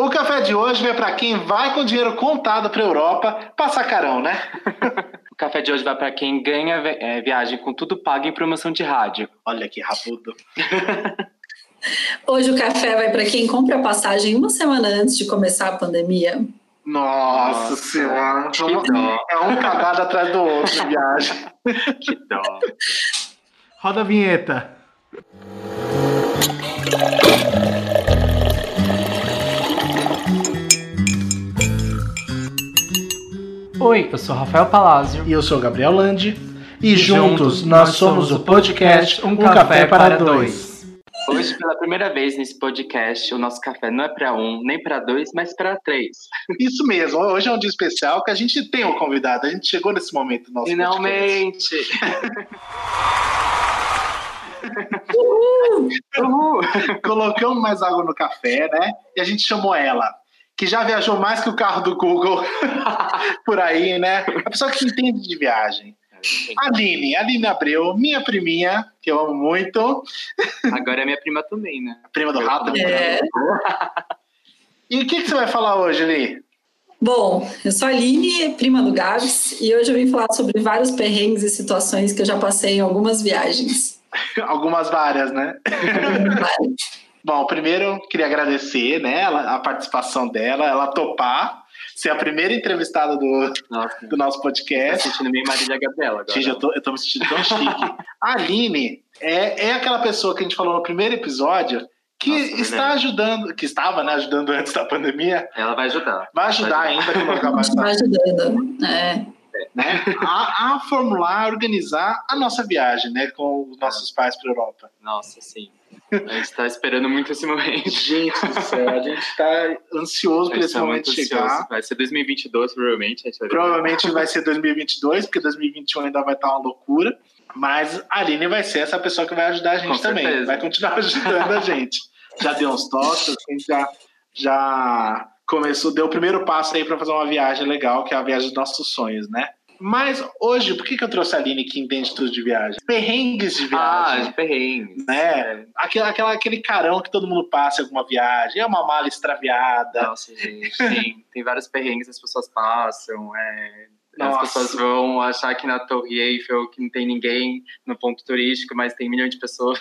O café de hoje vai para quem vai com dinheiro contado para Europa passar carão, né? o café de hoje vai para quem ganha é, viagem com tudo pago em promoção de rádio. Olha que rapudo. Hoje o café vai para quem compra a passagem uma semana antes de começar a pandemia. Nossa, Nossa senhora. Que dó. É um cagado atrás do outro viagem. Que dó. Roda a vinheta. Oi, eu sou Rafael Palazzo. E eu sou Gabriel Landi. E, e juntos, nós somos o podcast Um, Café, Café para, para dois. Hoje, pela primeira vez nesse podcast, o nosso café não é para um, nem para dois, mas para três. Isso mesmo. Hoje é um dia especial que a gente tem um convidado. A gente chegou nesse momento do nosso Finalmente! Uhul. Uhul. Colocamos mais água no café, né? E a gente chamou ela que já viajou mais que o carro do Google por aí, né? A pessoa que entende de viagem. Aline, Aline Abreu, minha priminha, que eu amo muito. Agora é minha prima também, né? Prima do rato. É. E o que, que você vai falar hoje, Aline? Bom, eu sou a Aline, prima do Gabs, e hoje eu vim falar sobre vários perrengues e situações que eu já passei em algumas viagens. algumas várias, né? Várias. Bom, primeiro queria agradecer, né, a participação dela, ela topar ser a primeira entrevistada do, Nossa, do nosso podcast. Tô sentindo meio Marília Gabriela agora. Gente, eu tô, eu tô me sentindo tão chique. a Aline é, é aquela pessoa que a gente falou no primeiro episódio que Nossa, está ajudando, que estava né, ajudando antes da pandemia. Ela vai ajudar. Vai ajudar vai ainda quando acabar. Vai ajudando, é. Né, a, a formular, a organizar a nossa viagem, né, com os nossos pais para Europa. Nossa, sim. A gente está esperando muito esse momento. Gente do céu, a gente está ansioso para esse tá momento chegar. Ansioso. Vai ser 2022, provavelmente. Vai provavelmente vai ser 2022, porque 2021 ainda vai estar uma loucura. Mas a Aline vai ser essa pessoa que vai ajudar a gente Com também. Certeza. Vai continuar ajudando a gente. Já deu uns toques, assim, já, já começou, deu o primeiro passo aí para fazer uma viagem legal, que é a viagem dos nossos sonhos, né? Mas hoje, por que, que eu trouxe a Aline que entende tudo de viagem? Perrengues de viagem. Ah, de perrengues. Né? Aquele, aquela, aquele carão que todo mundo passa em alguma viagem. É uma mala extraviada. Nossa, gente. Tem, tem vários perrengues que as pessoas passam. É, as pessoas vão achar que na Torre Eiffel que não tem ninguém no ponto turístico, mas tem milhões de pessoas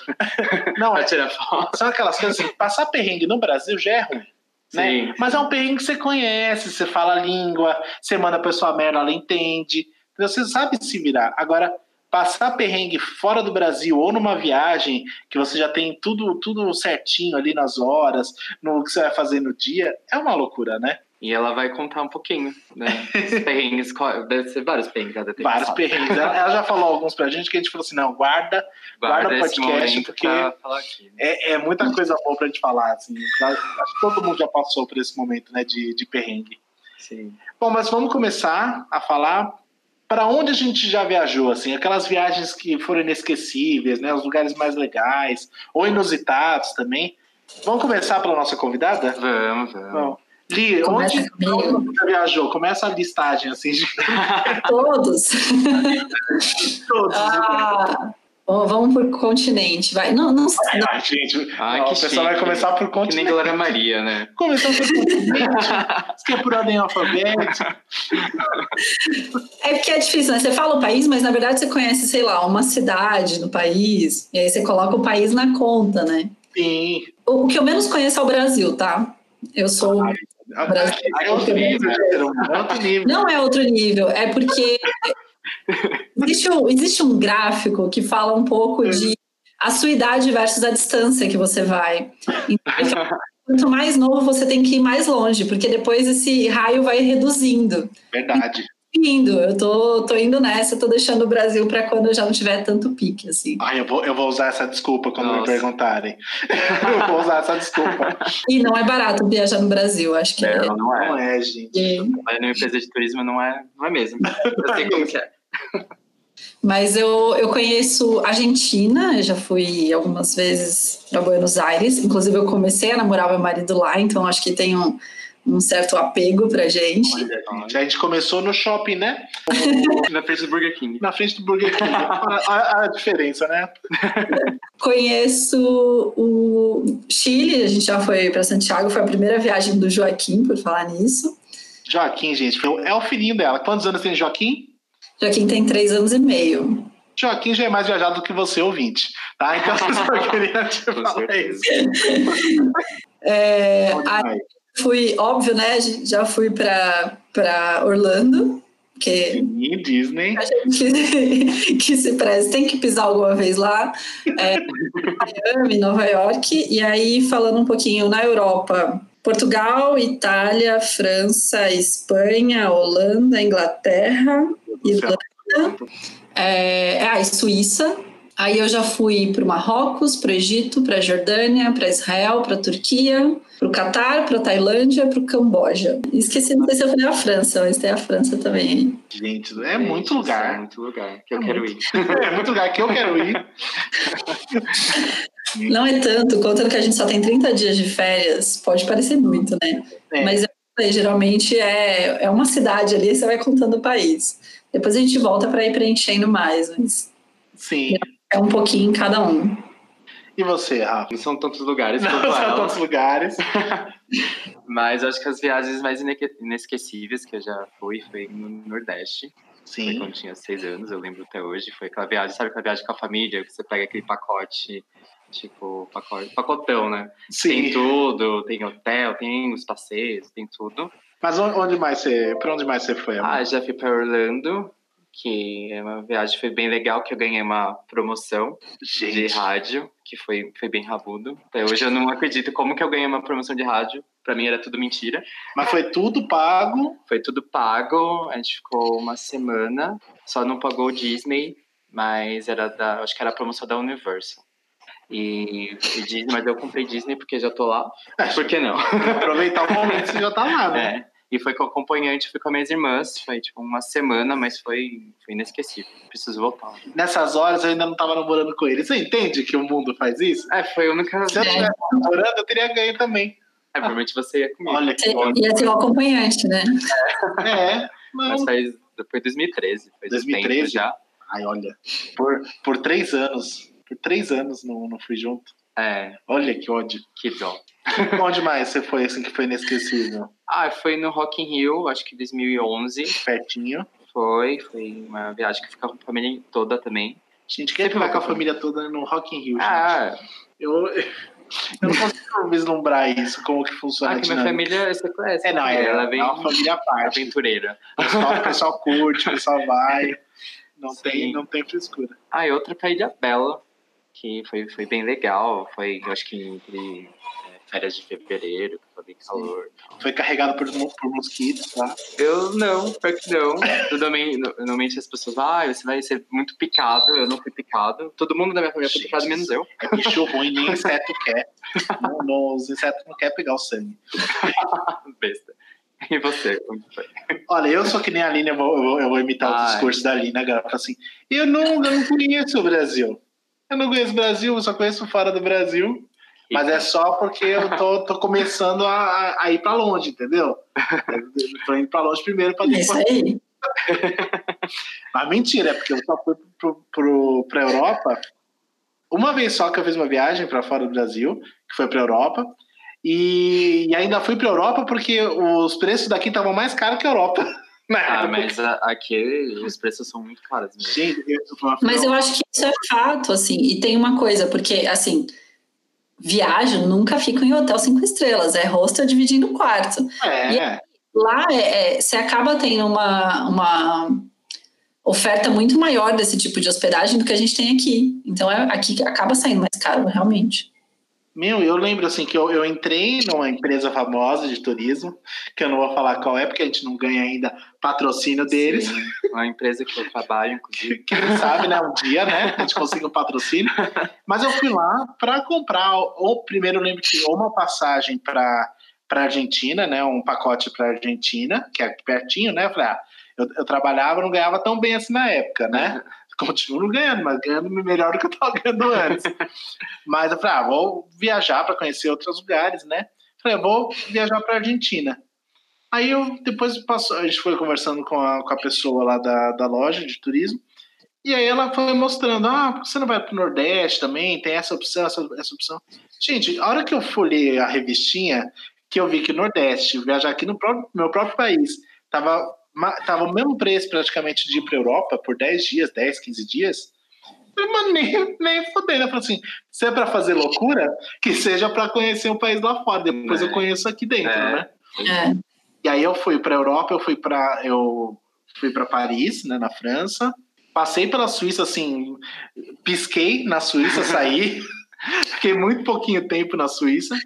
não, pra é, tirar foto. São aquelas coisas assim, passar perrengue no Brasil já é ruim. Né? Mas é um perrengue que você conhece, você fala a língua, você manda a pessoa merda, ela entende. Você sabe se virar. Agora, passar perrengue fora do Brasil ou numa viagem que você já tem tudo, tudo certinho ali nas horas, no que você vai fazer no dia, é uma loucura, né? E ela vai contar um pouquinho, né? Os perrengues, deve ser vários perrengues ela tem Vários perrengues. Ela já falou alguns pra gente que a gente falou assim: não, guarda, guarda, guarda o podcast, porque aqui, né? é, é, muita coisa boa pra gente falar. Assim. Acho que todo mundo já passou por esse momento né, de, de perrengue. Sim. Bom, mas vamos começar a falar para onde a gente já viajou, assim, aquelas viagens que foram inesquecíveis, né? Os lugares mais legais, ou inusitados também. Vamos começar pela nossa convidada? Vamos, vamos. Bom, Li, onde, onde você viajou? Começa a listagem, assim. De... Todos. Todos. Ah, bom, vamos por continente, vai. Não, não, ai, ai, gente, ai, não, o pessoal vai começar por continente. Que nem Glória Maria, né? Começar por continente. Você quer por ordem alfabética. É porque é difícil, né? Você fala o país, mas na verdade você conhece, sei lá, uma cidade no país, e aí você coloca o país na conta, né? Sim. O que eu menos conheço é o Brasil, tá? Eu sou. É outro nível, é outro nível. Não é outro nível, é porque existe um, existe um gráfico que fala um pouco de a sua idade versus a distância que você vai. Então, quanto mais novo você tem que ir mais longe, porque depois esse raio vai reduzindo. Verdade indo, eu tô, tô indo nessa, tô deixando o Brasil para quando eu já não tiver tanto pique, assim. Ah, eu vou, eu vou usar essa desculpa quando Nossa. me perguntarem. eu vou usar essa desculpa. E não é barato viajar no Brasil, acho que é. é. Não é, não é gente. Trabalhar numa empresa de turismo não é, não é mesmo. Eu sei como que é. Mas eu, eu conheço Argentina, já fui algumas vezes para Buenos Aires. Inclusive, eu comecei a namorar meu marido lá, então acho que tem um, um certo apego pra gente. Olha, a gente começou no shopping, né? Na frente do Burger King. Na frente do Burger King. a, a, a diferença, né? Conheço o Chile, a gente já foi para Santiago, foi a primeira viagem do Joaquim, por falar nisso. Joaquim, gente, é o filhinho dela. Quantos anos tem Joaquim? Joaquim tem três anos e meio. Joaquim já é mais viajado do que você, ouvinte. Tá? Então, eu só queria te falar isso. É, fui, óbvio, né? Já fui para Orlando. Que Sim, Disney. A gente que se preze tem que pisar alguma vez lá. É, Miami, Nova York. E aí, falando um pouquinho na Europa, Portugal, Itália, França, Espanha, Holanda, Inglaterra, Irlanda, é, é, Suíça. Aí eu já fui para o Marrocos, para o Egito, para a Jordânia, para Israel, para a Turquia, para o Catar, para a Tailândia, para o Camboja. Esqueci, não sei se eu falei a França, mas tem a França também. Gente, é muito lugar. É muito lugar que eu é quero muito, ir. É muito lugar que eu quero ir. Não é tanto, contando que a gente só tem 30 dias de férias, pode parecer muito, né? É. Mas geralmente é, é uma cidade ali, você vai contando o país. Depois a gente volta para ir preenchendo mais, mas. Sim. É um pouquinho em cada um. E você, Rafa? Não são tantos lugares. Não são tantos lugares. mas acho que as viagens mais inesquecíveis que eu já fui foi no Nordeste. Sim. Foi quando tinha seis anos, eu lembro até hoje. Foi aquela viagem, sabe aquela viagem com a família, que você pega aquele pacote tipo, pacote, pacotão, né? Sim. Tem tudo, tem hotel, tem os passeios, tem tudo. Mas onde mais você, para onde mais você foi? Amor? Ah, já fui para Orlando, que é uma viagem foi bem legal, que eu ganhei uma promoção Gente. de rádio, que foi, foi bem rabudo. Até hoje eu não acredito como que eu ganhei uma promoção de rádio. Para mim era tudo mentira. Mas foi tudo pago? Foi tudo pago. A gente ficou uma semana, só não pagou o Disney, mas era da, acho que era a promoção da Universal. E, e Disney, mas eu comprei Disney porque já tô lá. Por que não? Aproveitar o momento que você já tá lá, né? É. E foi com acompanhante, fui com as minhas irmãs. Foi tipo uma semana, mas foi, foi inesquecível. Preciso voltar. Nessas horas eu ainda não tava namorando com ele. Você entende que o mundo faz isso? É, foi a única Se eu tivesse namorando, eu teria ganho também. É, provavelmente você ia comigo. Olha que bom. Ia ser o acompanhante, né? É. é mas faz, foi 2013. Foi 2013 já. Ai, olha. Por, por três anos. Por três anos não, não fui junto. É. Olha que ódio. Que dó. Onde mais você foi assim que foi inesquecível? Ah, foi no Rock in Rio, acho que 2011. Pertinho. Foi, foi uma viagem que ficava com a família toda também. Gente, quem é vai com a família toda no Rock in Rio, gente? Ah, eu, eu não consigo vislumbrar isso, como que funciona. Ah, que minha família, você conhece. É, não, é, ela vem é uma família parte. Aventureira. O pessoal, o pessoal curte, o pessoal vai. Não tem, não tem frescura. Ah, e outra pra Ilha Bela, que foi, foi bem legal. Foi, eu acho que entre férias de fevereiro, que foi bem calor. Foi carregado por, por mosquitos, tá? Eu não, pior que não. Normalmente, normalmente as pessoas, ah, você vai ser muito picado. Eu não fui picado. Todo mundo da minha família foi picado, menos eu. É bicho ruim, nem inseto quer. não, não, os insetos não querem pegar o sangue. Besta. E você, como foi? Olha, eu sou que nem a Aline, eu vou, eu vou imitar Ai. o discurso da Aline agora. Assim, eu não, eu não conheço o Brasil. Eu não conheço o Brasil, eu só conheço fora do Brasil. Mas é só porque eu tô, tô começando a, a ir para longe, entendeu? Eu tô indo para longe primeiro para depois. Isso aí. Mas mentira, é porque eu só fui pro, pro, pra Europa uma vez só que eu fiz uma viagem para fora do Brasil, que foi para Europa. E, e, ainda fui para Europa porque os preços daqui estavam mais caros que a Europa. Ah, mas aqui os preços são muito caros mesmo. Sim, mas eu acho que isso é fato, assim. E tem uma coisa, porque, assim, viagem nunca fica em hotel cinco estrelas, é hostel dividindo quarto. É. E lá é, é, você acaba tendo uma, uma oferta muito maior desse tipo de hospedagem do que a gente tem aqui. Então é, aqui acaba saindo mais caro, realmente. Meu, eu lembro assim que eu, eu entrei numa empresa famosa de turismo, que eu não vou falar qual é, porque a gente não ganha ainda patrocínio deles. Sim, uma empresa que eu trabalho, inclusive. Quem sabe, né? Um dia, né? A gente consiga um patrocínio. Mas eu fui lá para comprar, ou primeiro eu lembro que ou uma passagem para para Argentina, né? Um pacote para Argentina, que é pertinho, né? Eu falei, ah, eu, eu trabalhava, não ganhava tão bem assim na época, né? continuo ganhando, mas ganhando melhor do que eu estava ganhando antes. mas eu falei, ah, vou viajar para conhecer outros lugares, né? Falei, vou viajar para Argentina. Aí eu depois passou, a gente foi conversando com a, com a pessoa lá da, da loja de turismo. E aí ela foi mostrando, ah, você não vai para o Nordeste também? Tem essa opção, essa, essa opção. Gente, a hora que eu folhei a revistinha, que eu vi que Nordeste, viajar aqui no próprio, meu próprio país, tava, tava o mesmo preço praticamente de ir para Europa por 10 dias, 10, 15 dias. Mas nem, nem fodendo. Eu falei assim: se é para fazer loucura, que seja para conhecer um país lá fora. Depois é. eu conheço aqui dentro, é. né? É. E aí eu fui para Europa, eu fui para eu fui para Paris, né, na França. Passei pela Suíça assim, pisquei na Suíça, saí. Fiquei muito pouquinho tempo na Suíça.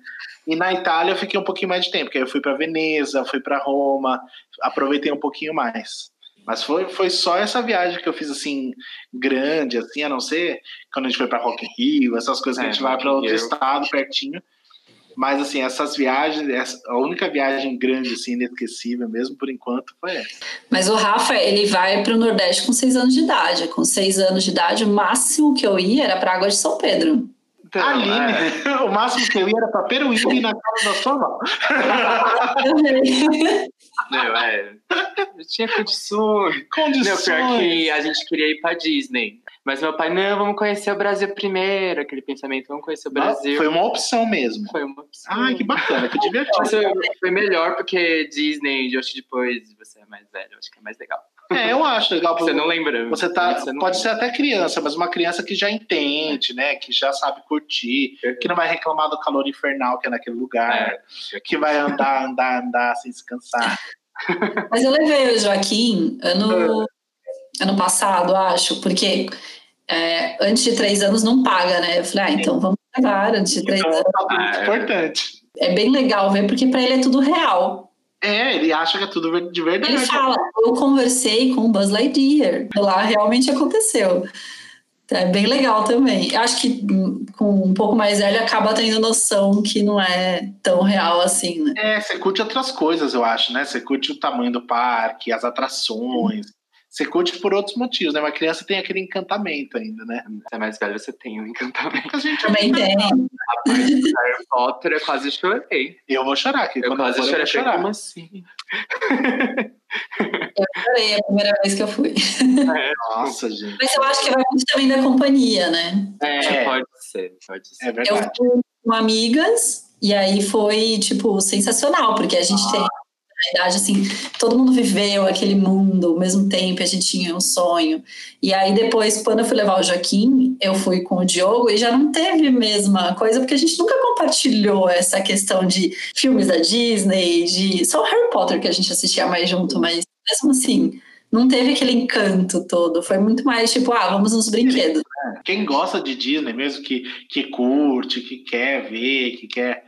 E na Itália eu fiquei um pouquinho mais de tempo, porque aí eu fui para Veneza, fui para Roma, aproveitei um pouquinho mais. Mas foi, foi só essa viagem que eu fiz assim, grande, assim, a não ser quando a gente foi para Rock in Rio, essas coisas que é, a gente vai para outro estado pertinho. Mas, assim, essas viagens, essa, a única viagem grande, assim, inesquecível mesmo, por enquanto, foi essa. Mas o Rafa, ele vai para o Nordeste com seis anos de idade. Com seis anos de idade, o máximo que eu ia era para Água de São Pedro. Então, Aline, é. o máximo que eu ia era para Peruíbe na casa da sua mão. Não, é. Eu tinha condições. Condições. Não, pior que a gente queria ir para Disney. Mas meu pai, não, vamos conhecer o Brasil primeiro. Aquele pensamento, vamos conhecer o Brasil. foi uma opção mesmo. Foi uma opção. Ai, que bacana, que divertido. Foi melhor porque Disney, acho que depois você é mais velho, acho que é mais legal. É, eu acho legal. Você não lembra. Você tá, você pode ser até criança, mas uma criança que já entende, né? Que já sabe curtir, uhum. que não vai reclamar do calor infernal que é naquele lugar, é. que vai andar, andar, andar sem se cansar. Mas eu levei o Joaquim ano, ano passado, acho, porque é, antes de três anos não paga, né? Eu falei, ah, então vamos levar antes de três então, anos. Tá muito é. importante. É bem legal ver, porque para ele é tudo real. É, ele acha que é tudo de verdade. Ele fala, eu conversei com o Buzz Lightyear. Lá realmente aconteceu. É bem legal também. Acho que com um pouco mais velho acaba tendo noção que não é tão real assim, né? É, você curte outras coisas, eu acho, né? Você curte o tamanho do parque, as atrações. Você curte por outros motivos, né? Uma criança tem aquele encantamento ainda, né? Você é mais velho, você tem um encantamento. A gente também tem. A parte do Harry Potter, eu quase chorei. Eu vou chorar, que eu quando quase eu chorei, eu vou chorar. Como assim? Eu chorei a primeira vez que eu fui. É, nossa, gente. Mas eu acho que vai muito também da companhia, né? É, pode ser, pode ser. É verdade. Eu fui com amigas e aí foi, tipo, sensacional, porque a gente ah. tem verdade, assim, todo mundo viveu aquele mundo ao mesmo tempo, a gente tinha um sonho. E aí depois, quando eu fui levar o Joaquim, eu fui com o Diogo e já não teve a mesma coisa, porque a gente nunca compartilhou essa questão de filmes da Disney, de só o Harry Potter que a gente assistia mais junto, mas mesmo assim, não teve aquele encanto todo. Foi muito mais tipo, ah, vamos nos brinquedos. Quem gosta de Disney, mesmo que, que curte, que quer ver, que quer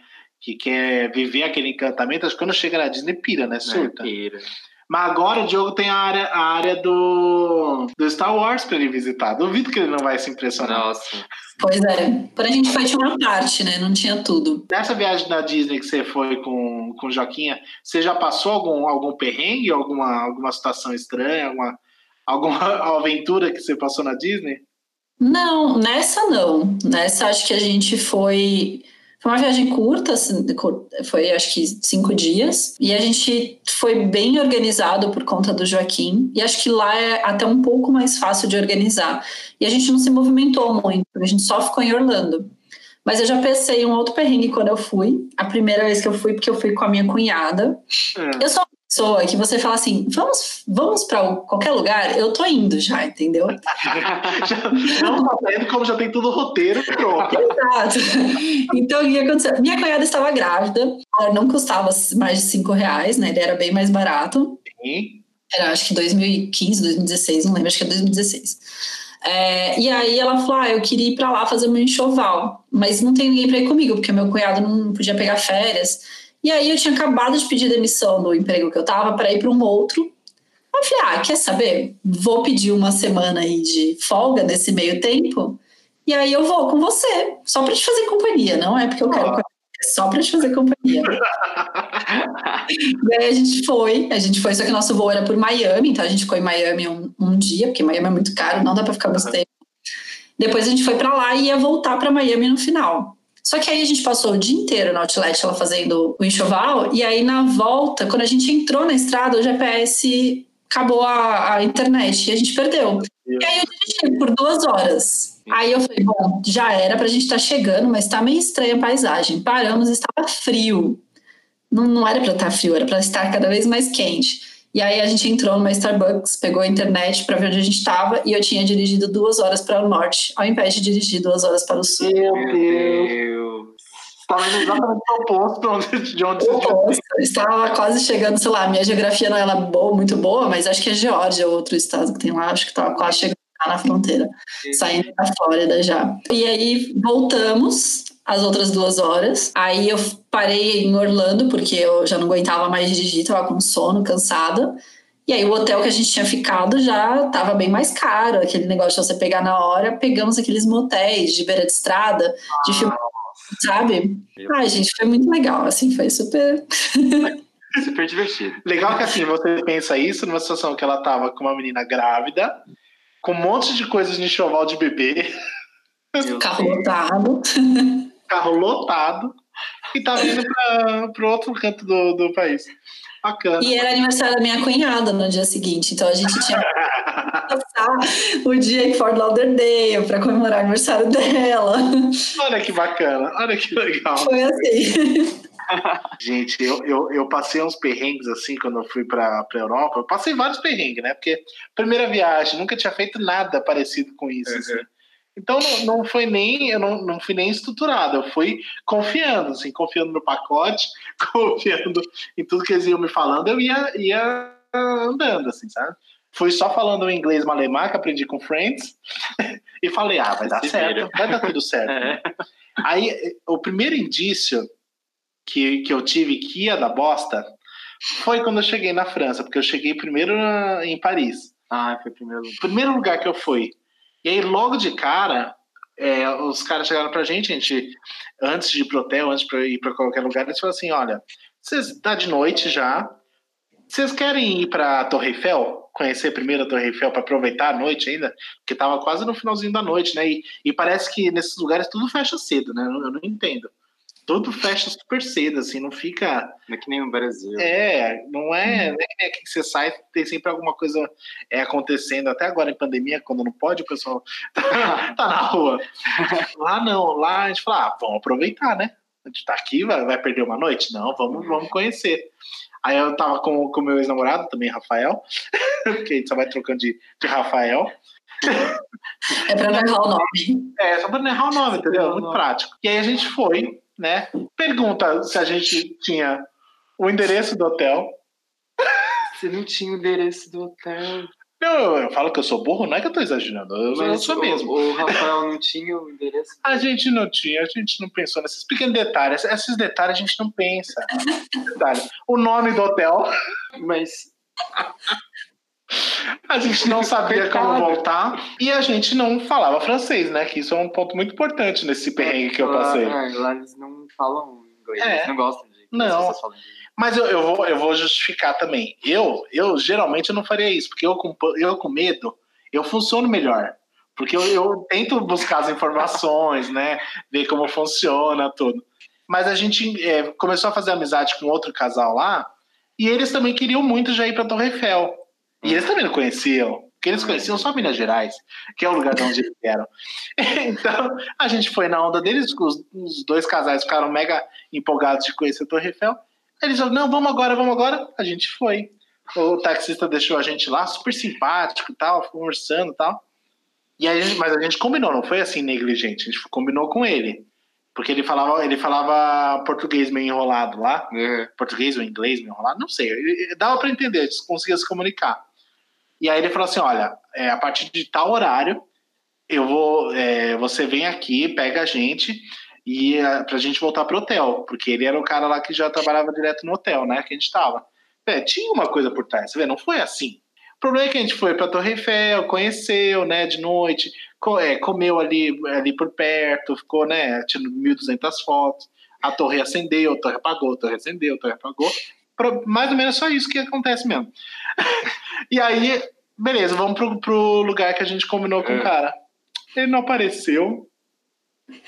que quer viver aquele encantamento, acho que quando chega na Disney pira, né? Surta. É, pira. Mas agora o Diogo tem a área, a área do, do Star Wars para ele visitar. Duvido que ele não vai se impressionar. Nossa. Pois é. Quando a gente foi, tinha uma parte, né? Não tinha tudo. Nessa viagem da Disney que você foi com, com Joquinha, você já passou algum, algum perrengue, alguma, alguma situação estranha, alguma, alguma aventura que você passou na Disney? Não, nessa não. Nessa acho que a gente foi foi uma viagem curta, assim, foi acho que cinco dias, e a gente foi bem organizado por conta do Joaquim, e acho que lá é até um pouco mais fácil de organizar. E a gente não se movimentou muito, a gente só ficou em Orlando. Mas eu já pensei um outro perrengue quando eu fui. A primeira vez que eu fui, porque eu fui com a minha cunhada. É. Eu sou pessoa que você fala assim, vamos, vamos para qualquer lugar, eu tô indo já, entendeu? não tá indo como já tem tudo roteiro pronto. Exato. Então, o que aconteceu? Minha cunhada estava grávida, ela não custava mais de cinco reais, né? Ele era bem mais barato. Sim. Era acho que 2015, 2016, não lembro, acho que é 2016. É, e aí ela falou: Ah, eu queria ir para lá fazer meu enxoval, mas não tem ninguém para ir comigo, porque meu cunhado não podia pegar férias. E aí eu tinha acabado de pedir demissão do emprego que eu tava para ir para um outro. Eu falei, ah, quer saber? Vou pedir uma semana aí de folga nesse meio tempo. E aí eu vou com você, só para te fazer companhia, não é porque eu quero, é só para te fazer companhia. e aí a gente foi, a gente foi, só que nosso voo era por Miami, então a gente ficou em Miami um, um dia, porque Miami é muito caro, não dá para ficar muito tempo. Depois a gente foi para lá e ia voltar para Miami no final. Só que aí a gente passou o dia inteiro no outlet ela fazendo o enxoval, e aí na volta, quando a gente entrou na estrada, o GPS acabou a, a internet e a gente perdeu. E aí eu dirigi por duas horas. Aí eu falei, bom, já era pra gente estar tá chegando, mas tá meio estranha a paisagem. Paramos, estava frio. Não, não era para estar tá frio, era para estar cada vez mais quente. E aí a gente entrou numa Starbucks, pegou a internet para ver onde a gente estava e eu tinha dirigido duas horas para o norte, ao invés de dirigir duas horas para o sul. Meu Deus! Estava exatamente oposto de onde você Estava quase chegando, sei lá, minha geografia não era boa, muito boa, mas acho que é Geórgia, outro estado que tem lá, acho que estava quase chegando na fronteira, saindo da Flórida já. E aí voltamos as outras duas horas. Aí eu parei em Orlando, porque eu já não aguentava mais dirigir, tava com sono, cansada. E aí o hotel que a gente tinha ficado já tava bem mais caro, aquele negócio de você pegar na hora. Pegamos aqueles motéis de beira de estrada, de ah, filme, sabe? Ai, gente, foi muito legal, assim, foi super... super divertido. Legal que assim, você pensa isso numa situação que ela tava com uma menina grávida, com um monte de coisas de enxoval de bebê. Carro lotado. carro lotado e tá vindo para o outro canto do, do país. Bacana. E era aniversário da minha cunhada no dia seguinte, então a gente tinha que passar o dia em Fort Lauderdale para comemorar o aniversário dela. Olha que bacana, olha que legal. Foi assim. Gente, eu, eu, eu, passei uns perrengues assim quando eu fui para a Europa. Eu passei vários perrengues, né? Porque primeira viagem, nunca tinha feito nada parecido com isso. Uhum. Assim. Então não, não foi nem, eu não, não fui nem estruturado, eu fui confiando, assim, confiando no pacote, confiando em tudo que eles iam me falando, eu ia, ia andando, assim, sabe? Fui só falando inglês malemar que aprendi com Friends e falei, ah, vai dar Se certo, vira. vai dar tudo certo. É. Aí o primeiro indício que, que eu tive que ia dar bosta foi quando eu cheguei na França, porque eu cheguei primeiro em Paris. Ah, foi o primeiro lugar. Primeiro lugar que eu fui. E aí, logo de cara, é, os caras chegaram pra gente, a gente, antes de ir pro hotel, antes de ir pra qualquer lugar, eles falaram assim: olha, vocês tá de noite já. Vocês querem ir pra Torre Eiffel? Conhecer primeiro a Torre Eiffel para aproveitar a noite ainda? Porque tava quase no finalzinho da noite, né? E, e parece que nesses lugares tudo fecha cedo, né? Eu não entendo tudo fecha super cedo, assim, não fica. Não é que nem no Brasil. É, não é, não é que nem aqui que você sai, tem sempre alguma coisa é, acontecendo, até agora em pandemia, quando não pode, o pessoal tá, tá na rua. Lá não, lá a gente fala, ah, vamos aproveitar, né? A gente tá aqui, vai, vai perder uma noite? Não, vamos, vamos conhecer. Aí eu tava com o meu ex-namorado, também, Rafael, porque a gente só vai trocando de, de Rafael. É pra não errar o nome. É, só pra não errar o nome, entendeu? Muito prático. E aí a gente foi, né? Pergunta se a gente tinha o endereço do hotel. Você não tinha o endereço do hotel. Eu, eu falo que eu sou burro, não é que eu tô exagerando, eu, Mas sou mesmo. O Rafael não tinha o endereço? a gente não tinha, a gente não pensou nesses pequenos detalhes. Esses detalhes a gente não pensa. Detalhe. O nome do hotel. Mas. A gente não sabia como voltar e a gente não falava francês, né? Que isso é um ponto muito importante nesse perrengue que eu passei. Lá, é, lá eles não falam inglês, é. eles não gostam de Não. Mas eu, eu, vou, eu vou justificar também. Eu, eu geralmente eu não faria isso, porque eu com, eu com medo, eu funciono melhor. Porque eu, eu tento buscar as informações, né? Ver como funciona, tudo. Mas a gente é, começou a fazer amizade com outro casal lá, e eles também queriam muito já ir para Torre Eiffel. E eles também não conheciam, porque eles conheciam só Minas Gerais, que é o lugar de onde eles vieram. Então, a gente foi na onda deles, os, os dois casais ficaram mega empolgados de conhecer a Torre Eiffel. Eles falaram, não, vamos agora, vamos agora. A gente foi. O taxista deixou a gente lá, super simpático e tal, conversando e tal. E a gente, mas a gente combinou, não foi assim negligente, a gente combinou com ele. Porque ele falava, ele falava português meio enrolado lá. É. Português ou inglês meio enrolado, não sei. Dava para entender, eles conseguiam se comunicar. E aí ele falou assim: olha, é, a partir de tal horário, eu vou. É, você vem aqui, pega a gente e é, pra gente voltar pro hotel. Porque ele era o cara lá que já trabalhava direto no hotel, né? Que a gente tava. É, tinha uma coisa por trás, você vê, não foi assim. O problema é que a gente foi pra Torre Eiffel, conheceu, né, de noite, co é, comeu ali, ali por perto, ficou, né, tirando 1.200 fotos. A torre acendeu, a torre apagou, a torre acendeu, a torre apagou mais ou menos só isso que acontece mesmo. e aí, beleza, vamos pro, pro lugar que a gente combinou com é. o cara. Ele não apareceu.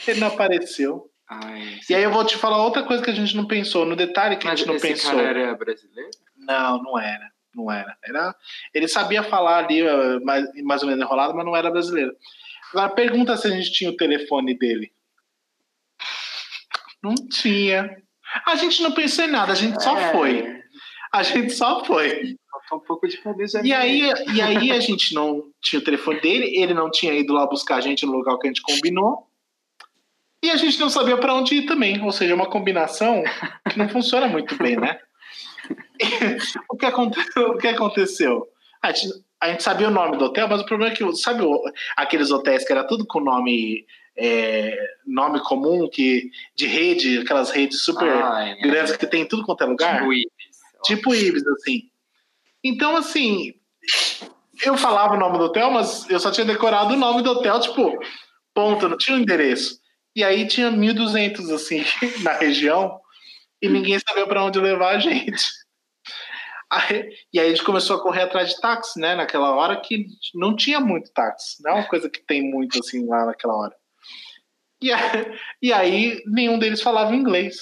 Ele não apareceu. Ai, e aí eu vou te falar outra coisa que a gente não pensou, no detalhe que Mas a gente não esse pensou. Cara era brasileiro? Não, não era. Não era. era. Ele sabia falar ali, eh, mais, mais ou menos enrolado, mas não era brasileiro. Agora pergunta se a gente tinha o telefone dele. Não tinha. A gente não pensou em nada, a gente só é. foi. A gente só foi. um pouco de cabeça. E aí, e aí a gente não tinha o telefone dele, ele não tinha ido lá buscar a gente no local que a gente combinou. E a gente não sabia para onde ir também. Ou seja, uma combinação que não funciona muito bem, né? o, que aconteceu, o que aconteceu? A gente, a gente, sabia o nome do hotel, mas o problema é que, sabe aqueles hotéis que era tudo com nome é, nome comum que de rede, aquelas redes super Ai, grandes que tem tudo quanto é lugar. Tipo Ibis. Tipo Ibis, assim. Então, assim, eu falava o nome do hotel, mas eu só tinha decorado o nome do hotel, tipo, ponto, não tinha o um endereço. E aí tinha 1.200, assim, na região, e ninguém sabia para onde levar a gente. Aí, e aí a gente começou a correr atrás de táxi, né? Naquela hora que não tinha muito táxi. Não é uma coisa que tem muito, assim, lá naquela hora. E aí, e aí nenhum deles falava inglês.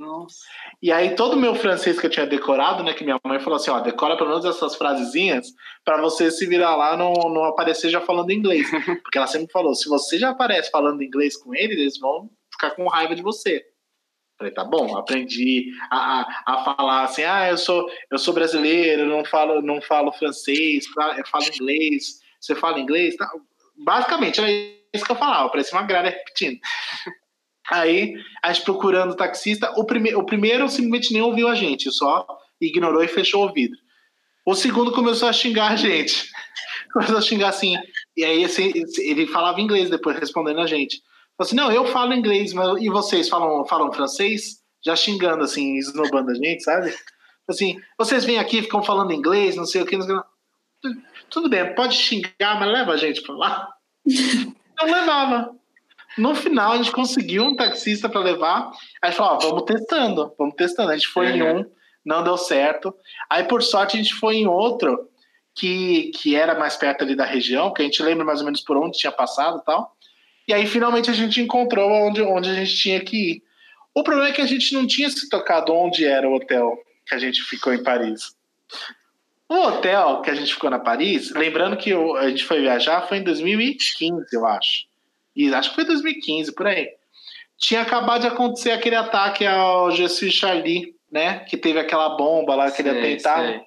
Nossa. E aí todo o meu francês que eu tinha decorado, né, que minha mãe falou assim, ó, decora pelo menos essas frasezinhas para você se virar lá não, não aparecer já falando inglês. Porque ela sempre falou, se você já aparece falando inglês com eles, eles vão ficar com raiva de você. Falei, tá bom, aprendi a, a, a, falar assim, ah, eu sou, eu sou brasileiro, não falo, não falo francês, falo inglês, você fala inglês? Tá? Basicamente, era isso que eu falava, parecia uma grada repetindo. Aí, a gente procurando o taxista, o, prime o primeiro simplesmente nem ouviu a gente, só ignorou e fechou o vidro. O segundo começou a xingar a gente. Começou a xingar assim. E aí assim, ele falava inglês depois, respondendo a gente. Falou assim, não, eu falo inglês, mas e vocês falam, falam francês? Já xingando, assim, esnobando a gente, sabe? Assim, vocês vêm aqui, ficam falando inglês, não sei o que. Tudo bem, pode xingar, mas leva a gente pra lá. Não levava. No final, a gente conseguiu um taxista para levar. Aí falou: ó, vamos testando, vamos testando. A gente foi em um, não deu certo. Aí, por sorte, a gente foi em outro que, que era mais perto ali da região, que a gente lembra mais ou menos por onde tinha passado e tal. E aí, finalmente, a gente encontrou onde, onde a gente tinha que ir. O problema é que a gente não tinha se tocado onde era o hotel que a gente ficou em Paris. O hotel que a gente ficou na Paris, lembrando que a gente foi viajar, foi em 2015, eu acho. E acho que foi 2015, por aí. Tinha acabado de acontecer aquele ataque ao Jesus Charlie, né? Que teve aquela bomba lá, aquele sei, atentado. Sei.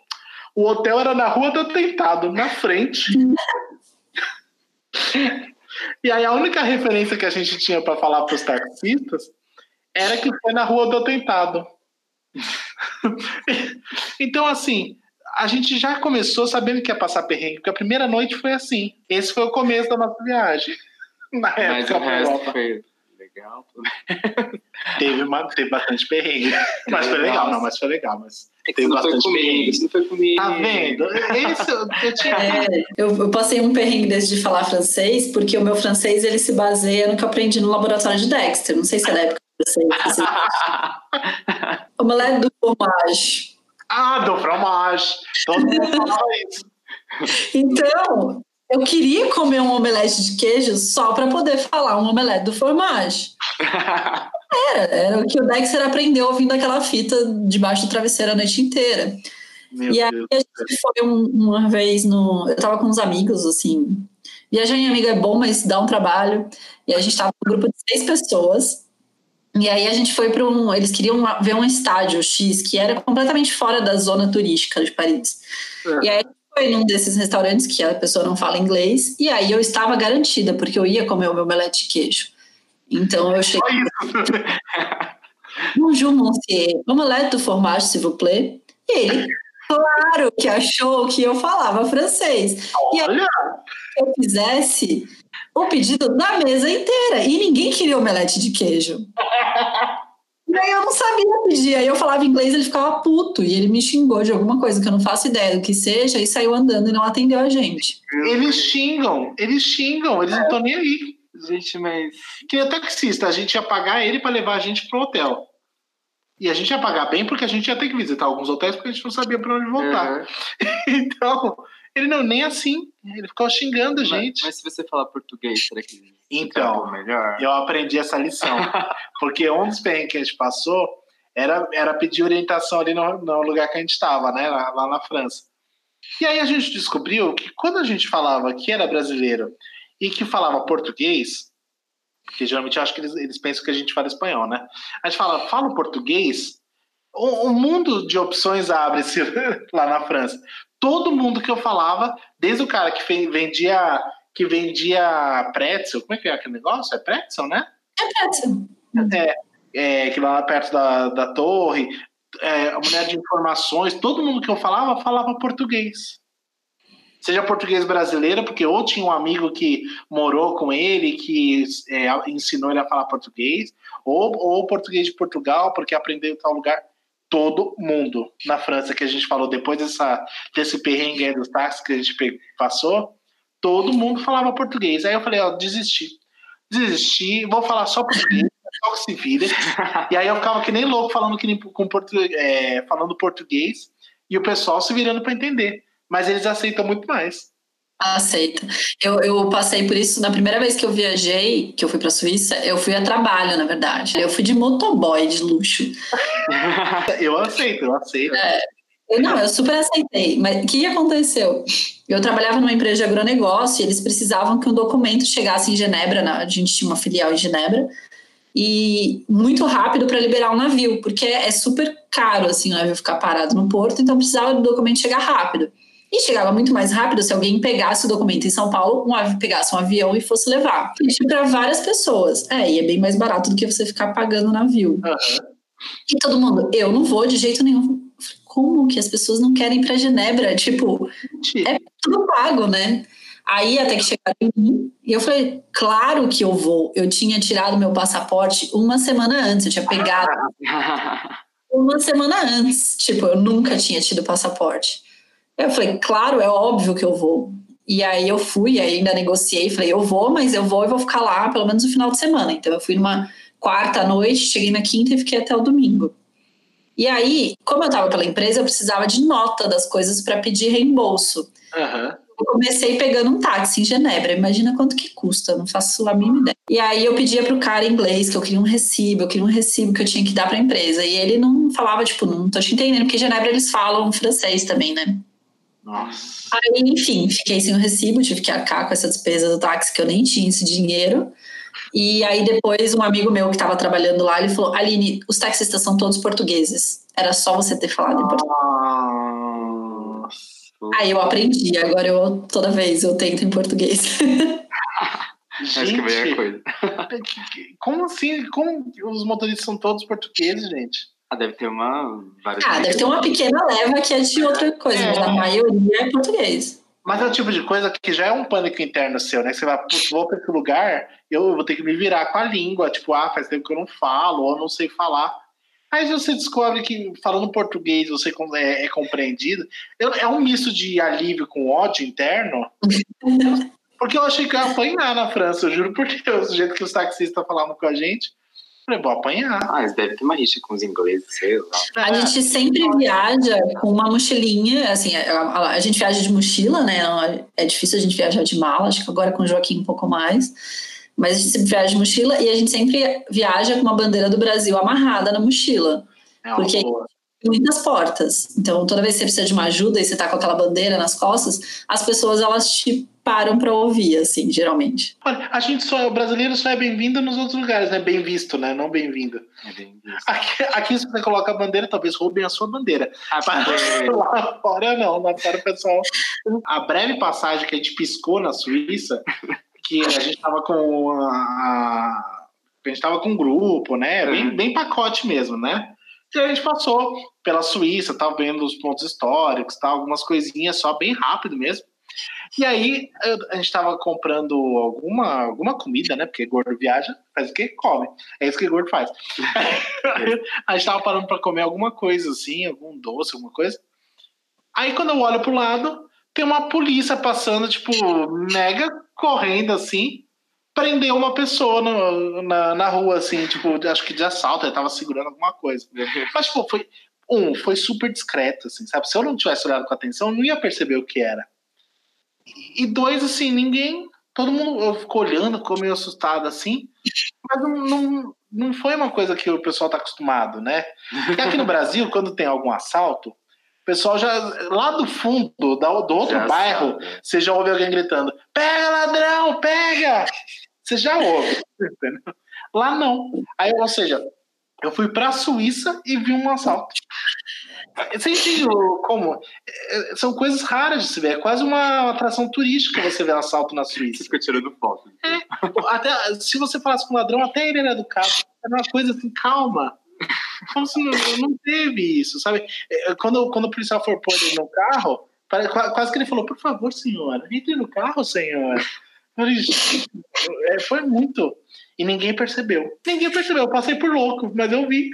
O hotel era na rua do atentado, na frente. e aí a única referência que a gente tinha para falar para os taxistas era que foi na rua do atentado. então, assim, a gente já começou sabendo que ia passar perrengue, porque a primeira noite foi assim. Esse foi o começo da nossa viagem. Na Mas época, o resto foi legal. teve, uma, teve bastante perrengue. Mas foi legal, não, mas foi legal. Mas é teve bastante perrengue. Isso não foi comigo. Tá vendo? Esse, eu, tinha... é, eu, eu, passei um perrengue desde de falar francês, porque o meu francês ele se baseia no que eu aprendi no laboratório de Dexter. Não sei se é da época que você. Omelete do fromage. Ah, do fromage. Todo mundo falava isso. Então, eu queria comer um omelete de queijo só para poder falar um omelete do fromage. Era, era o que o Dexter aprendeu ouvindo aquela fita debaixo do travesseiro a noite inteira. Meu e aí Deus a gente foi um, uma vez no. Eu tava com uns amigos, assim. Viajar em amigo é bom, mas dá um trabalho. E a gente tava um grupo de seis pessoas. E aí a gente foi para um. Eles queriam ver um estádio X que era completamente fora da zona turística de Paris. É. E aí foi num desses restaurantes que a pessoa não fala inglês. E aí eu estava garantida, porque eu ia comer o meu omelete de queijo. Então eu cheguei. Bonjour, monsieur. Omelette do fromage, s'il vous plaît. E ele, claro que achou que eu falava francês. Olha. E aí, se eu fizesse o pedido da mesa inteira. E ninguém queria omelete de queijo. E aí eu não sabia pedir. Aí eu falava inglês, ele ficava puto. E ele me xingou de alguma coisa que eu não faço ideia do que seja e saiu andando e não atendeu a gente. Eles xingam, eles xingam, eles não estão nem aí. Gente, mas. Que é taxista, a gente ia pagar ele para levar a gente pro hotel. E a gente ia pagar bem porque a gente ia ter que visitar alguns hotéis porque a gente não sabia para onde voltar. Uhum. então, Ele não, nem assim. Ele ficou xingando a gente. Mas, mas se você falar português, será que então, melhor? eu aprendi essa lição. porque um dos perrengues que a gente passou era, era pedir orientação ali no, no lugar que a gente estava, né? Lá, lá na França. E aí a gente descobriu que quando a gente falava que era brasileiro e que falava português, porque geralmente eu acho que eles, eles pensam que a gente fala espanhol, né? A gente fala, fala português, um, um mundo de opções abre-se lá na França. Todo mundo que eu falava, desde o cara que vendia que vendia pretzel, como é que é aquele negócio? É pretzel, né? É pretzel. É, é que lá perto da, da torre, é, a mulher de informações, todo mundo que eu falava, falava português. Seja português brasileiro, porque ou tinha um amigo que morou com ele, que é, ensinou ele a falar português, ou, ou português de Portugal, porque aprendeu em tal lugar todo mundo na França que a gente falou depois dessa, desse perrengue dos táxis que a gente passou, todo mundo falava português. Aí eu falei, ó, desisti. Desisti, vou falar só português, só que se vira. e aí eu ficava que nem louco falando, que nem, com português, é, falando português e o pessoal se virando para entender. Mas eles aceitam muito mais. Aceita. Eu, eu passei por isso na primeira vez que eu viajei, que eu fui para a Suíça, eu fui a trabalho, na verdade. Eu fui de motoboy de luxo. eu aceito, eu aceito. É, eu, não, eu super aceitei. Mas o que aconteceu? Eu trabalhava numa empresa de agronegócio e eles precisavam que um documento chegasse em Genebra, na, a gente tinha uma filial em Genebra, e muito rápido para liberar o um navio, porque é super caro assim o navio ficar parado no porto, então precisava do documento chegar rápido. E chegava muito mais rápido se alguém pegasse o documento em São Paulo, um, pegasse um avião e fosse levar. Isso para várias pessoas. É, e é bem mais barato do que você ficar pagando o navio. Uhum. E todo mundo, eu não vou de jeito nenhum. Como que as pessoas não querem ir para Genebra? Tipo, é tudo pago, né? Aí até que chegaram em mim, e eu falei, claro que eu vou. Eu tinha tirado meu passaporte uma semana antes, eu tinha pegado uma semana antes. Tipo, eu nunca tinha tido passaporte. Eu falei, claro, é óbvio que eu vou. E aí eu fui, ainda negociei, falei, eu vou, mas eu vou e vou ficar lá pelo menos no final de semana. Então eu fui numa quarta noite, cheguei na quinta e fiquei até o domingo. E aí, como eu estava pela empresa, eu precisava de nota das coisas para pedir reembolso. Uhum. Eu comecei pegando um táxi em Genebra. Imagina quanto que custa, não faço a mínima ideia. E aí eu pedia pro cara em inglês que eu queria um recibo, eu queria um recibo que eu tinha que dar para a empresa. E ele não falava, tipo, não tô te entendendo, porque em Genebra eles falam francês também, né? Nossa. Aí, enfim, fiquei sem o recibo, tive que arcar com essa despesa do táxi, que eu nem tinha esse dinheiro. E aí depois um amigo meu que estava trabalhando lá, ele falou, Aline, os taxistas são todos portugueses. Era só você ter falado em português. Nossa. Aí eu aprendi, agora eu toda vez eu tento em português. Gente, Acho que é a coisa. Como assim? Como os motoristas são todos portugueses, gente? Ah, deve ter uma. Ah, deve ter uma pequena leva que é de outra coisa, é. mas a maioria é português. Mas é o tipo de coisa que já é um pânico interno seu, né? Que você vai, putz, vou para esse lugar, eu vou ter que me virar com a língua. Tipo, ah, faz tempo que eu não falo, ou não sei falar. Aí você descobre que falando português você é, é compreendido. É um misto de alívio com ódio interno. porque eu achei que eu ia apanhar na França, eu juro por Deus, do jeito que os taxistas falavam com a gente. Falei, vou apanhar. Ah, eles devem ter uma rixa com os ingleses, sei lá. A é. gente sempre viaja com uma mochilinha, assim, a, a, gente viaja de mochila, né? É difícil a gente viajar de mala, acho que agora com o Joaquim um pouco mais. Mas a gente sempre viaja de mochila e a gente sempre viaja com uma bandeira do Brasil amarrada na mochila. É porque boa. muitas portas. Então, toda vez que você precisa de uma ajuda e você tá com aquela bandeira nas costas, as pessoas elas te param para ouvir, assim, geralmente. Olha, a gente só, o brasileiro só é bem-vindo nos outros lugares, né? Bem visto, né? Não bem-vindo. É bem. Aqui, aqui, se você coloca a bandeira, talvez roubem a sua bandeira. A Mas lá fora, não. Lá fora, o pessoal. A breve passagem que a gente piscou na Suíça, que a gente tava com a. a gente tava com um grupo, né? Bem, uhum. bem pacote mesmo, né? E a gente passou pela Suíça, tava vendo os pontos históricos, tá, algumas coisinhas só bem rápido mesmo. E aí a gente estava comprando alguma, alguma comida, né? Porque gordo viaja, faz o que? Come. É isso que gordo faz. a gente estava parando para comer alguma coisa assim, algum doce, alguma coisa. Aí quando eu olho pro lado, tem uma polícia passando, tipo, mega correndo assim, prendeu uma pessoa no, na, na rua, assim, tipo, acho que de assalto, ele tava segurando alguma coisa. Mas, tipo, foi. Um, foi super discreto, assim, sabe? Se eu não tivesse olhado com atenção, eu não ia perceber o que era. E dois, assim, ninguém. Todo mundo ficou olhando, ficou meio assustado assim. Mas não, não, não foi uma coisa que o pessoal tá acostumado, né? Porque aqui no Brasil, quando tem algum assalto, o pessoal já. Lá do fundo, do, outro já bairro, sabe. você já ouve alguém gritando: pega ladrão, pega! Você já ouve. Lá não. Aí, ou seja, eu fui para a Suíça e vi um assalto. Você entende como? É, são coisas raras de se ver. É quase uma atração turística você ver um assalto na Suíça. Você fica tirando foto. É, até, se você falasse com um ladrão, até ele era educado. Era uma coisa assim, calma. Como se não, não teve isso, sabe? É, quando, quando o policial for pôr ele no carro, quase que ele falou: Por favor, senhora, entre no carro, senhora. É, foi muito. E ninguém percebeu. Ninguém percebeu. Eu passei por louco, mas eu vi.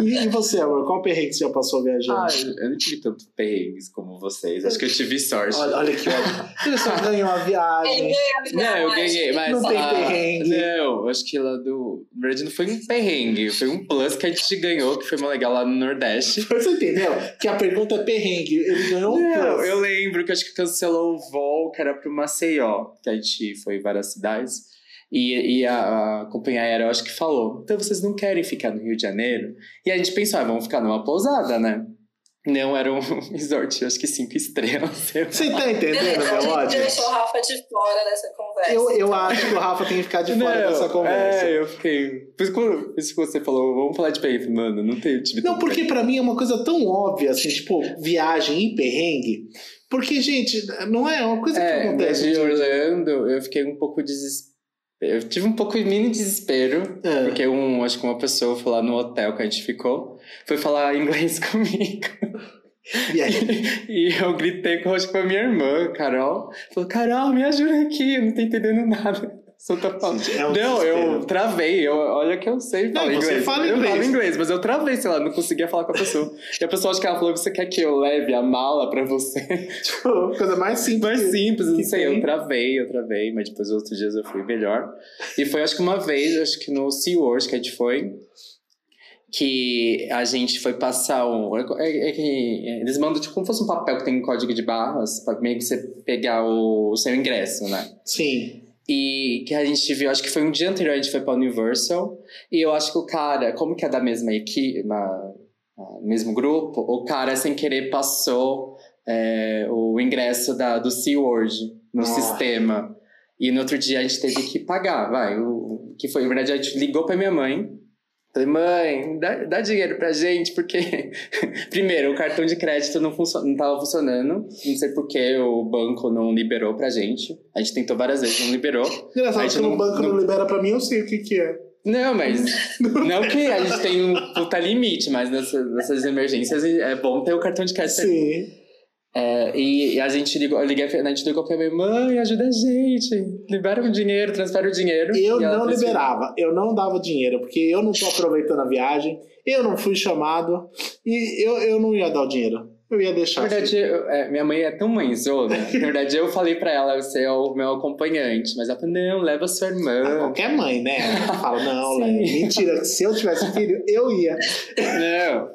E, você, amor? Qual perrengue você já passou viajando? Ah, eu não tive tanto perrengues como vocês. Acho que eu tive sorte. Olha, olha que Ele só ganhou uma viagem. Não, eu ganhei, mas. Não tem perrengue. Não, acho que lá do. Na verdade, não foi um perrengue, foi um plus que a gente ganhou, que foi uma legal lá no Nordeste. Você entendeu? Que a pergunta é perrengue. Ele ganhou um não, plus. Eu lembro que acho que cancelou o voo, que era pro Maceió, que a gente foi em várias cidades. E, e a, a, companhia aérea, eu acho que falou: então vocês não querem ficar no Rio de Janeiro? E a gente pensou: ah, vamos ficar numa pousada, né? Não, era um resort, acho que cinco estrelas. Você tá entendendo, meu ódio? A gente deixou o Rafa de fora dessa conversa. Eu, eu acho que o Rafa tem que ficar de fora não, dessa conversa. É, eu fiquei. Por isso, quando, isso que você falou, vamos falar de perrengue. Mano, não tem time. Não, porque pra mim é uma coisa tão óbvia, assim, tipo, viagem e perrengue. Porque, gente, não é uma coisa é, que acontece. De Orlando, eu fiquei um pouco desesperado eu tive um pouco de mini desespero, é. porque um, acho que uma pessoa foi lá no hotel que a gente ficou, foi falar inglês comigo. E, aí? e, e eu gritei com, acho que com a minha irmã, Carol. Falou, Carol, me ajuda aqui, eu não tô entendendo nada. Só tá falando. É um não, eu travei. Eu, olha que eu sei falar não, inglês. Fala inglês. Eu falo inglês, mas eu travei, sei lá, não conseguia falar com a pessoa. e a pessoa acho que ela falou: você quer que eu leve a mala pra você? Tipo, coisa mais simples. Mais simples, não sei. Eu travei, eu travei, mas depois outros dias eu fui melhor. E foi acho que uma vez, acho que no SeaWorld que a gente foi que a gente foi passar um. É, é que eles mandam tipo como fosse um papel que tem um código de barras, para meio que você pegar o, o seu ingresso, né? Sim. E que a gente viu, acho que foi um dia anterior, a gente foi pra Universal. E eu acho que o cara, como que é da mesma equipe, na, mesmo grupo, o cara sem querer passou é, o ingresso da, do SeaWorld no ah. sistema. E no outro dia a gente teve que pagar, vai. O, que foi, na verdade, a gente ligou pra minha mãe Falei, mãe, dá, dá dinheiro pra gente, porque, primeiro, o cartão de crédito não, funciona, não tava funcionando. Não sei por que o banco não liberou pra gente. A gente tentou várias vezes, não liberou. Engraçado, se o banco não... não libera pra mim, eu sei o que que é. Não, mas. não que a gente tem um puta limite, mas nessas, nessas emergências é bom ter o cartão de crédito. Sim. É, e a gente ligou, liguei, a gente ligou pra minha mãe, ajuda a gente, libera o dinheiro, transfere o dinheiro. Eu não liberava, eu não dava dinheiro, porque eu não tô aproveitando a viagem, eu não fui chamado e eu, eu não ia dar o dinheiro. Eu ia deixar. Na verdade, assim. eu, é, minha mãe é tão mãezona. Na verdade, eu falei pra ela, você é o meu acompanhante. Mas ela falou, não, leva sua irmã. Ah, qualquer mãe, né? Ela fala, não, leva. Mentira, se eu tivesse filho, eu ia. Não.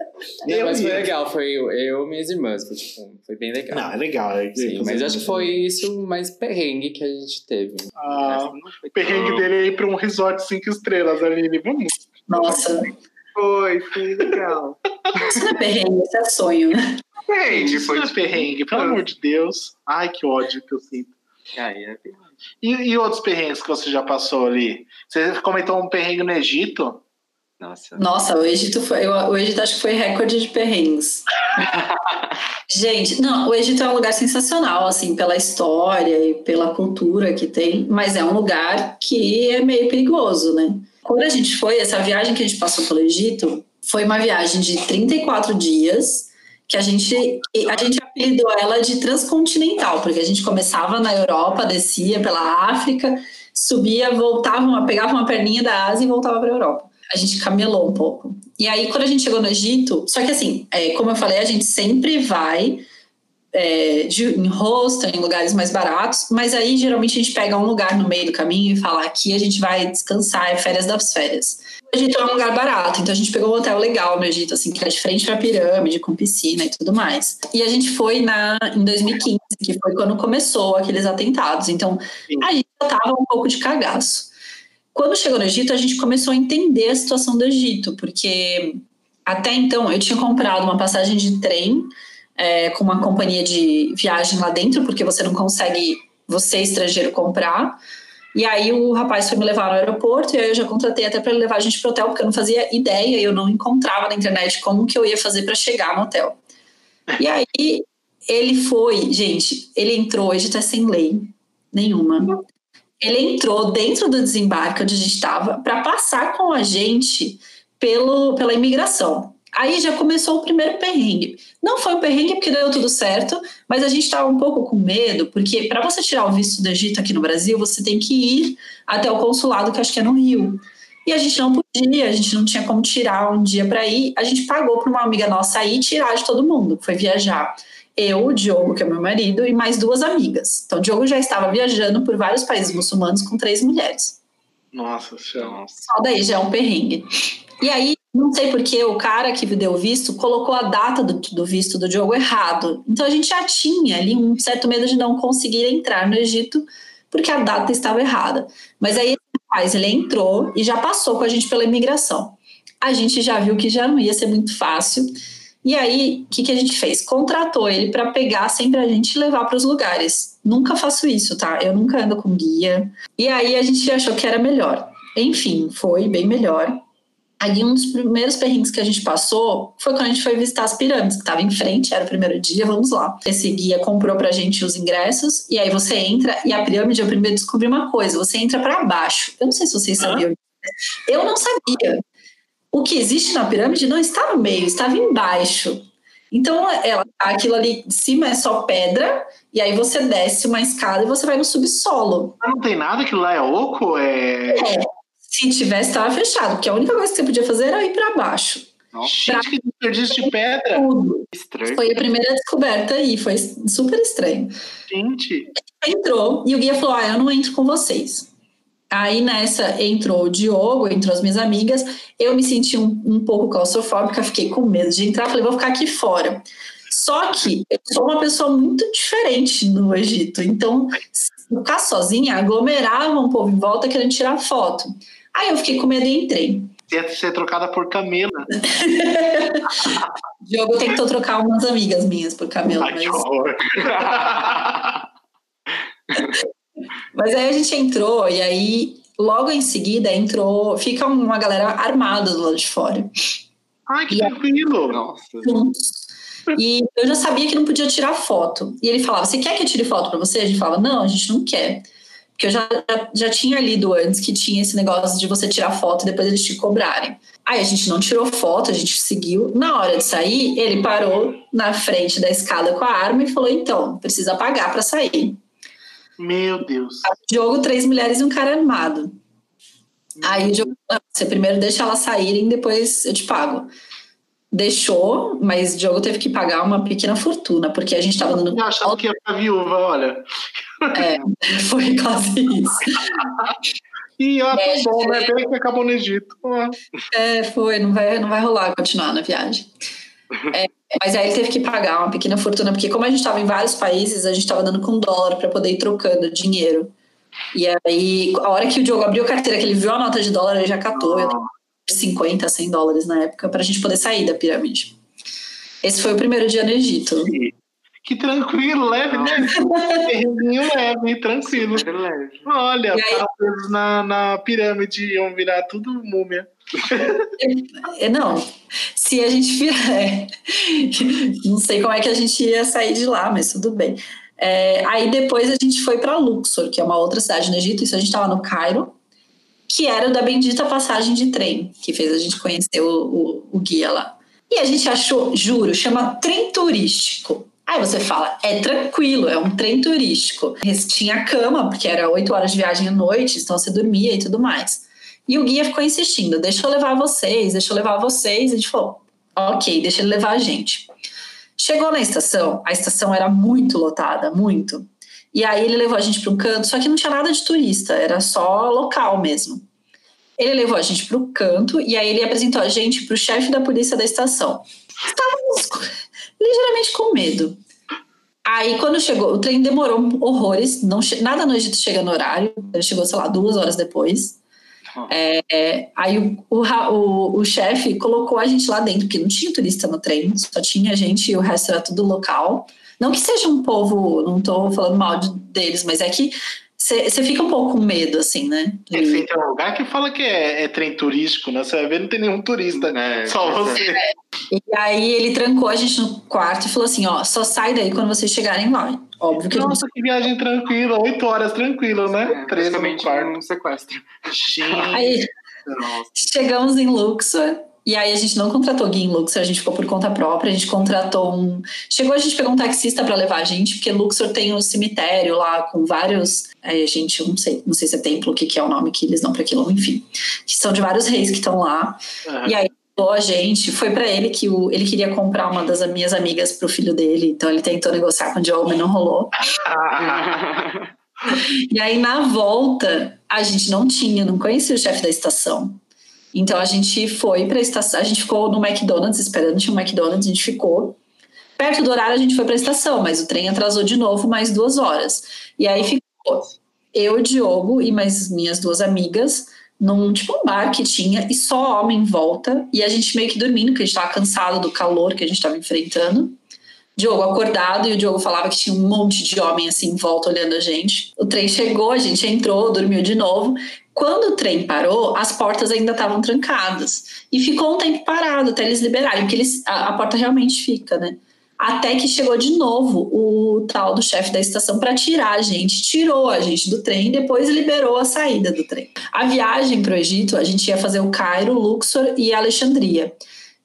não eu mas ia. foi legal, foi eu e minhas irmãs. Foi, tipo, foi bem legal. Não, é legal. É, Sim, mas acho que foi isso mais perrengue que a gente teve. Ah, o perrengue tão... dele é ir pra um resort cinco estrelas, Aline. Vamos. Nossa. Foi, foi legal. Isso não é perrengue, isso é sonho, né? Perrengue, foi de perrengue, pelo amor de Deus. Ai, que ódio que eu sinto. Aí é e, e outros perrengues que você já passou ali? Você comentou um perrengue no Egito? Nossa. Nossa, o Egito foi. Eu, o Egito acho que foi recorde de perrengues. Gente, não, o Egito é um lugar sensacional, assim, pela história e pela cultura que tem, mas é um lugar que é meio perigoso, né? Quando a gente foi, essa viagem que a gente passou pelo Egito foi uma viagem de 34 dias que a gente, a gente apelidou ela de transcontinental, porque a gente começava na Europa, descia pela África, subia, voltava, pegava uma perninha da Ásia e voltava para a Europa. A gente camelou um pouco. E aí, quando a gente chegou no Egito, só que assim, é, como eu falei, a gente sempre vai é, de, em hostel, em lugares mais baratos, mas aí geralmente a gente pega um lugar no meio do caminho e fala: aqui a gente vai descansar, é férias das férias. Egito é um lugar barato, então a gente pegou um hotel legal no Egito, assim, que era de frente para a pirâmide, com piscina e tudo mais. E a gente foi na, em 2015, que foi quando começou aqueles atentados. Então a gente já tava um pouco de cagaço. Quando chegou no Egito, a gente começou a entender a situação do Egito, porque até então eu tinha comprado uma passagem de trem é, com uma companhia de viagem lá dentro, porque você não consegue, você estrangeiro, comprar. E aí o rapaz foi me levar no aeroporto e aí eu já contratei até para levar a gente pro hotel, porque eu não fazia ideia, eu não encontrava na internet como que eu ia fazer para chegar no hotel. E aí ele foi, gente, ele entrou, a gente tá sem lei nenhuma. Ele entrou dentro do desembarque onde a gente estava para passar com a gente pelo, pela imigração. Aí já começou o primeiro perrengue. Não foi um perrengue porque deu tudo certo, mas a gente estava um pouco com medo, porque para você tirar o visto do Egito aqui no Brasil, você tem que ir até o consulado, que acho que é no Rio. E a gente não podia, a gente não tinha como tirar um dia para ir. A gente pagou para uma amiga nossa ir tirar de todo mundo, foi viajar. Eu, o Diogo, que é meu marido, e mais duas amigas. Então, o Diogo já estava viajando por vários países muçulmanos com três mulheres. Nossa Senhora. Só daí já é um perrengue. E aí, não sei porque o cara que deu visto colocou a data do, do, visto do Diogo errado. Então a gente já tinha ali um certo medo de não conseguir entrar no Egito porque a data estava errada. Mas aí rapaz, ele entrou e já passou com a gente pela imigração. A gente já viu que já não ia ser muito fácil. E aí, o que, que a gente fez? Contratou ele para pegar sempre a gente e levar para os lugares. Nunca faço isso, tá? Eu nunca ando com guia. E aí a gente achou que era melhor. Enfim, foi bem melhor. Aí um dos primeiros perrengues que a gente passou foi quando a gente foi visitar as pirâmides, que estava em frente, era o primeiro dia, vamos lá. Esse guia comprou pra gente os ingressos, e aí você entra, e a pirâmide, eu primeiro descobri uma coisa, você entra para baixo. Eu não sei se vocês sabiam. Eu não sabia. O que existe na pirâmide não está no meio, estava embaixo. Então, ela, aquilo ali de cima é só pedra, e aí você desce uma escada e você vai no subsolo. Não tem nada, aquilo lá é oco? É... é se tivesse, estava fechado, porque a única coisa que você podia fazer era ir para baixo. Nossa, pra... que desperdício de pedra. Tudo. Estranho. Foi a primeira descoberta aí, foi super estranho. Gente. Entrou e o guia falou: Ah, eu não entro com vocês. Aí nessa entrou o Diogo, entrou as minhas amigas. Eu me senti um, um pouco claustrofóbica, fiquei com medo de entrar. Falei, vou ficar aqui fora. Só que eu sou uma pessoa muito diferente no Egito. Então, ficar sozinha, aglomerava um povo em volta querendo tirar foto. Aí eu fiquei com medo e entrei. Ia ser trocada por Camila. Diogo tentou trocar umas amigas minhas por Camila. Ai, mas... que horror. mas aí a gente entrou e aí logo em seguida entrou, fica uma galera armada do lado de fora. Ai, que tranquilo! Nossa. E eu já sabia que não podia tirar foto. E ele falava: Você quer que eu tire foto para você? A gente falava: Não, a gente não quer. Porque eu já, já, tinha lido antes que tinha esse negócio de você tirar foto e depois eles te cobrarem. Aí a gente não tirou foto, a gente seguiu. Na hora de sair, ele parou na frente da escada com a arma e falou: então, precisa pagar para sair. Meu Deus. Jogo, três mulheres e um cara armado. Aí o Diogo, você primeiro deixa elas saírem, depois eu te pago deixou, mas o Diogo teve que pagar uma pequena fortuna, porque a gente estava dando. Eu achava que ia ficar viúva, olha. É, foi quase isso. e ó, é, bom, né? Pena que acabou no Egito. É, foi, não vai, não vai rolar continuar na viagem. É, mas aí ele teve que pagar uma pequena fortuna, porque como a gente estava em vários países, a gente estava dando com dólar para poder ir trocando dinheiro. E aí, a hora que o Diogo abriu a carteira, que ele viu a nota de dólar, ele já catou. Ah. 50, 100 dólares na época para a gente poder sair da pirâmide. Esse foi o primeiro dia no Egito. Que tranquilo, leve, né? Terreninho leve, tranquilo. Olha, aí... na, na pirâmide iam virar tudo múmia. É, não, se a gente virar. É, não sei como é que a gente ia sair de lá, mas tudo bem. É, aí depois a gente foi para Luxor, que é uma outra cidade no Egito. Isso a gente estava no Cairo que era o da bendita passagem de trem, que fez a gente conhecer o, o, o guia lá. E a gente achou, juro, chama trem turístico. Aí você fala, é tranquilo, é um trem turístico. Tinha cama, porque era oito horas de viagem à noite, então você dormia e tudo mais. E o guia ficou insistindo, deixa eu levar vocês, deixa eu levar vocês. A gente falou, ok, deixa ele levar a gente. Chegou na estação, a estação era muito lotada, muito. E aí ele levou a gente para um canto, só que não tinha nada de turista, era só local mesmo. Ele levou a gente para o canto e aí ele apresentou a gente para o chefe da polícia da estação. Estávamos ligeiramente com medo. Aí, quando chegou, o trem demorou horrores, não, nada no Egito chega no horário, ele chegou, sei lá, duas horas depois. É, aí o, o, o, o chefe colocou a gente lá dentro, porque não tinha turista no trem, só tinha a gente e o resto era tudo local. Não que seja um povo, não estou falando mal de, deles, mas é que você fica um pouco com medo, assim, né? É, e... tem um lugar que fala que é, é, trem turístico, né? Você vai ver, não tem nenhum turista, né? Só você. É. E aí ele trancou a gente no quarto e falou assim: ó, só sai daí quando vocês chegarem lá. Óbvio que Nossa, gente... que viagem tranquila, oito horas tranquilo, né? É, no quarto. um sequestro. Aí, chegamos em Luxor e aí a gente não contratou guia em Luxor, a gente ficou por conta própria, a gente contratou um. Chegou a gente pegou um taxista para levar a gente, porque Luxor tem um cemitério lá com vários. Aí a gente, não sei, não sei se é templo, o que, que é o nome que eles dão para aquilo, enfim. Que são de vários reis que estão lá. Uhum. E aí a gente, foi para ele que o, ele queria comprar uma das minhas amigas pro filho dele, então ele tentou negociar com o Diogo, mas não rolou. e aí na volta, a gente não tinha, não conhecia o chefe da estação. Então a gente foi para a estação, a gente ficou no McDonald's esperando, tinha um McDonald's, a gente ficou. Perto do horário a gente foi para a estação, mas o trem atrasou de novo mais duas horas. E aí ficou eu, Diogo e mais minhas duas amigas num tipo um bar que tinha e só homem em volta e a gente meio que dormindo, porque a gente estava cansado do calor que a gente estava enfrentando. Diogo acordado e o Diogo falava que tinha um monte de homem assim em volta olhando a gente. O trem chegou, a gente entrou, dormiu de novo quando o trem parou, as portas ainda estavam trancadas. E ficou um tempo parado até eles liberarem, porque eles, a, a porta realmente fica, né? Até que chegou de novo o tal do chefe da estação para tirar a gente, tirou a gente do trem e depois liberou a saída do trem. A viagem para o Egito, a gente ia fazer o Cairo, Luxor e Alexandria.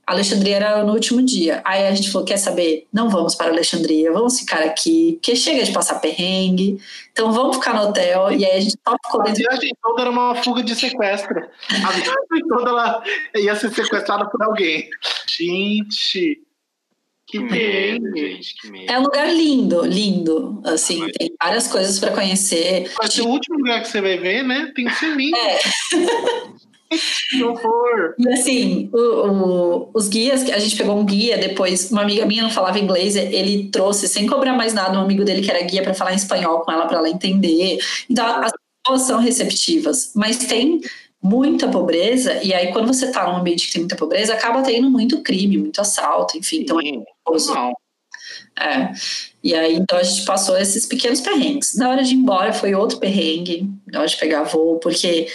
Alexandria era no último dia. Aí a gente falou: quer saber? Não vamos para Alexandria, vamos ficar aqui, porque chega de passar perrengue. Então vamos ficar no hotel. E aí a gente só ficou dentro. A viagem toda era uma fuga de sequestro. A viagem toda ela ia ser sequestrada por alguém. Gente. Que medo, gente, que medo. É um lugar lindo, lindo. Assim, Mas... tem várias coisas para conhecer. Mas o último lugar que você vai ver, né? Tem que ser lindo. É. Que horror! E assim, o, o, os guias, a gente pegou um guia depois, uma amiga minha não falava inglês, ele trouxe, sem cobrar mais nada, um amigo dele que era guia para falar em espanhol com ela, para ela entender. Então, as pessoas são receptivas, mas tem muita pobreza, e aí quando você está num ambiente que tem muita pobreza, acaba tendo muito crime, muito assalto, enfim. Então, Sim, é, é. E aí, então a gente passou esses pequenos perrengues. Na hora de ir embora foi outro perrengue, na hora de pegar voo, porque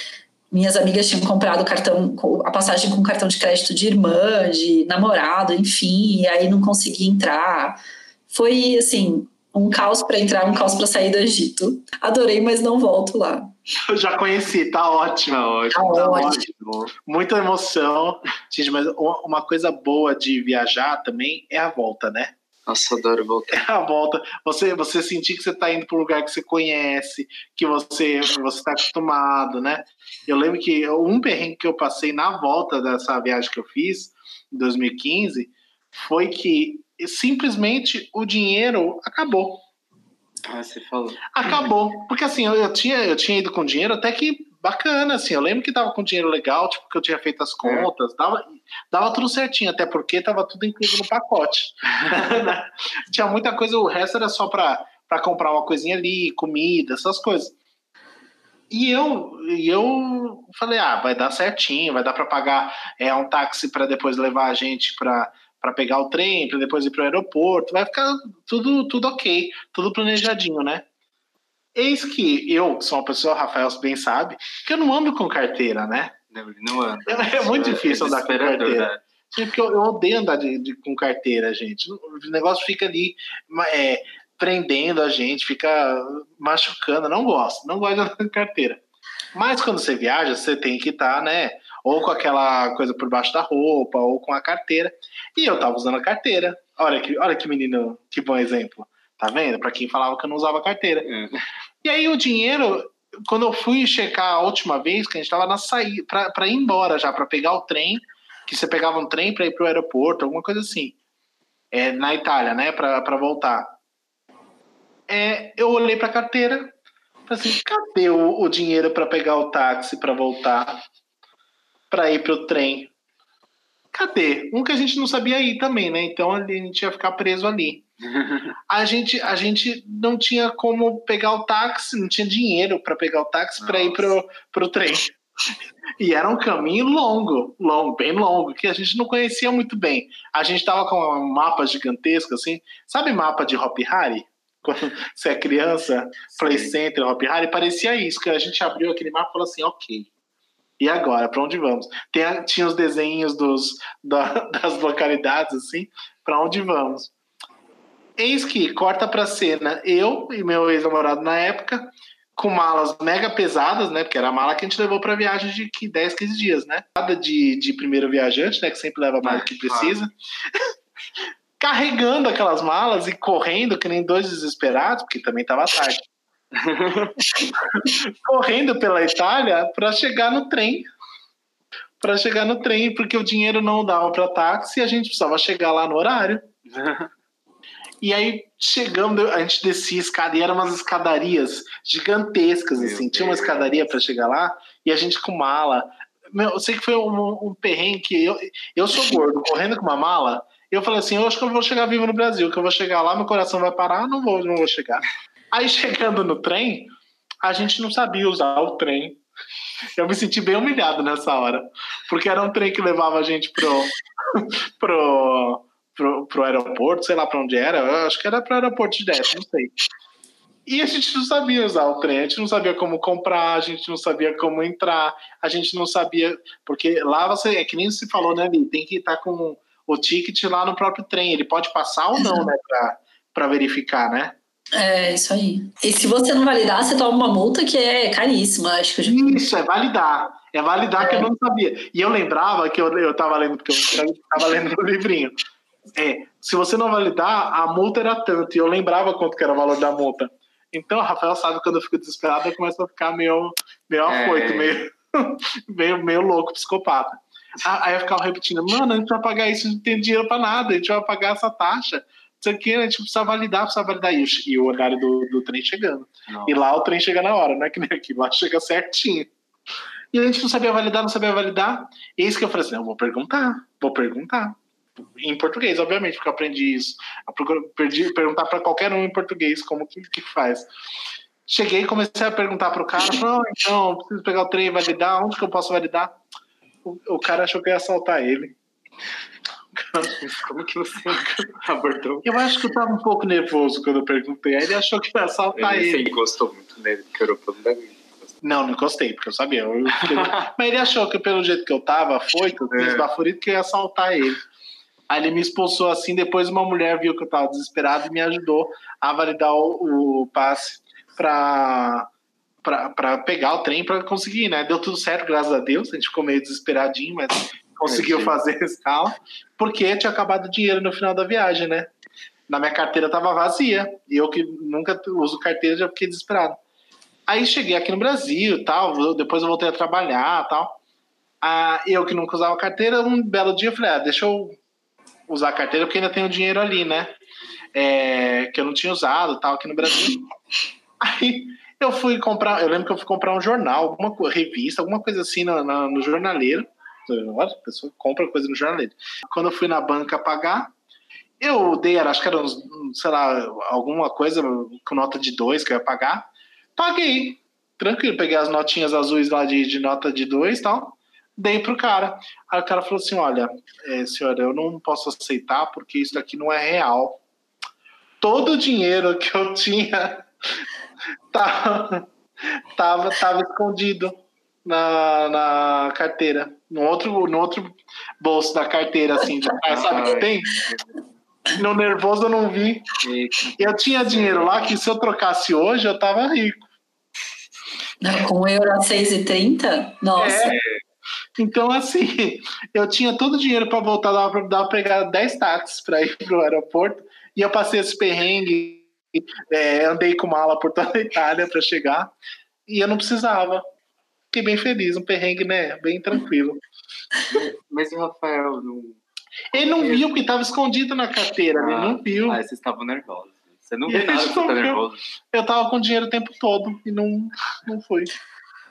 minhas amigas tinham comprado cartão, a passagem com cartão de crédito de irmã, de namorado, enfim, e aí não consegui entrar. Foi assim, um caos para entrar, um caos para sair do Egito. Adorei, mas não volto lá. Eu já conheci, tá ótimo. Tá ótimo, tá, tá ótimo. Muita emoção. Gente, mas uma coisa boa de viajar também é a volta, né? Nossa, adoro voltar. É a volta. Você, você sentir que você está indo para um lugar que você conhece, que você você está acostumado, né? Eu lembro que um perrengue que eu passei na volta dessa viagem que eu fiz, em 2015, foi que simplesmente o dinheiro acabou. Ah, você falou. Acabou. Porque assim, eu, eu, tinha, eu tinha ido com dinheiro até que bacana, assim. Eu lembro que tava com dinheiro legal, tipo, que eu tinha feito as contas, é. dava, dava tudo certinho, até porque tava tudo incluído no pacote. tinha muita coisa, o resto era só para comprar uma coisinha ali, comida, essas coisas. E eu, e eu falei, ah, vai dar certinho, vai dar para pagar é, um táxi para depois levar a gente para para pegar o trem, para depois ir para o aeroporto, vai ficar tudo, tudo ok, tudo planejadinho, né? Eis que eu, que sou uma pessoa, Rafael bem sabe, que eu não ando com carteira, né? Não, não ando. É muito é difícil andar com carteira. Porque eu, eu odeio andar de, de, com carteira, gente. O negócio fica ali é, prendendo a gente, fica machucando. Não gosto, não gosto de andar carteira. Mas quando você viaja, você tem que estar, tá, né? Ou com aquela coisa por baixo da roupa, ou com a carteira. E eu tava usando a carteira. Olha que, olha que menino, que bom exemplo. Tá vendo? Para quem falava que eu não usava carteira. É. E aí o dinheiro, quando eu fui checar a última vez, que a gente estava na saída, para ir embora já, para pegar o trem, que você pegava um trem para ir para o aeroporto, alguma coisa assim. É, na Itália, né? Para voltar. É, eu olhei para a carteira, falei assim: cadê o, o dinheiro para pegar o táxi para voltar? para ir pro trem. Cadê? Um que a gente não sabia ir também, né? Então a gente ia ficar preso ali. a gente, a gente não tinha como pegar o táxi, não tinha dinheiro para pegar o táxi para ir pro, pro trem. E era um caminho longo, longo, bem longo, que a gente não conhecia muito bem. A gente tava com um mapa gigantesco, assim. Sabe mapa de Hop Harry? Quando você é criança, Play Center, Hop Harry, parecia isso, que a gente abriu aquele mapa e falou assim, ok. E agora, para onde vamos? Tem, tinha os desenhos dos, da, das localidades, assim, para onde vamos? Eis que corta pra cena eu e meu ex-namorado na época, com malas mega pesadas, né? Porque era a mala que a gente levou para viagem de 10, 15 dias, né? Nada de, de primeiro viajante, né? Que sempre leva a mala que precisa. Carregando aquelas malas e correndo que nem dois desesperados, porque também estava tarde. correndo pela Itália para chegar no trem. Para chegar no trem, porque o dinheiro não dava para táxi e a gente precisava chegar lá no horário. E aí, chegando, a gente descia a escada e eram umas escadarias gigantescas, Meu assim. Deus. Tinha uma escadaria para chegar lá e a gente com mala. Meu, eu sei que foi um, um perrengue que eu, eu sou gordo, correndo com uma mala. Eu falei assim: eu acho que eu vou chegar vivo no Brasil, que eu vou chegar lá, meu coração vai parar, não vou, não vou chegar. Aí chegando no trem, a gente não sabia usar o trem. Eu me senti bem humilhado nessa hora, porque era um trem que levava a gente pro, pro pro, pro aeroporto, sei lá para onde era, eu acho que era pro aeroporto de direto, não sei. E a gente não sabia usar o trem, a gente não sabia como comprar, a gente não sabia como entrar, a gente não sabia, porque lá você, é que nem se falou, né, Ali, tem que estar com o ticket lá no próprio trem, ele pode passar ou não, né, para verificar, né? É, isso aí. E se você não validar, você toma uma multa que é caríssima, acho que eu já... Isso, é validar. É validar é. que eu não sabia. E eu lembrava que eu, eu tava lendo, porque eu estava lendo no livrinho. É, se você não validar, a multa era tanto, e eu lembrava quanto que era o valor da multa. Então, o Rafael sabe quando eu fico desesperado, eu começo a ficar meio, meio é. afoito, meio, meio, meio louco, psicopata. Aí eu ficava repetindo, mano, a gente vai pagar isso, não tem dinheiro pra nada, a gente vai pagar essa taxa. Isso aqui a gente precisa validar, precisa validar. E o, e o horário do, do trem chegando. Não. E lá o trem chega na hora, não é que nem aqui, lá chega certinho. E a gente não sabia validar, não sabia validar. E é isso que eu falei assim, eu vou perguntar, vou perguntar em português, obviamente, porque eu aprendi isso. Eu perdi, perguntar para qualquer um em português como que, que faz. Cheguei e comecei a perguntar para o cara, não, então, preciso pegar o trem e validar, onde que eu posso validar? O, o cara achou que eu ia assaltar ele. Como que você abordou? Eu acho que eu tava um pouco nervoso quando eu perguntei. Aí ele achou que ia assaltar ele. Ele gostou muito dele, que era o Não, não encostei, porque eu sabia. Eu, mas ele achou que pelo jeito que eu tava, foi, que eu é. esbaforido, que eu ia assaltar ele. Aí ele me expulsou assim. Depois, uma mulher viu que eu estava desesperado e me ajudou a validar o, o passe para para pegar o trem para conseguir, né? Deu tudo certo, graças a Deus. A gente ficou meio desesperadinho, mas conseguiu é, fazer esse tal, porque tinha acabado o dinheiro no final da viagem, né? Na minha carteira tava vazia. E eu que nunca uso carteira já fiquei desesperado. Aí cheguei aqui no Brasil, tal. Depois eu voltei a trabalhar, tal. Ah, eu que nunca usava carteira, um belo dia eu falei, ah, deixa eu usar a carteira porque ainda tenho dinheiro ali, né? É, que eu não tinha usado, tal, aqui no Brasil. Aí eu fui comprar, eu lembro que eu fui comprar um jornal, alguma revista, alguma coisa assim no, no, no jornaleiro. A pessoa compra coisa no jornaleiro. Quando eu fui na banca pagar, eu dei, acho que era, uns, sei lá, alguma coisa com nota de dois que eu ia pagar. Paguei, tranquilo, peguei as notinhas azuis lá de, de nota de dois e tal dei pro cara. Aí o cara falou assim: olha, é, senhora, eu não posso aceitar porque isso aqui não é real. Todo o dinheiro que eu tinha tava, tava, tava escondido na, na carteira. No outro, no outro bolso da carteira, assim, de trás, sabe que tem? No nervoso eu não vi. Eu tinha dinheiro lá que se eu trocasse hoje eu tava rico. Com euro a 6,30? Nossa. É, então, assim, eu tinha todo o dinheiro para voltar, dava para pegar 10 táxis para ir para o aeroporto, e eu passei esse perrengue, é, andei com mala por toda a Itália para chegar, e eu não precisava. Fiquei bem feliz, um perrengue, né? Bem tranquilo. Mas o Rafael não. Ele não viu que estava escondido na carteira, ah, ele não viu. Ah, vocês estavam nervosos. Você não viu nada, você tá nervoso. Eu tava com dinheiro o tempo todo e não, não foi.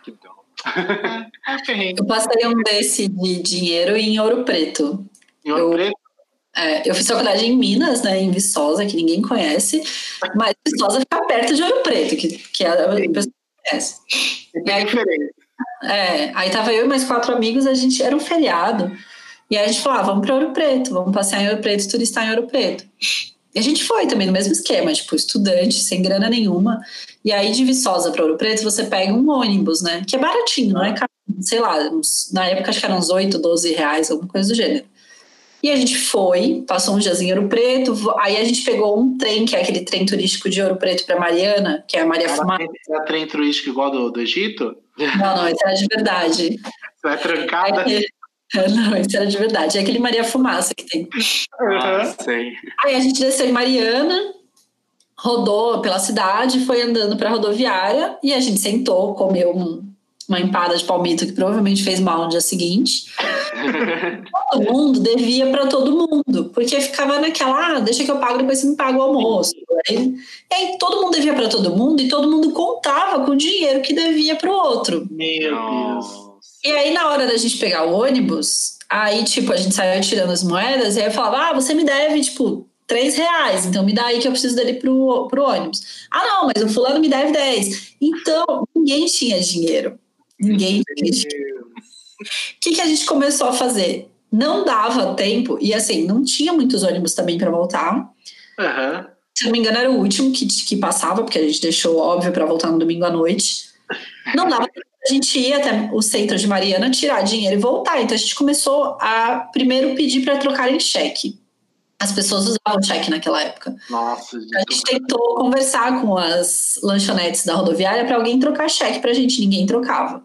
Que dó. É, é perrengue. Eu passei um desse de dinheiro em Ouro Preto. Em Ouro eu, Preto? É, eu fiz faculdade em Minas, né, em Viçosa, que ninguém conhece, mas Viçosa fica perto de Ouro Preto, que, que a pessoa conhece. É aí, diferente. É, aí tava eu e mais quatro amigos, a gente era um feriado. E aí a gente falou, ah, vamos para Ouro Preto, vamos passear em Ouro Preto, turistar em Ouro Preto. E a gente foi também no mesmo esquema, tipo, estudante, sem grana nenhuma. E aí de Viçosa para Ouro Preto, você pega um ônibus, né? Que é baratinho, não é caro. Sei lá, uns, na época acho que eram uns 8, 12 reais, alguma coisa do gênero. E a gente foi, passou um dias em Ouro Preto, aí a gente pegou um trem, que é aquele trem turístico de Ouro Preto para Mariana, que é a Maria Fumaça. É trem turístico igual do, do Egito? Não, não, esse era de verdade. Você é trancada? Não, esse era de verdade. É aquele Maria Fumaça que tem. Ah, sei. Aí a gente desceu em Mariana, rodou pela cidade, foi andando para a rodoviária e a gente sentou, comeu um, uma empada de palmito que provavelmente fez mal no dia seguinte. Todo mundo devia para todo mundo, porque ficava naquela, ah, deixa que eu pago, depois você me paga o almoço. Aí, e aí todo mundo devia para todo mundo e todo mundo contava com o dinheiro que devia para o outro. Meu Deus. E aí, na hora da gente pegar o ônibus, aí, tipo, a gente saiu tirando as moedas, e aí eu falava, ah, você me deve, tipo, três reais, então me dá aí que eu preciso dele pro, pro ônibus. Ah, não, mas o fulano me deve dez. Então, ninguém tinha dinheiro. Ninguém O que, que a gente começou a fazer? Não dava tempo, e assim, não tinha muitos ônibus também para voltar. Uhum. Se não me engano, era o último que, que passava, porque a gente deixou óbvio para voltar no domingo à noite. Não dava a gente ia até o centro de Mariana tirar dinheiro e voltar. Então a gente começou a primeiro pedir para trocar em cheque. As pessoas usavam cheque naquela época. Nossa, gente. A gente tentou conversar com as lanchonetes da rodoviária para alguém trocar cheque para a gente, ninguém trocava.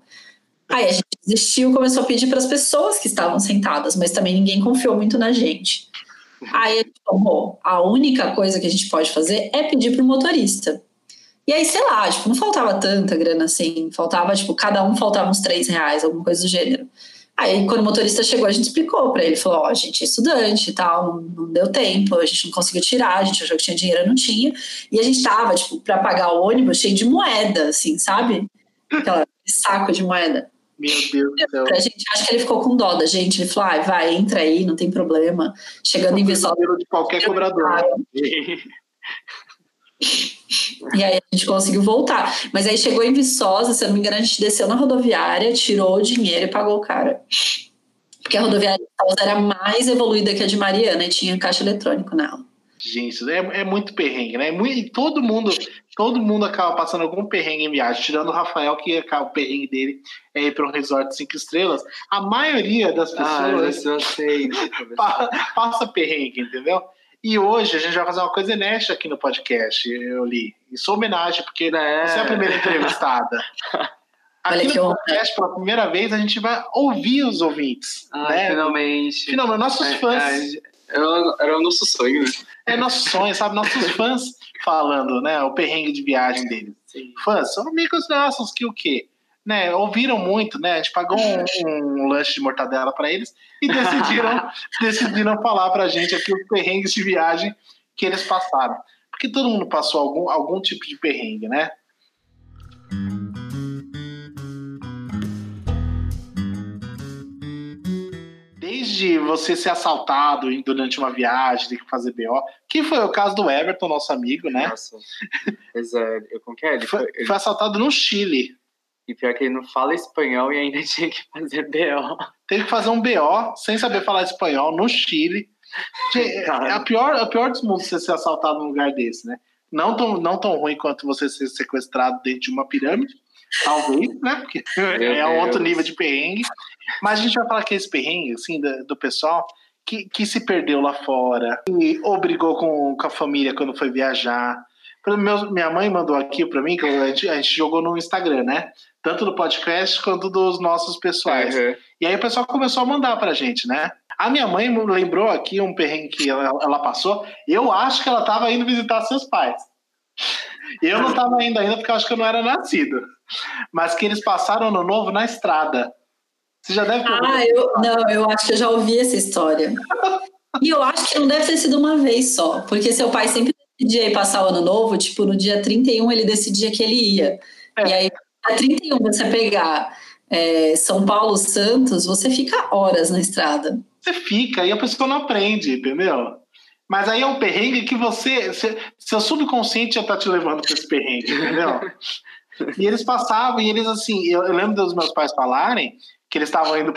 Aí a gente desistiu, começou a pedir para as pessoas que estavam sentadas, mas também ninguém confiou muito na gente. Aí a gente falou, a única coisa que a gente pode fazer é pedir para o motorista. E aí, sei lá, tipo, não faltava tanta grana assim, faltava, tipo, cada um faltava uns três reais, alguma coisa do gênero. Aí, quando o motorista chegou, a gente explicou para ele, falou, ó, oh, a gente é estudante e tal, não, deu tempo, a gente não conseguiu tirar, a gente achou que tinha dinheiro, não tinha. E a gente tava, tipo, para pagar o ônibus cheio de moeda, assim, sabe? Aquela saco de moeda. Meu Deus do céu. Pra gente, acho que ele ficou com dó da gente. Ele falou, ah, vai, entra aí, não tem problema. Chegando em Viçosa. de qualquer cobrador. E aí a gente conseguiu voltar. Mas aí chegou em Viçosa, se eu não me engano, a gente desceu na rodoviária, tirou o dinheiro e pagou o cara. Porque a rodoviária de Viçosa era mais evoluída que a de Mariana e tinha caixa eletrônico nela. Gente, é, é muito perrengue, né? Muito, todo mundo todo mundo acaba passando algum perrengue em viagem, tirando o Rafael, que acaba, o perrengue dele é ir para um resort de cinco estrelas. A maioria das ah, pessoas ah, eu sei. passa perrengue, entendeu? E hoje a gente vai fazer uma coisa inédita aqui no podcast, eu li. Isso é homenagem, porque é. você é a primeira entrevistada. Aqui no podcast, pela primeira vez, a gente vai ouvir os ouvintes. Ah, né? Finalmente. Finalmente, nossos é, fãs. É, era o nosso sonho, né? É nosso sonho, sabe? Nossos fãs falando, né? O perrengue de viagem deles. Sim. Fãs, são amigos nossos que o quê? né, ouviram muito, né? A gente pagou um, um lanche de mortadela para eles e decidiram, decidiram falar para a gente aqui os perrengues de viagem que eles passaram. Porque todo mundo passou algum, algum tipo de perrengue, né? Desde você ser assaltado durante uma viagem, ter que fazer BO, que foi o caso do Everton, nosso amigo, né? Nossa, pois é, eu, como que é? Ele foi, foi, foi assaltado no Chile. E pior que ele não fala espanhol e ainda tinha que fazer BO. Teve que fazer um BO sem saber falar espanhol no Chile. É a pior, a pior dos mundos você ser assaltado num lugar desse, né? Não tão, não tão ruim quanto você ser sequestrado dentro de uma pirâmide, talvez, né? Porque Meu é um outro nível de perrengue. Mas a gente vai falar que esse perrengue, assim, do, do pessoal que, que se perdeu lá fora, e obrigou com, com a família quando foi viajar. Meu, minha mãe mandou aqui para mim, que a gente, a gente jogou no Instagram, né? tanto do podcast quanto dos nossos pessoais. Uhum. E aí o pessoal começou a mandar pra gente, né? A minha mãe lembrou aqui um perrengue que ela, ela passou. Eu acho que ela estava indo visitar seus pais. Eu não estava indo ainda porque eu acho que eu não era nascido. Mas que eles passaram ano novo na estrada. Você já deve ter Ah, eu, não, eu acho que eu já ouvi essa história. e eu acho que não deve ter sido uma vez só, porque seu pai sempre decidia ir passar o ano novo, tipo, no dia 31 ele decidia que ele ia. É. E aí a 31 você pegar é, São Paulo Santos, você fica horas na estrada. Você fica e a pessoa não aprende, entendeu? Mas aí é um perrengue que você. seu subconsciente já tá te levando para esse perrengue, entendeu? e eles passavam, e eles assim, eu, eu lembro dos meus pais falarem que eles estavam indo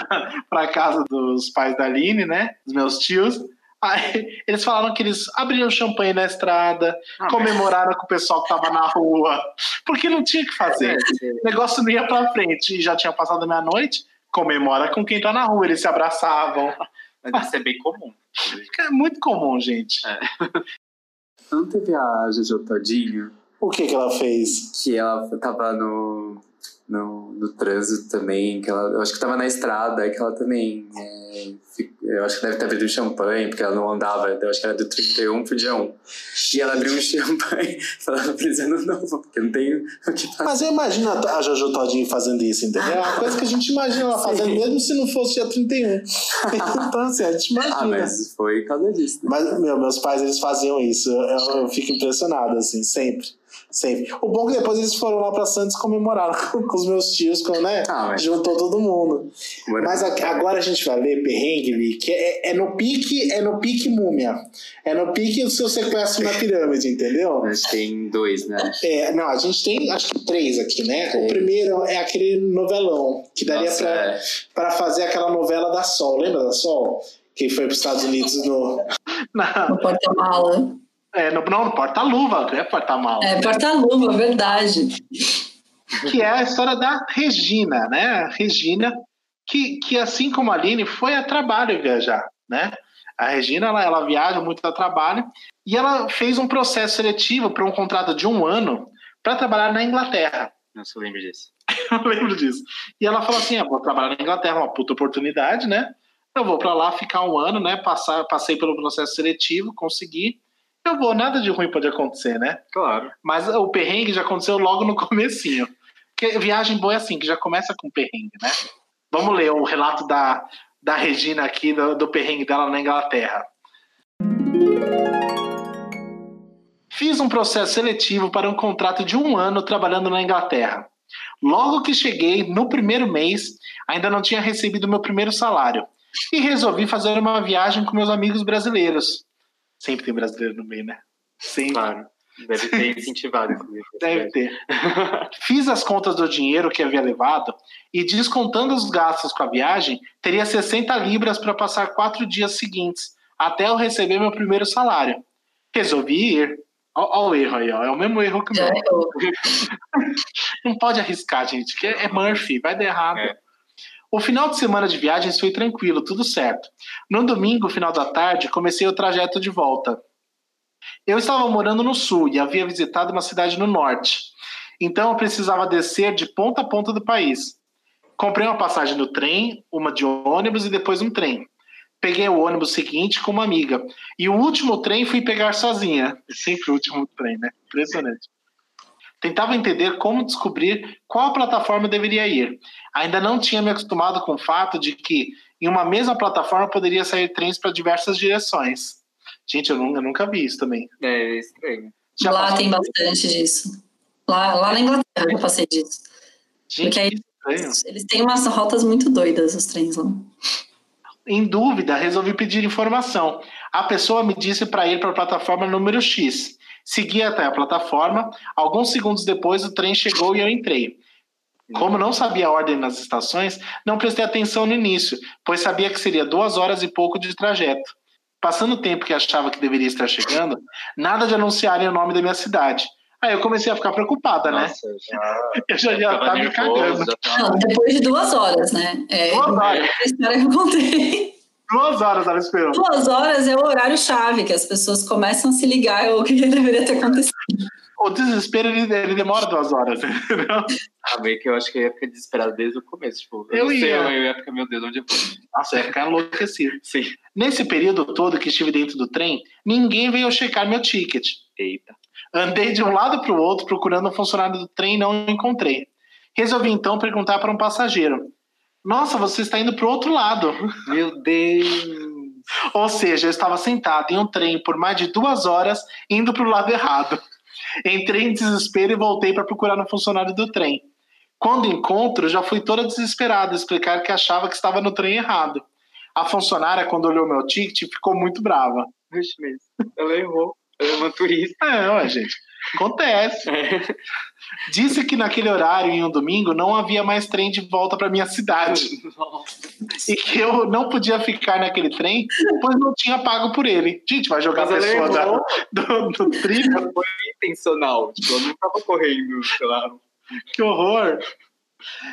para casa dos pais da Aline, né? Dos meus tios. Aí, eles falaram que eles abriram champanhe na estrada, ah, comemoraram mas... com o pessoal que tava na rua, porque não tinha o que fazer. É, o negócio não ia pra frente e já tinha passado a meia-noite. Comemora com quem tá na rua, eles se abraçavam. Mas isso é bem comum. É muito comum, gente. É. Não teve a Jojo Todinho? O que que ela fez? Que ela tava no, no, no trânsito também, que ela, eu acho que tava na estrada, que ela também é, eu acho que deve ter abrido um champanhe, porque ela não andava, eu acho que era do 31 pro dia 1. E ela abriu um champanhe falando ano novo, porque não tem o que fazer. Mas eu imagino a Jojo Todinho fazendo isso, entendeu? É uma coisa que a gente imagina ela fazendo, mesmo se não fosse dia 31. então, assim, a gente imagina. Ah, mas foi por causa disso. Né? Mas, meu, meus pais, eles faziam isso. Eu, eu fico impressionado, assim, sempre. Sempre. O bom é que depois eles foram lá para Santos comemorar com os meus tios, com, né? Ah, mas... Juntou todo mundo. Mas agora a gente vai ver perrengue, que é, é, no pique, é no pique múmia. É no pique do seu sequestro na pirâmide, entendeu? A gente tem dois, né? É, não, a gente tem acho que três aqui, né? O primeiro é aquele novelão, que daria para é. fazer aquela novela da Sol. Lembra da Sol? Que foi para os Estados Unidos no. no porta-mala. É, no, não, porta-luva, é porta-mal. É, porta-luva, verdade. Que é a história da Regina, né? Regina, que, que assim como a Aline, foi a trabalho viajar, né? A Regina, ela, ela viaja muito a trabalho e ela fez um processo seletivo para um contrato de um ano para trabalhar na Inglaterra. Não se lembra disso. eu lembro disso. E ela falou assim: ah, vou trabalhar na Inglaterra, uma puta oportunidade, né? Eu vou para lá ficar um ano, né? Passar, passei pelo processo seletivo, consegui eu vou, nada de ruim pode acontecer, né? Claro. Mas o perrengue já aconteceu logo no comecinho. Porque viagem boa é assim, que já começa com perrengue, né? Vamos ler o relato da, da Regina aqui, do, do perrengue dela na Inglaterra. Fiz um processo seletivo para um contrato de um ano trabalhando na Inglaterra. Logo que cheguei, no primeiro mês, ainda não tinha recebido meu primeiro salário e resolvi fazer uma viagem com meus amigos brasileiros. Sempre tem brasileiro no meio, né? Sempre. Claro. Deve ter incentivado, inclusive. Deve ter. Fiz as contas do dinheiro que havia levado e, descontando os gastos com a viagem, teria 60 libras para passar quatro dias seguintes, até eu receber meu primeiro salário. Resolvi ir. Olha o erro aí, ó. é o mesmo erro que o meu. Não pode arriscar, gente, que é Murphy, vai dar errado. É. O final de semana de viagens foi tranquilo, tudo certo. No domingo, final da tarde, comecei o trajeto de volta. Eu estava morando no sul e havia visitado uma cidade no norte. Então eu precisava descer de ponta a ponta do país. Comprei uma passagem no trem, uma de ônibus e depois um trem. Peguei o ônibus seguinte com uma amiga. E o último trem fui pegar sozinha. Sempre o último trem, né? Impressionante. Tentava entender como descobrir qual plataforma deveria ir. Ainda não tinha me acostumado com o fato de que em uma mesma plataforma poderia sair trens para diversas direções. Gente, eu nunca, eu nunca vi isso também. É estranho. Já lá tem bastante disso. Lá, lá na Inglaterra eu passei disso. Gente, Porque aí eles, eles têm umas rotas muito doidas, os trens lá. Em dúvida, resolvi pedir informação. A pessoa me disse para ir para a plataforma número X. Segui até a plataforma. Alguns segundos depois, o trem chegou e eu entrei. Como não sabia a ordem nas estações, não prestei atenção no início, pois sabia que seria duas horas e pouco de trajeto. Passando o tempo que achava que deveria estar chegando, nada de anunciarem o nome da minha cidade. Aí eu comecei a ficar preocupada, né? Nossa, né? Já... Eu já estar me cagando. Não, depois de duas horas, né? É, duas horas. A história que eu contei. Duas horas ela esperou. Duas horas é o horário-chave, que as pessoas começam a se ligar o que deveria ter acontecido. O desespero, ele, ele demora duas horas, entendeu? Ah, meio que eu acho que eu ia ficar desesperado desde o começo. Tipo, eu, eu ia. Sei, eu ia ficar, meu Deus, onde eu vou? Nossa, eu ia ficar enlouquecido. Sim. Nesse período todo que estive dentro do trem, ninguém veio checar meu ticket. Eita. Andei de um lado para o outro procurando um funcionário do trem e não encontrei. Resolvi então perguntar para um passageiro: nossa, você está indo para o outro lado. Meu Deus! Ou seja, eu estava sentado em um trem por mais de duas horas, indo para o lado errado. Entrei em desespero e voltei para procurar no funcionário do trem. Quando encontro, já fui toda desesperada explicar que achava que estava no trem errado. A funcionária, quando olhou meu ticket, ficou muito brava. Mesmo. Ela errou. Ela é uma turista. É, ó, gente. Acontece. Disse que naquele horário, em um domingo, não havia mais trem de volta para minha cidade. E que eu não podia ficar naquele trem, pois não tinha pago por ele. Gente, vai jogar Mas a pessoa da, do, do trilho. Foi intencional. Tipo, eu não estava correndo, sei lá. Que horror.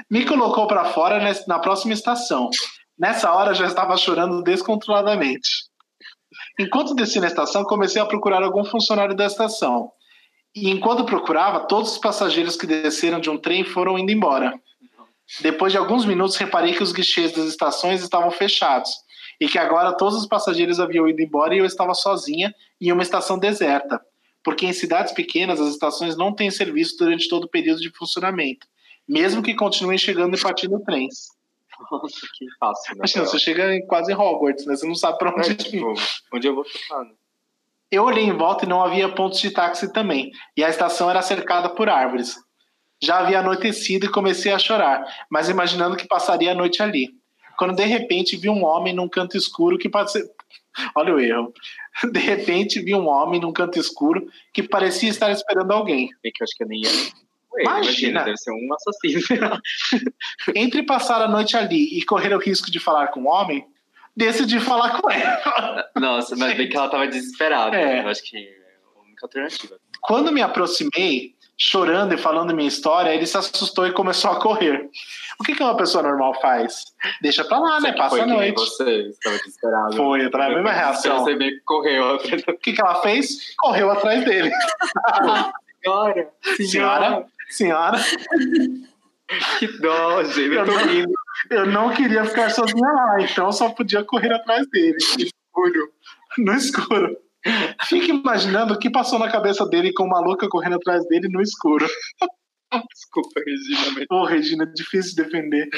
Me colocou para fora na próxima estação. Nessa hora já estava chorando descontroladamente. Enquanto desci na estação, comecei a procurar algum funcionário da estação. E enquanto procurava, todos os passageiros que desceram de um trem foram indo embora. Depois de alguns minutos, reparei que os guichês das estações estavam fechados e que agora todos os passageiros haviam ido embora e eu estava sozinha em uma estação deserta, porque em cidades pequenas as estações não têm serviço durante todo o período de funcionamento, mesmo que continuem chegando e partindo trens. Nossa, que fácil. Né? Imagina, você chega em quase Hogwarts, né? Você não sabe para onde é, tipo, Onde eu vou ficar, né? Eu olhei em volta e não havia pontos de táxi também, e a estação era cercada por árvores. Já havia anoitecido e comecei a chorar, mas imaginando que passaria a noite ali. Quando de repente vi um homem num canto escuro que parecia. Olha o erro. De repente vi um homem num canto escuro que parecia estar esperando alguém. É que eu acho que eu nem ia. Ué, imagina. imagina, deve ser um assassino. Entre passar a noite ali e correr o risco de falar com o um homem, decidi falar com ela. Nossa, mas bem que ela tava desesperada. É. Eu acho que é a única alternativa. Quando me aproximei, chorando e falando minha história, ele se assustou e começou a correr. O que, que uma pessoa normal faz? Deixa pra lá, né? Passa a noite. Você estava desesperado. Foi, eu a mesma reação. Você meio que correu. O que, que ela fez? Correu atrás dele. senhora, senhora, senhora. Que dó, gente. Eu tô rindo eu não queria ficar sozinha lá, então só podia correr atrás dele, escuro. No escuro. Fique imaginando o que passou na cabeça dele com uma louca correndo atrás dele no escuro. Desculpa, Regina. Ô, Regina, difícil de defender.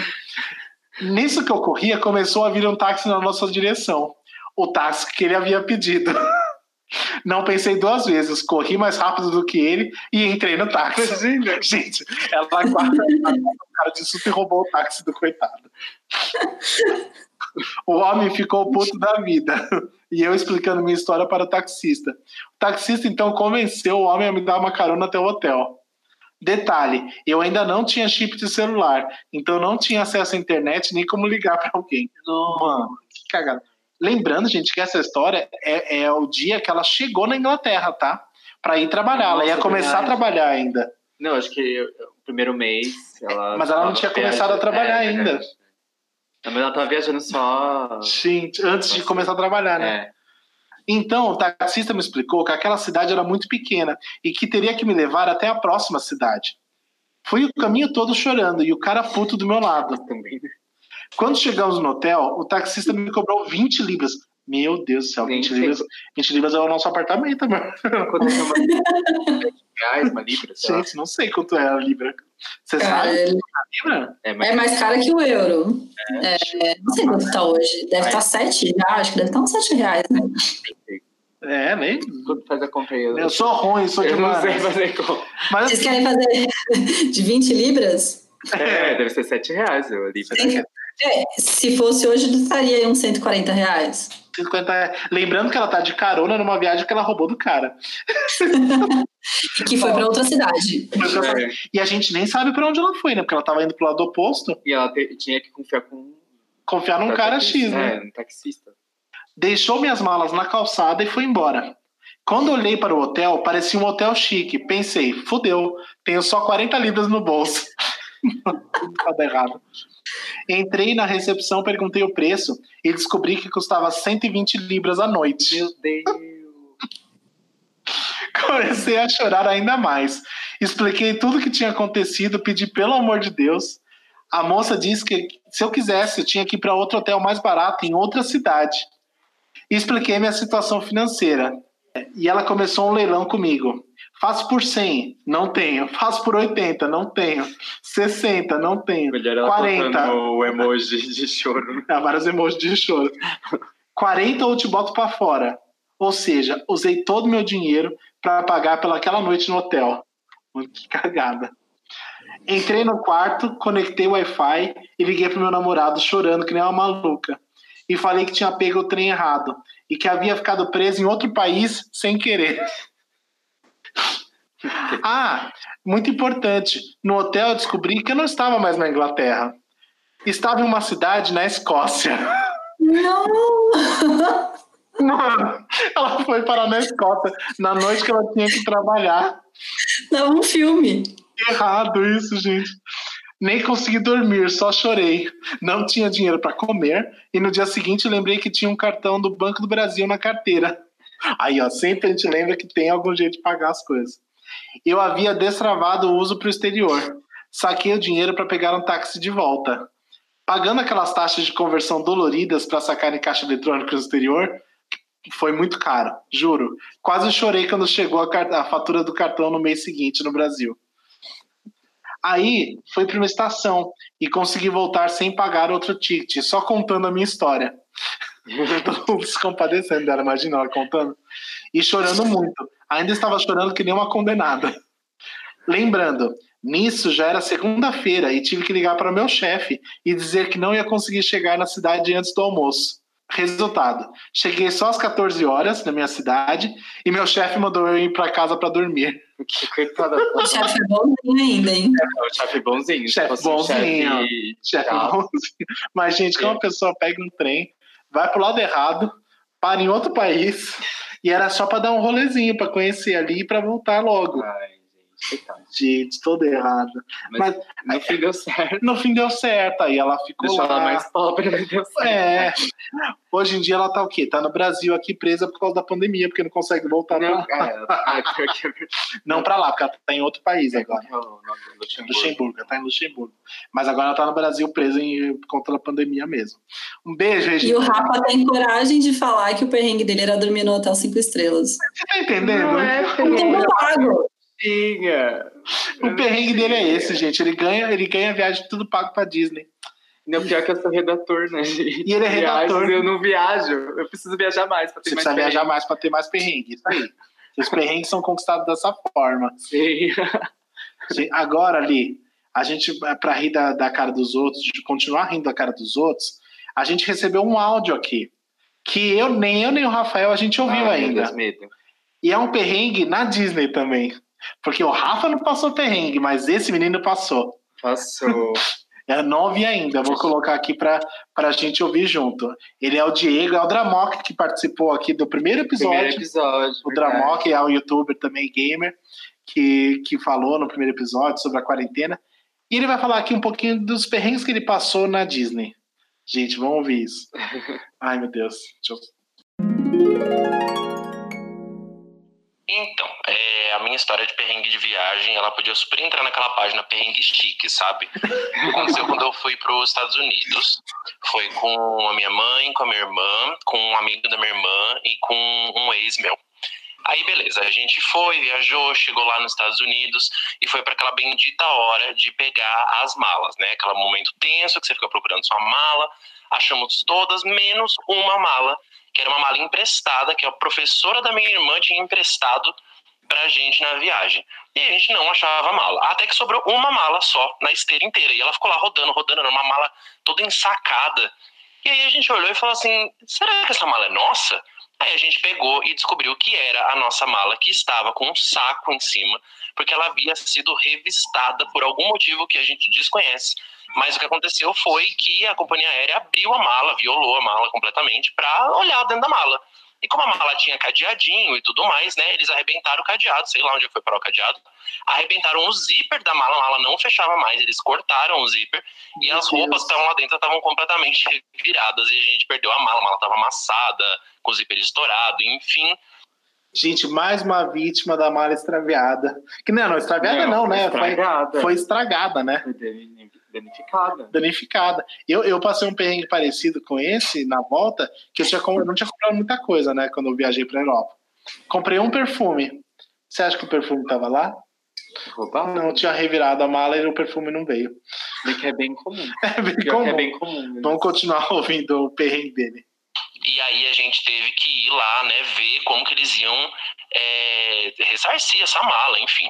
Nisso que eu corria, começou a vir um táxi na nossa direção. O táxi que ele havia pedido. Não pensei duas vezes, corri mais rápido do que ele e entrei no táxi. Imagina. Gente, ela guarda o cara de super roubou o táxi do coitado. O homem ficou puto da vida. E eu explicando minha história para o taxista. O taxista então convenceu o homem a me dar uma carona até o hotel. Detalhe, eu ainda não tinha chip de celular, então não tinha acesso à internet nem como ligar para alguém. Mano, que cagada. Lembrando, gente, que essa história é, é o dia que ela chegou na Inglaterra, tá? Para ir trabalhar. Nossa, ela ia começar verdade. a trabalhar ainda. Não, acho que o primeiro mês. Ela Mas ela não tinha começado a trabalhar é, ainda. É, mas ela tava viajando só. Sim, antes de começar a trabalhar, né? É. Então, o taxista me explicou que aquela cidade era muito pequena e que teria que me levar até a próxima cidade. Fui o caminho todo chorando e o cara puto do meu lado. Também. Quando chegamos no hotel, o taxista me cobrou 20 libras. Meu Deus do céu, 20 libras, 20 libras é o nosso apartamento, mano. Quanto é uma... reais uma libra? Gente, não sei quanto é a libra. Você sabe? É, libra? É mais, é mais cara que o euro. É. É, não sei quanto está hoje. Deve estar tá 7 já, acho que deve estar tá uns 7 reais, né? É, nem. Quanto faz a aí? Eu, eu sou ruim, sou eu demais. não sei fazer conta. Mas... Vocês querem fazer de 20 libras? É, deve ser 7 reais a libra. É, se fosse hoje, estaria aí uns 140 reais. 150 reais. Lembrando que ela tá de carona numa viagem que ela roubou do cara. que foi para outra cidade. É. E a gente nem sabe para onde ela foi, né? Porque ela tava indo pro lado oposto. E ela te, tinha que confiar com. Confiar num cara X, né? É, um taxista. Deixou minhas malas na calçada e foi embora. Quando olhei para o hotel, parecia um hotel chique. Pensei, fudeu, tenho só 40 libras no bolso. Tudo tá errado. Entrei na recepção, perguntei o preço e descobri que custava 120 libras à noite. Meu Deus! Comecei a chorar ainda mais. Expliquei tudo o que tinha acontecido, pedi pelo amor de Deus. A moça disse que se eu quisesse, eu tinha que ir para outro hotel mais barato em outra cidade. Expliquei minha situação financeira. E ela começou um leilão comigo. Faço por 100, não tenho. Faço por 80, não tenho. 60, não tenho. Melhor ela 40. o emoji de choro. É, vários emojis de choro. 40 ou te boto para fora. Ou seja, usei todo o meu dinheiro para pagar pelaquela noite no hotel. Que cagada. Entrei no quarto, conectei o Wi-Fi e liguei pro meu namorado chorando que nem uma maluca. E falei que tinha pego o trem errado e que havia ficado preso em outro país sem querer. ah, muito importante. No hotel eu descobri que eu não estava mais na Inglaterra. Estava em uma cidade na Escócia. Não! Mano, ela foi parar na Escócia na noite que ela tinha que trabalhar. Não, um filme. Errado isso, gente. Nem consegui dormir, só chorei. Não tinha dinheiro para comer e no dia seguinte lembrei que tinha um cartão do Banco do Brasil na carteira. Aí, ó, sempre a gente lembra que tem algum jeito de pagar as coisas. Eu havia destravado o uso para o exterior. Saquei o dinheiro para pegar um táxi de volta. Pagando aquelas taxas de conversão doloridas para sacar em caixa eletrônica no exterior, foi muito caro, juro. Quase chorei quando chegou a, a fatura do cartão no mês seguinte no Brasil. Aí foi para uma estação e consegui voltar sem pagar outro ticket, só contando a minha história. Todo mundo se compadecendo dela, imagina ela contando. E chorando muito. Ainda estava chorando que nem uma condenada. Lembrando, nisso já era segunda-feira e tive que ligar para meu chefe e dizer que não ia conseguir chegar na cidade antes do almoço. Resultado: cheguei só às 14 horas na minha cidade e meu chefe mandou eu ir para casa para dormir. O chefe é bonzinho ainda, hein? É, o chefe é bonzinho. Chefe bonzinho. Chefe bonzinho. Mas, gente, quando uma pessoa pega um trem, vai pro lado errado, para em outro país, e era só para dar um rolezinho, para conhecer ali e para voltar logo. Ai. Coitado. Gente, todo errado. Mas, Mas, no fim deu certo. No fim deu certo, aí ela ficou Deixou lá. ela mais pobre, mas deu certo. É. Hoje em dia ela tá o quê? Tá no Brasil aqui presa por causa da pandemia, porque não consegue voltar Não, pra lá. é, ah, pior que é. Não pra lá, porque ela tá em outro país agora. É do Luxemburgo. Luxemburgo, ela tá em Luxemburgo. Mas agora ela tá no Brasil presa em, por conta da pandemia mesmo. Um beijo, E Regina. o Rafa tem coragem de falar que o perrengue dele era dormir no hotel cinco estrelas. Você tá entendendo? Não é, tempo pago. Tinha. O perrengue dele é esse, gente. Ele ganha, ele ganha a viagem tudo pago pra Disney. Não, pior que eu sou redator, né? E ele é redator. Viagens, eu não viajo. Eu preciso viajar mais pra ter Você mais precisa viajar perrengue. mais pra ter mais perrengue. Isso aí. Os perrengues são conquistados dessa forma. Sim. Agora, ali, a gente, para rir da, da cara dos outros, de continuar rindo da cara dos outros, a gente recebeu um áudio aqui. Que eu, nem eu, nem o Rafael, a gente ouviu meu ainda. E é um perrengue na Disney também. Porque o Rafa não passou perrengue, mas esse menino passou. Passou. Não ouvi ainda, vou colocar aqui para a gente ouvir junto. Ele é o Diego, é o Dramok que participou aqui do primeiro episódio. Primeiro episódio. O verdade. Dramok é um youtuber também gamer que, que falou no primeiro episódio sobre a quarentena. E ele vai falar aqui um pouquinho dos perrengues que ele passou na Disney. Gente, vamos ouvir isso. Ai, meu Deus. Deixa eu... Então, é, a minha história de perrengue de viagem, ela podia super entrar naquela página perrengue chique, sabe? Aconteceu quando eu fui para os Estados Unidos. Foi com a minha mãe, com a minha irmã, com um amigo da minha irmã e com um ex meu. Aí, beleza, a gente foi, viajou, chegou lá nos Estados Unidos e foi para aquela bendita hora de pegar as malas, né? Aquele momento tenso que você fica procurando sua mala. Achamos todas, menos uma mala, que era uma mala emprestada, que a professora da minha irmã tinha emprestado pra gente na viagem. E a gente não achava mala. Até que sobrou uma mala só na esteira inteira. E ela ficou lá rodando, rodando, era uma mala toda ensacada. E aí a gente olhou e falou assim: será que essa mala é nossa? Aí a gente pegou e descobriu que era a nossa mala, que estava com um saco em cima, porque ela havia sido revistada por algum motivo que a gente desconhece. Mas o que aconteceu foi que a companhia aérea abriu a mala, violou a mala completamente para olhar dentro da mala. E como a mala tinha cadeadinho e tudo mais, né? Eles arrebentaram o cadeado, sei lá onde foi parar o cadeado. Arrebentaram o zíper da mala, a mala não fechava mais, eles cortaram o zíper e Meu as roupas Deus. que estavam lá dentro estavam completamente viradas e a gente perdeu a mala, a mala estava amassada, com o zíper estourado, enfim. Gente, mais uma vítima da mala extraviada. Que não, não, extraviada não, né? Foi, Estragada. foi estragada, né? Danificada. danificada. Eu, eu passei um perrengue parecido com esse na volta, que eu, tinha, eu não tinha comprado muita coisa, né, quando eu viajei para Europa. Comprei um perfume. Você acha que o perfume estava lá? Não, tinha revirado a mala e o perfume não veio. Que é bem comum. É bem Pior que comum. é bem comum. né? Vamos continuar ouvindo o perrengue dele. E aí a gente teve que ir lá, né, ver como que eles iam é, ressarcir essa mala, enfim.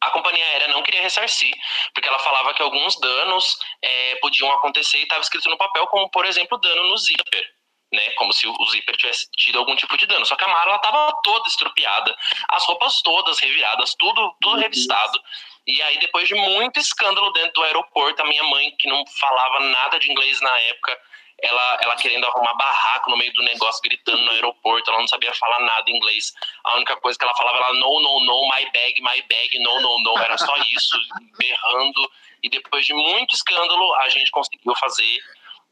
A companhia aérea não queria ressarcir, porque ela falava que alguns danos é, podiam acontecer e estava escrito no papel, como, por exemplo, dano no zíper. Né, como se o zíper tivesse tido algum tipo de dano. Só que a mala estava toda estrupiada, as roupas todas reviradas, tudo, tudo revistado. E aí, depois de muito escândalo dentro do aeroporto, a minha mãe, que não falava nada de inglês na época, ela, ela querendo arrumar barraco no meio do negócio, gritando no aeroporto, ela não sabia falar nada em inglês. A única coisa que ela falava era no, no, no, my bag, my bag, no, no, no. Era só isso, berrando. E depois de muito escândalo, a gente conseguiu fazer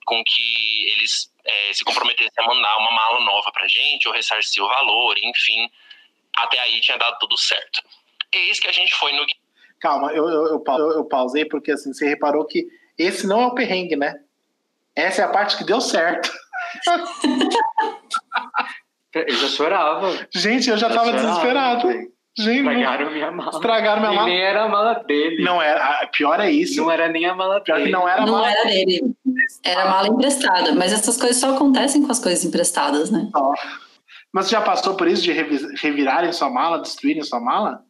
com que eles é, se comprometessem a mandar uma mala nova pra gente, ou ressarcir o valor, enfim. Até aí tinha dado tudo certo. Eis que a gente foi no. Calma, eu, eu, eu pausei porque assim, você reparou que esse não é o perrengue, né? Essa é a parte que deu certo. Eu já chorava. Gente, eu já, estava desesperado. Gente, estragaram minha mala. Estragaram minha e mala. nem era a mala dele. Não era. Pior é isso. Não era nem a mala Pior dele. não era a Não mala. era dele. Era mala emprestada. Mas essas coisas só acontecem com as coisas emprestadas, né? Ó. Mas você já passou por isso de revi- revirarem sua mala, destruírem sua mala?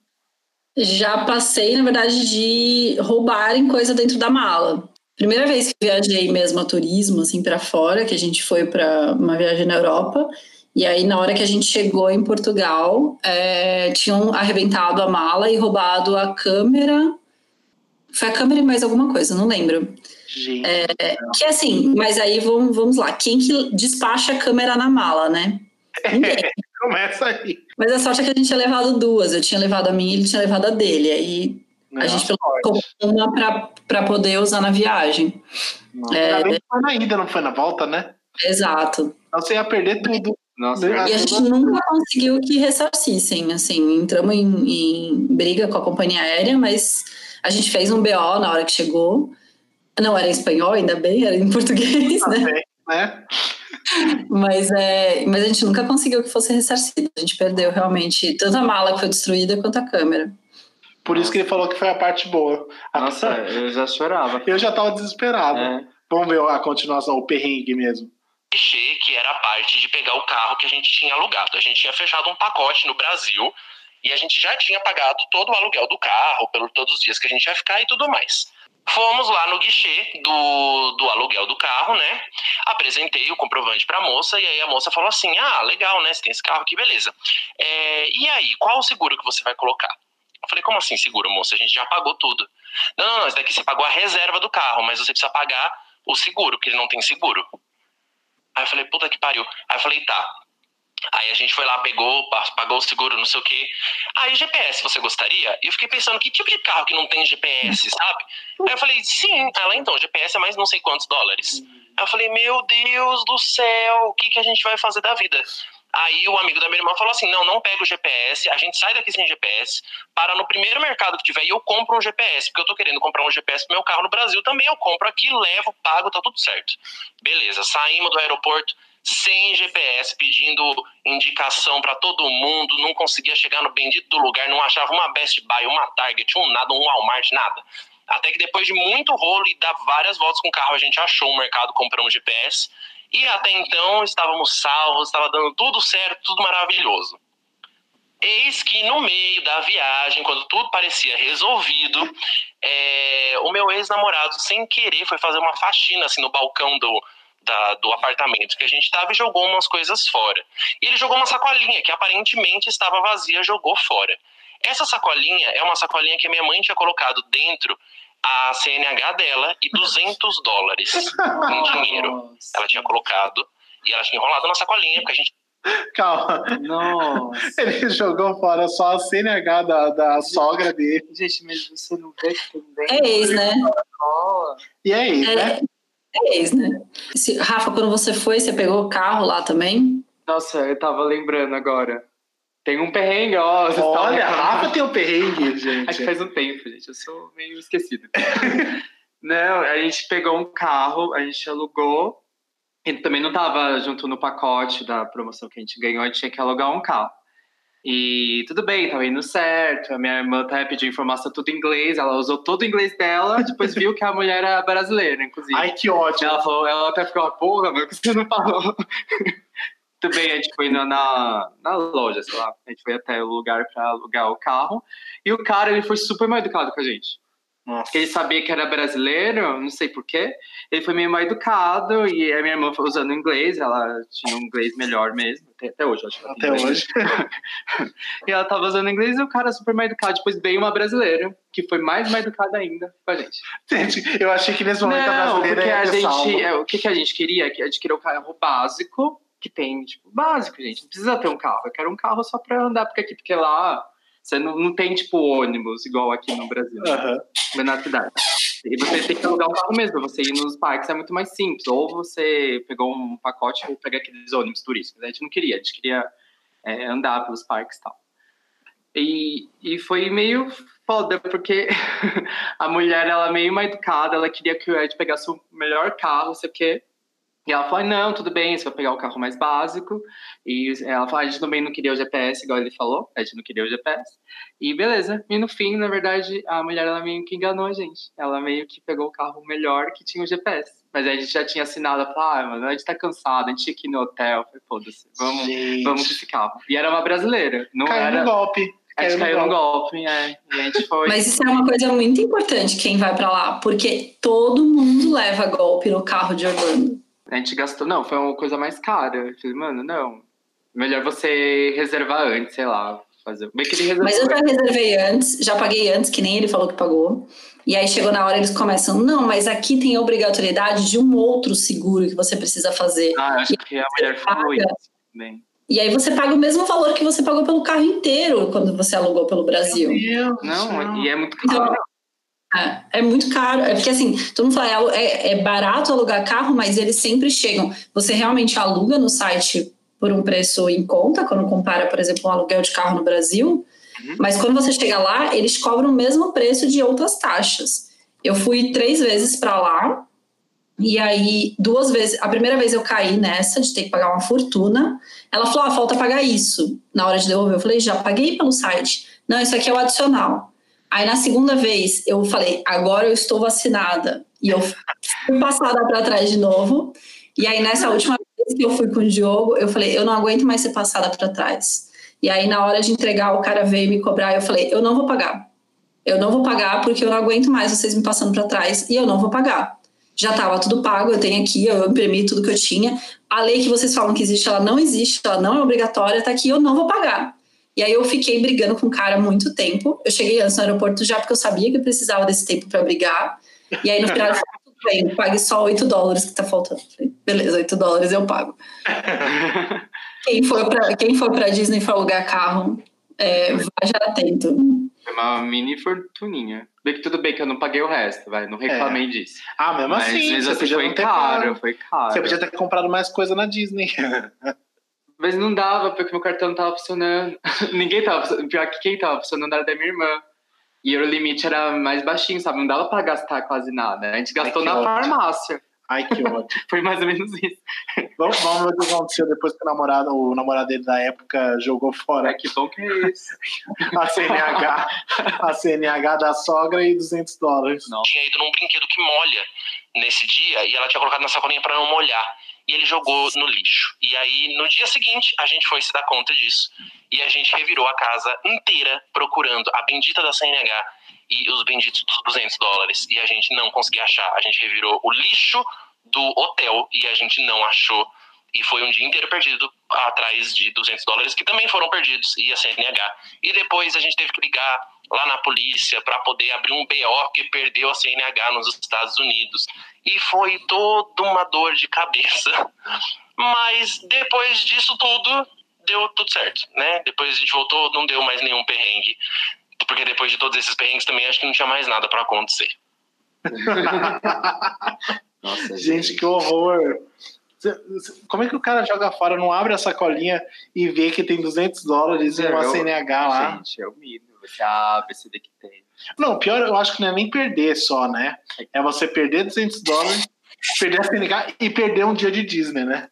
Já passei, na verdade, de roubarem coisa dentro da mala. Primeira vez que viajei mesmo a turismo, assim, para fora, que a gente foi para uma viagem na Europa. E aí, na hora que a gente chegou em Portugal, é, tinham arrebentado a mala e roubado a câmera. Foi a câmera e mais alguma coisa, não lembro. Gente. Que assim, mas aí vamos, vamos lá. Quem que despacha a câmera na mala, né? Ninguém. Começa aí. Mas a sorte é que a gente tinha levado duas. Eu tinha levado a minha e ele tinha levado a dele. Aí a gente pelo uma para poder usar na viagem. É. Ainda bem que foi na ida, não foi na volta, né? Exato. Então você ia perder tudo. Nossa, E a gente nunca conseguiu que ressarcissem. Assim, entramos em, em briga com a companhia aérea, mas a gente fez um BO na hora que chegou. Não era em espanhol, ainda bem, era em português, né? Também, né? Mas, é, mas a gente nunca conseguiu que fosse ressarcido. A gente perdeu realmente tanto a mala que foi destruída quanto a câmera. Por isso que ele falou que foi a parte boa. A- Nossa, eu já chorava. Eu já tava desesperado. É. Vamos ver a continuação, o perrengue mesmo. clichê que era a parte de pegar o carro que a gente tinha alugado. A gente tinha fechado um pacote no Brasil e a gente já tinha pagado todo o aluguel do carro, pelos todos os dias que a gente ia ficar e tudo mais. Fomos lá no guichê do, do aluguel do carro, né? Apresentei o comprovante pra moça e aí a moça falou assim: Ah, legal, né? Você tem esse carro aqui, beleza. É, e aí, qual o seguro que você vai colocar? Eu falei, como assim seguro, moça? A gente já pagou tudo. Não, não, não, isso daqui você pagou a reserva do carro, mas você precisa pagar o seguro, porque ele não tem seguro. Aí eu falei, puta que pariu. Aí eu falei, tá. Aí a gente foi lá, pegou, pa- pagou o seguro, não sei o quê. Aí GPS, você gostaria? E eu fiquei pensando, que tipo de carro que não tem GPS, sabe? Aí eu falei, sim. Ela, então, GPS é mais não sei quantos dólares. Aí eu falei, meu Deus do céu, o que, que a gente vai fazer da vida? Aí o amigo da minha irmã falou assim: não, não pega o GPS, a gente sai daqui sem GPS, para no primeiro mercado que tiver e eu compro um GPS, porque eu tô querendo comprar um GPS pro meu carro no Brasil também, eu compro aqui, levo, pago, tá tudo certo. Beleza, saímos do aeroporto sem GPS, pedindo indicação para todo mundo, não conseguia chegar no bendito do lugar, não achava uma Best Buy, uma Target, um nada, um Walmart, nada. Até que depois de muito rolo e dar várias voltas com o carro, a gente achou um mercado, compramos GPS. E até então estávamos salvos, estava dando tudo certo, tudo maravilhoso. Eis que no meio da viagem, quando tudo parecia resolvido, é, o meu ex-namorado, sem querer, foi fazer uma faxina assim, no balcão do, da- do apartamento que a gente estava e jogou umas coisas fora. E ele jogou uma sacolinha que aparentemente estava vazia, jogou fora. Essa sacolinha é uma sacolinha que a minha mãe tinha colocado dentro a CNH dela e 200 dólares em dinheiro ela tinha colocado e ela tinha enrolado na sacolinha, porque a gente Calma. Nossa. Ele jogou fora só a CNH da, da sogra dele. Gente, mas você não vê também. É ex, né? E é isso, né? É, é ex, né? Se- Rafa, quando você foi, você pegou o carro lá também? Nossa, eu tava lembrando agora. Tem um perrengue, ó. Olha, reclamando. Rafa tem o perrengue, Acho que gente. faz um tempo, gente. Eu sou meio esquecido. não, a gente pegou um carro, a gente alugou. Ele também não estava junto no pacote da promoção que a gente ganhou, a gente tinha que alugar um carro. E tudo bem, tava indo certo. A minha irmã até pediu informação tudo em inglês, ela usou todo o inglês dela, depois viu que a mulher era brasileira, inclusive. Ai, que ótimo. Ela falou, ela até ficou, porra, meu, que você não falou? Bem, a gente foi na, na, na, loja, sei lá. A gente foi até o lugar para alugar o carro. E o cara, ele foi super mal educado com a gente. Nossa. Ele sabia que era brasileiro, não sei porquê. Ele foi meio mal educado e a minha irmã foi usando inglês, ela tinha um inglês melhor mesmo, até, até hoje, acho que Até hoje. e ela tava usando inglês e o cara super mal educado. Depois veio uma brasileira, que foi mais mal educada ainda com a gente. Gente, eu achei que nesse momento não, a brasileira porque a gente, é, o que, que a gente queria? Que a gente queria o carro básico, que tem, tipo, básico, gente. Não precisa ter um carro. Eu quero um carro só pra andar porque aqui, porque lá você não, não tem, tipo, ônibus igual aqui no Brasil, uhum. na cidade. E você tem que alugar um carro mesmo. Você ir nos parques é muito mais simples. Ou você pegou um pacote ou pegar aqueles ônibus turísticos. A gente não queria, a gente queria é, andar pelos parques e tal. E, e foi meio foda, porque a mulher, ela é meio mal educada, ela queria que o Ed pegasse o melhor carro, sei o quê. E ela falou, não, tudo bem, você vai pegar o carro mais básico. E ela falou, a gente também não queria o GPS, igual ele falou, a gente não queria o GPS. E beleza. E no fim, na verdade, a mulher, ela meio que enganou a gente. Ela meio que pegou o carro melhor que tinha o GPS. Mas aí a gente já tinha assinado, ela falou, ah, mano, a gente tá cansado, a gente tinha que ir no hotel. falei, foda-se, vamos, vamos com esse carro. E era uma brasileira, não Caiu era... no golpe. A gente caiu no golpe, é. E a gente foi. Mas isso é uma coisa muito importante, quem vai para lá, porque todo mundo leva golpe no carro de Orlando. A gente gastou, não, foi uma coisa mais cara. Eu falei, mano, não. Melhor você reservar antes, sei lá. Fazer. Bem que ele reservou. Mas eu já reservei antes, já paguei antes, que nem ele falou que pagou. E aí chegou na hora eles começam, não, mas aqui tem a obrigatoriedade de um outro seguro que você precisa fazer. Ah, acho que a mulher falou isso também. E aí você paga o mesmo valor que você pagou pelo carro inteiro quando você alugou pelo Brasil. Não, e é muito caro. Então, é, é, muito caro. É porque assim, todo mundo fala, é, é, barato alugar carro, mas eles sempre chegam. Você realmente aluga no site por um preço em conta, quando compara, por exemplo, um aluguel de carro no Brasil. Uhum. Mas quando você chega lá, eles cobram o mesmo preço de outras taxas. Eu fui três vezes para lá, e aí, duas vezes. A primeira vez eu caí nessa, de ter que pagar uma fortuna. Ela falou: ah, falta pagar isso. Na hora de devolver, eu falei: já paguei pelo site. Não, isso aqui é o adicional. Aí na segunda vez eu falei, agora eu estou vacinada. E eu fui passada para trás de novo. E aí nessa última vez que eu fui com o Diogo, eu falei, eu não aguento mais ser passada para trás. E aí na hora de entregar, o cara veio me cobrar, eu falei, eu não vou pagar. Eu não vou pagar porque eu não aguento mais vocês me passando para trás e eu não vou pagar. Já estava tudo pago, eu tenho aqui, eu imprimi tudo que eu tinha. A lei que vocês falam que existe, ela não existe, ela não é obrigatória, tá aqui, eu não vou pagar. E aí eu fiquei brigando com o cara muito tempo. Eu cheguei antes no aeroporto já porque eu sabia que eu precisava desse tempo para brigar. E aí no final eu falei, tudo bem, pague só 8 dólares que tá faltando. Falei, Beleza, 8 dólares eu pago. quem for para quem for para Disney for alugar carro, é, vá já atento. É uma mini fortuninha. Bem que tudo bem que eu não paguei o resto, vai, não reclamei é. disso. Ah, mesmo Mas, assim, mesmo assim foi caro, foi caro. Você podia ter comprado mais coisa na Disney. Mas não dava, porque meu cartão não tava funcionando. Ninguém tava funcionando. Pior que quem tava funcionando era da minha irmã. E o limite era mais baixinho, sabe? Não dava pra gastar quase nada. A gente gastou Ai, na ótimo. farmácia. Ai, que ótimo. Foi mais ou menos isso. Vamos, vamos ver o que aconteceu depois que o namorado, o namorado dele da época jogou fora. Ai, que bom que é isso. a CNH, a CNH da sogra e 200 dólares. Não. Tinha ido num brinquedo que molha nesse dia e ela tinha colocado na sacolinha para não molhar e ele jogou no lixo. E aí, no dia seguinte, a gente foi se dar conta disso. E a gente revirou a casa inteira procurando a bendita da CNH e os benditos dos 200 dólares. E a gente não conseguia achar. A gente revirou o lixo do hotel e a gente não achou. E foi um dia inteiro perdido atrás de 200 dólares, que também foram perdidos, e a CNH. E depois a gente teve que ligar lá na polícia para poder abrir um BO que perdeu a CNH nos Estados Unidos. E foi toda uma dor de cabeça. Mas depois disso tudo, deu tudo certo, né? Depois a gente voltou, não deu mais nenhum perrengue. Porque depois de todos esses perrengues também acho que não tinha mais nada para acontecer. Nossa, gente, que horror! Como é que o cara joga fora, não abre a sacolinha e vê que tem 200 dólares e uma eu, CNH lá? Gente, é o mínimo. Você abre, você vê que tem. Não, pior eu acho que não é nem perder só, né? É você perder 200 dólares, perder a CNH e perder um dia de Disney, né?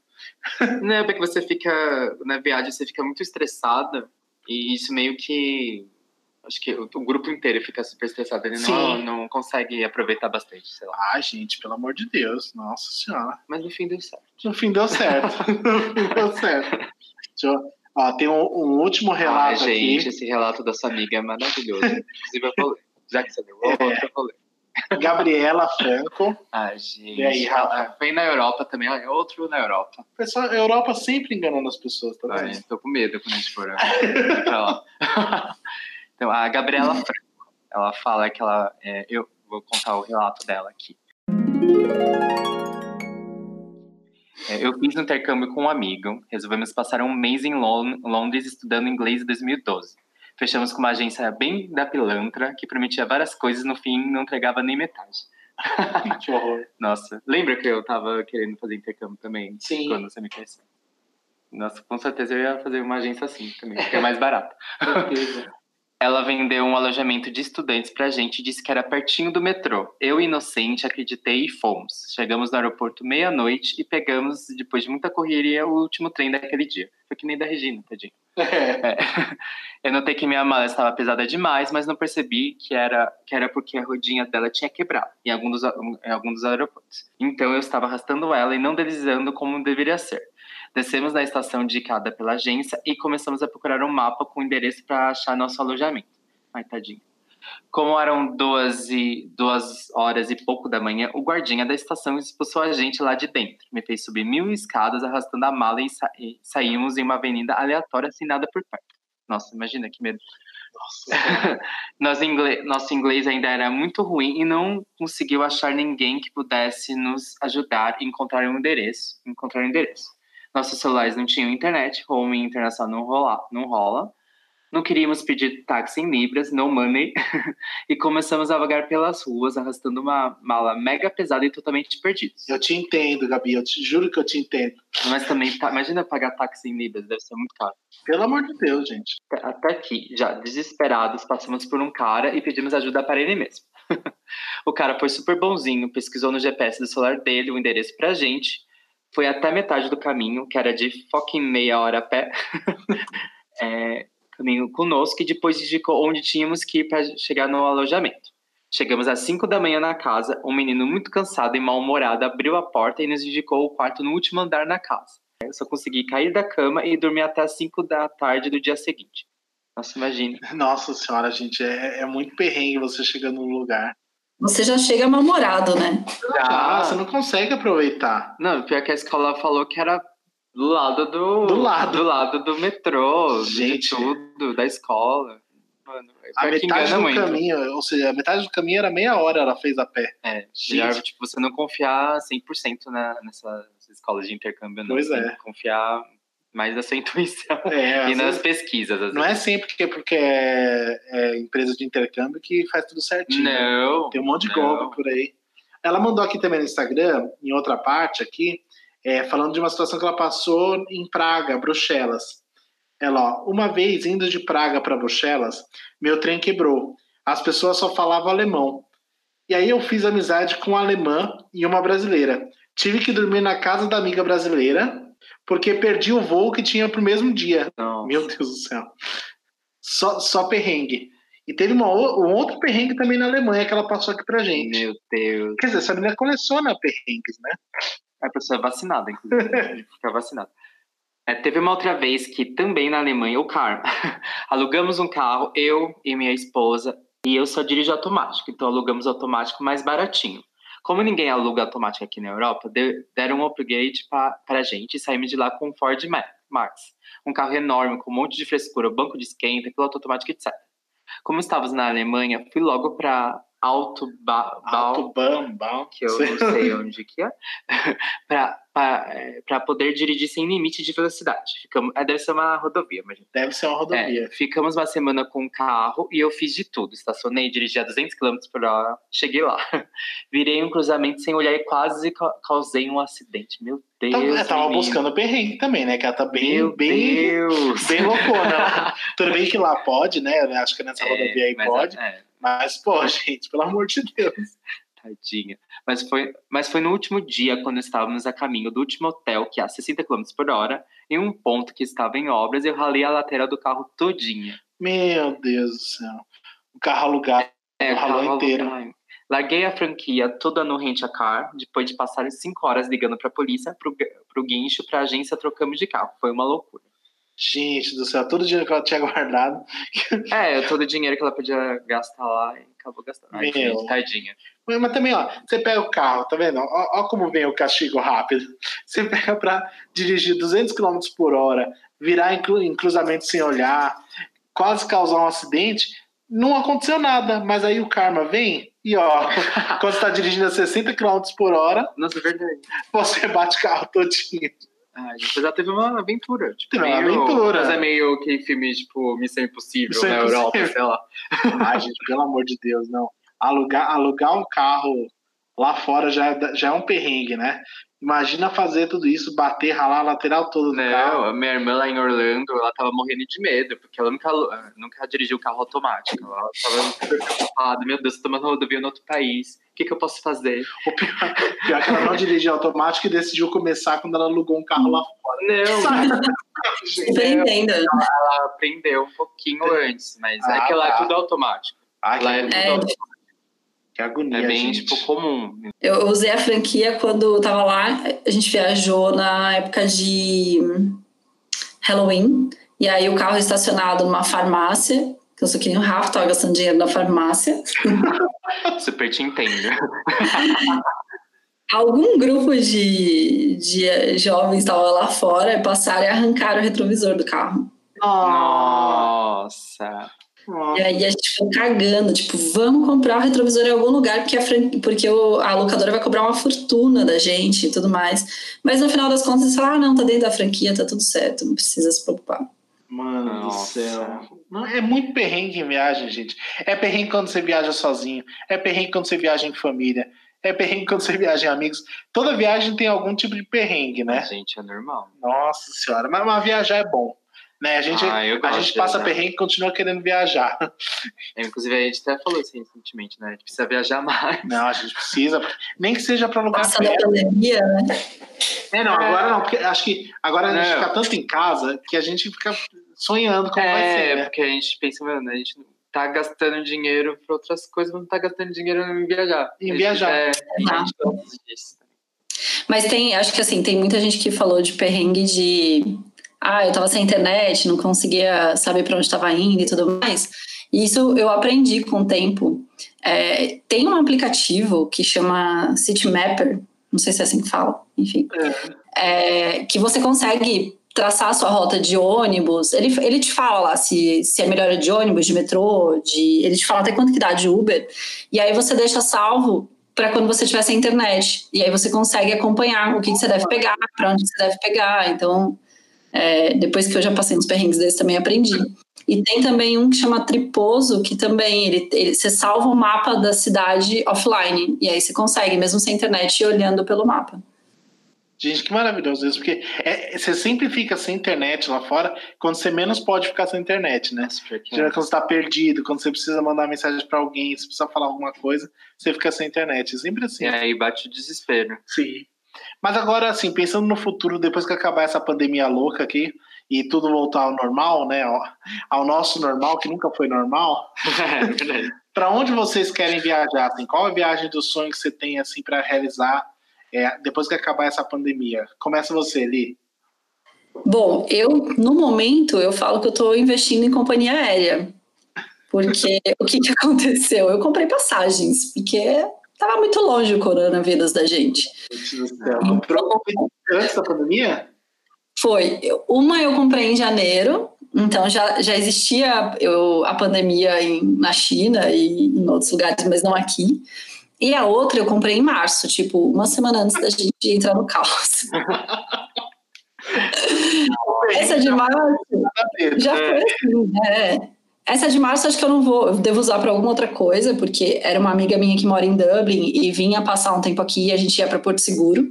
Não, é porque você fica, na viagem, você fica muito estressada e isso meio que Acho que o, o grupo inteiro fica super estressado. Ele não, não consegue aproveitar bastante, sei lá. Ai, gente, pelo amor de Deus. Nossa Senhora. Mas no fim deu certo. No fim deu certo. no fim deu certo. Deixa eu... Ó, tem um, um último relato Ai, gente, aqui. esse relato da sua amiga é maravilhoso. Inclusive, eu vou ler. Já que você deu, eu vou, eu vou ler. Gabriela Franco. Ai, gente. E aí? Vem na Europa também, é outro na Europa. Pessoal, a Europa sempre enganando as pessoas, tá vendo? tô com medo quando a gente for pra lá. Então, a Gabriela Franco, ela fala que ela. é, eu vou contar o relato dela aqui. É, eu fiz um intercâmbio com um amigo. Resolvemos passar um mês em Lon- Londres estudando inglês em 2012. Fechamos com uma agência bem da pilantra, que prometia várias coisas no fim não entregava nem metade. Que horror. Nossa, lembra que eu tava querendo fazer intercâmbio também? Sim. Quando você me conheceu. Nossa, com certeza eu ia fazer uma agência assim também, porque é mais barato. Ela vendeu um alojamento de estudantes pra gente e disse que era pertinho do metrô. Eu, inocente, acreditei e fomos. Chegamos no aeroporto meia-noite e pegamos, depois de muita correria, o último trem daquele dia. Foi que nem da Regina, tadinho. É. Eu notei que minha mala estava pesada demais, mas não percebi que era, que era porque a rodinha dela tinha quebrado em algum, dos, em algum dos aeroportos. Então eu estava arrastando ela e não deslizando como deveria ser. Descemos na estação indicada pela agência e começamos a procurar um mapa com endereço para achar nosso alojamento. Ai, tadinho. Como eram duas, e, duas horas e pouco da manhã, o guardinha da estação expulsou a gente lá de dentro. Me fez subir mil escadas arrastando a mala e, sa e saímos em uma avenida aleatória sem nada por perto. Nossa, imagina que medo. Nossa. Nosso inglês, nosso inglês ainda era muito ruim e não conseguiu achar ninguém que pudesse nos ajudar a encontrar um endereço. Encontrar um endereço. Nossos celulares não tinham internet, roaming internacional não rola, não rola. Não queríamos pedir táxi em libras, no money, e começamos a vagar pelas ruas, arrastando uma mala mega pesada e totalmente perdidos. Eu te entendo, Gabi. Eu te juro que eu te entendo. Mas também, tá, imagina pagar táxi em libras, deve ser muito caro. Pelo amor de Deus, gente. Até aqui, já desesperados, passamos por um cara e pedimos ajuda para ele mesmo. o cara foi super bonzinho, pesquisou no GPS do celular dele o endereço pra gente, foi até metade do caminho, que era de fucking meia hora a pé, é, caminho conosco, e depois indicou onde tínhamos que ir para chegar no alojamento. Chegamos às 5 da manhã na casa, um menino muito cansado e mal-humorado abriu a porta e nos indicou o quarto no último andar na casa. Eu só consegui cair da cama e dormir até as 5 da tarde do dia seguinte. Nossa, imagina. Nossa senhora, gente, é, é muito perrengue você chegando num lugar. Você já chega mal-humorado, né? Ah, você não consegue aproveitar. Não, pior que a escola falou que era do lado do. Do lado. Do lado do metrô, Gente. de tudo, da escola. Mano, A metade do muito. caminho, ou seja, a metade do caminho era meia hora ela fez a pé. É, Gente. melhor tipo, você não confiar 100% na, nessas escolas de intercâmbio, não. Pois é. confiar mais na sua intuição. É, e nas vezes- pesquisas, às não é sempre que é porque é, é empresa de intercâmbio que faz tudo certinho. Não. Tem um monte de golpe por aí. Ela mandou aqui também no Instagram, em outra parte aqui, é, falando de uma situação que ela passou em Praga, Bruxelas. Ela, ó, uma vez indo de Praga para Bruxelas, meu trem quebrou. As pessoas só falavam alemão. E aí eu fiz amizade com uma alemã e uma brasileira. Tive que dormir na casa da amiga brasileira, porque perdi o voo que tinha pro mesmo dia. Nossa. Meu Deus do céu. Só, só perrengue. E teve uma, um outro perrengue também na Alemanha que ela passou aqui pra gente. Meu Deus. Quer dizer, essa menina coleciona perrengues, né? A pessoa é vacinada, inclusive. fica vacinada. É, teve uma outra vez que também na Alemanha, o carro. alugamos um carro, eu e minha esposa, e eu só dirijo automático, então alugamos automático mais baratinho. Como ninguém aluga automático aqui na Europa, de- deram um upgrade para a gente e saímos de lá com um Ford Ma- Max. Um carro enorme, com um monte de frescura, banco de esquenta, piloto automático, etc. Como estávamos na Alemanha, fui logo para Alto ba Alto Bam, Bam. que eu não sei onde que é, para poder dirigir sem limite de velocidade. Ficamos, é, deve ser uma rodovia, mas Deve ser uma rodovia. é, ficamos uma semana com o carro e eu fiz de tudo. Estacionei, dirigi a 200 km por hora, cheguei lá. Virei um cruzamento sem olhar e quase ca- causei um acidente. Meu Deus, Tava, ela tava menino. buscando perrengue também, né? Que ela tá bem, Meu bem, Deus. bem loucona. Tudo bem que lá pode, né? Acho que nessa É, rodovia aí pode. é, Mas, pô, gente, pelo amor de Deus. Tadinha. Mas foi, mas foi no último dia, quando estávamos a caminho do último hotel, que é a 60 km por hora, em um ponto que estava em obras, eu ralei a lateral do carro todinha. Meu Deus do céu. O carro alugado. É, o carro inteiro. Larguei a franquia toda no Rent a Car, depois de passar cinco horas ligando para a polícia, para o guincho, para a agência, trocamos de carro. Foi uma loucura. Gente do céu, todo o dinheiro que ela tinha guardado. É, todo o dinheiro que ela podia gastar lá e acabou gastando. Ai, Meu. tadinha. Mas, mas, também, ó, você pega o carro, tá vendo? Ó, ó como vem o castigo rápido. Você pega para dirigir 200 km por hora, virar em, em cruzamento sem olhar, quase causar um acidente. Não aconteceu nada, mas aí o karma vem e ó, quando você tá dirigindo a 60 km por hora, Nossa, é você bate o carro todinho. Ah, depois ela teve uma aventura. Tipo, teve uma aventura. Mas é meio que filme, tipo, Missão Impossível Missão na Impossível. Europa, sei lá. Ai, gente, pelo amor de Deus, não. Alugar, alugar um carro lá fora já, é já é um perrengue, né? Imagina fazer tudo isso, bater, ralar a lateral toda do Não, carro. A minha irmã lá em Orlando, ela tava morrendo de medo, porque ela nunca, nunca dirigiu carro automático. Ela tava super preocupada, meu Deus, tô tomando rodovia em outro país, o que, que eu posso fazer? O pior, pior é que ela não dirigiu automático e decidiu começar quando ela alugou um carro lá fora. Não, Aprendendo. Ela, ela aprendeu um pouquinho antes, mas é ah, é que lá tá. é tudo automático. Ah, lá é tudo é, automático. Que agonia, É bem, gente. tipo, comum. Eu usei a franquia quando eu tava lá. A gente viajou na época de Halloween. E aí o carro estacionado numa farmácia. Que eu sou que nem o Rafa, tava gastando dinheiro na farmácia. Super te entendo. Algum grupo de, de jovens estava lá fora e passaram e arrancaram o retrovisor do carro. Nossa! E aí a gente ficou cagando, tipo, vamos comprar o retrovisor em algum lugar, porque a, fran... porque o... a locadora vai cobrar uma fortuna da gente e tudo mais. Mas no final das contas, você fala, ah, não, tá dentro da franquia, tá tudo certo, não precisa se preocupar. Mano Nossa. do céu. Não, é muito perrengue em viagem, gente. É perrengue quando você viaja sozinho. É perrengue quando você viaja em família. É perrengue quando você viaja em amigos. Toda viagem tem algum tipo de perrengue, né? Gente, é normal. Nossa senhora. Mas, mas viajar é bom. Né? A gente, ah, a gente passa perrengue e continua querendo viajar. É, inclusive, a gente até falou assim recentemente, né? A gente precisa viajar mais. Não, a gente precisa. Nem que seja para lugar Passa perto. pandemia, né? É, não, agora não, porque acho que agora a gente fica tanto em casa que a gente fica sonhando como é, vai ser. É, né? porque a gente pensa, mano, a gente tá gastando dinheiro para outras coisas, mas não tá gastando dinheiro em viajar. Em viajar. É, mas tem, acho que assim, tem muita gente que falou de perrengue de ah, eu estava sem internet, não conseguia saber para onde estava indo e tudo mais. E isso eu aprendi com o tempo. É, tem um aplicativo que chama Citymapper, não sei se é assim que fala, enfim, é. É, que você consegue traçar a sua rota de ônibus. Ele, ele te fala lá se, se é melhor de ônibus, de metrô, de, ele te fala até quanto que dá de Uber. E aí você deixa salvo para quando você tiver sem internet. E aí você consegue acompanhar o que, que você deve pegar, para onde você deve pegar. Então, é, depois que eu já passei uns perrengues desses, também aprendi. E tem também um que chama Triposo, que também ele, ele, você salva o mapa da cidade offline. E aí você consegue, mesmo sem internet, ir olhando pelo mapa. Gente, que maravilhoso isso, porque é, você sempre fica sem internet lá fora quando você menos pode ficar sem internet, né? Quando você está perdido, quando você precisa mandar mensagem para alguém, você precisa falar alguma coisa, você fica sem internet. É sempre assim. E aí bate o desespero. Sim. Mas agora, assim, pensando no futuro, depois que acabar essa pandemia louca aqui e tudo voltar ao normal, né? Ao, ao nosso normal, que nunca foi normal. É para onde vocês querem viajar? Assim, qual a viagem do sonho que você tem assim para realizar é, depois que acabar essa pandemia? Começa você, Li. Bom, eu no momento eu falo que eu estou investindo em companhia aérea. Porque o que, que aconteceu? Eu comprei passagens, porque Tava muito longe o coronavírus da gente. Comprou antes da pandemia? Foi. Uma eu comprei em janeiro, então já, já existia eu, a pandemia em, na China e em outros lugares, mas não aqui. E a outra eu comprei em março, tipo, uma semana antes da gente entrar no caos. Essa de março já foi assim, né? Essa de março acho que eu não vou, eu devo usar para alguma outra coisa, porque era uma amiga minha que mora em Dublin e vinha passar um tempo aqui e a gente ia para Porto Seguro.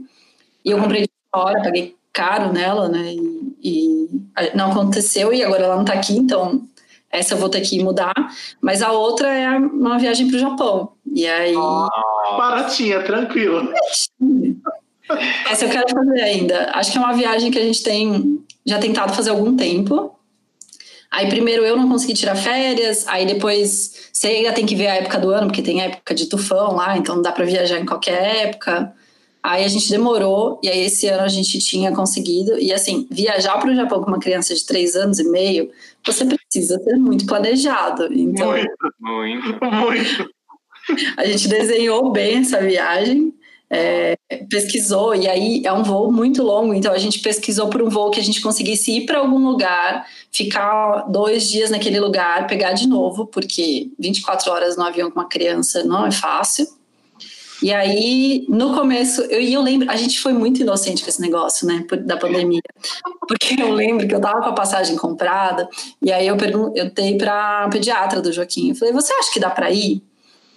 E eu comprei de fora, paguei caro nela, né? E, e, não aconteceu e agora ela não está aqui, então essa eu vou ter que mudar. Mas a outra é uma viagem para o Japão. E aí. Oh, baratinha, tranquilo. Essa eu quero fazer ainda. Acho que é uma viagem que a gente tem já tentado fazer há algum tempo Aí primeiro eu não consegui tirar férias, aí depois você ainda tem que ver a época do ano, porque tem época de tufão lá, então não dá para viajar em qualquer época. Aí a gente demorou, e aí esse ano a gente tinha conseguido. E assim, viajar para o Japão com uma criança de três anos e meio, você precisa ser muito planejado. Então, muito, muito, muito. A gente desenhou bem essa viagem é, pesquisou, e aí é um voo muito longo, então a gente pesquisou por um voo que a gente conseguisse ir para algum lugar, ficar dois dias naquele lugar, pegar de novo, porque 24 horas no avião com uma criança não é fácil. E aí, no começo, eu, eu lembro, a gente foi muito inocente com esse negócio, né, da pandemia. Porque eu lembro que eu tava com a passagem comprada, e aí eu perguntei para a pediatra do Joaquim, eu falei, você acha que dá para ir?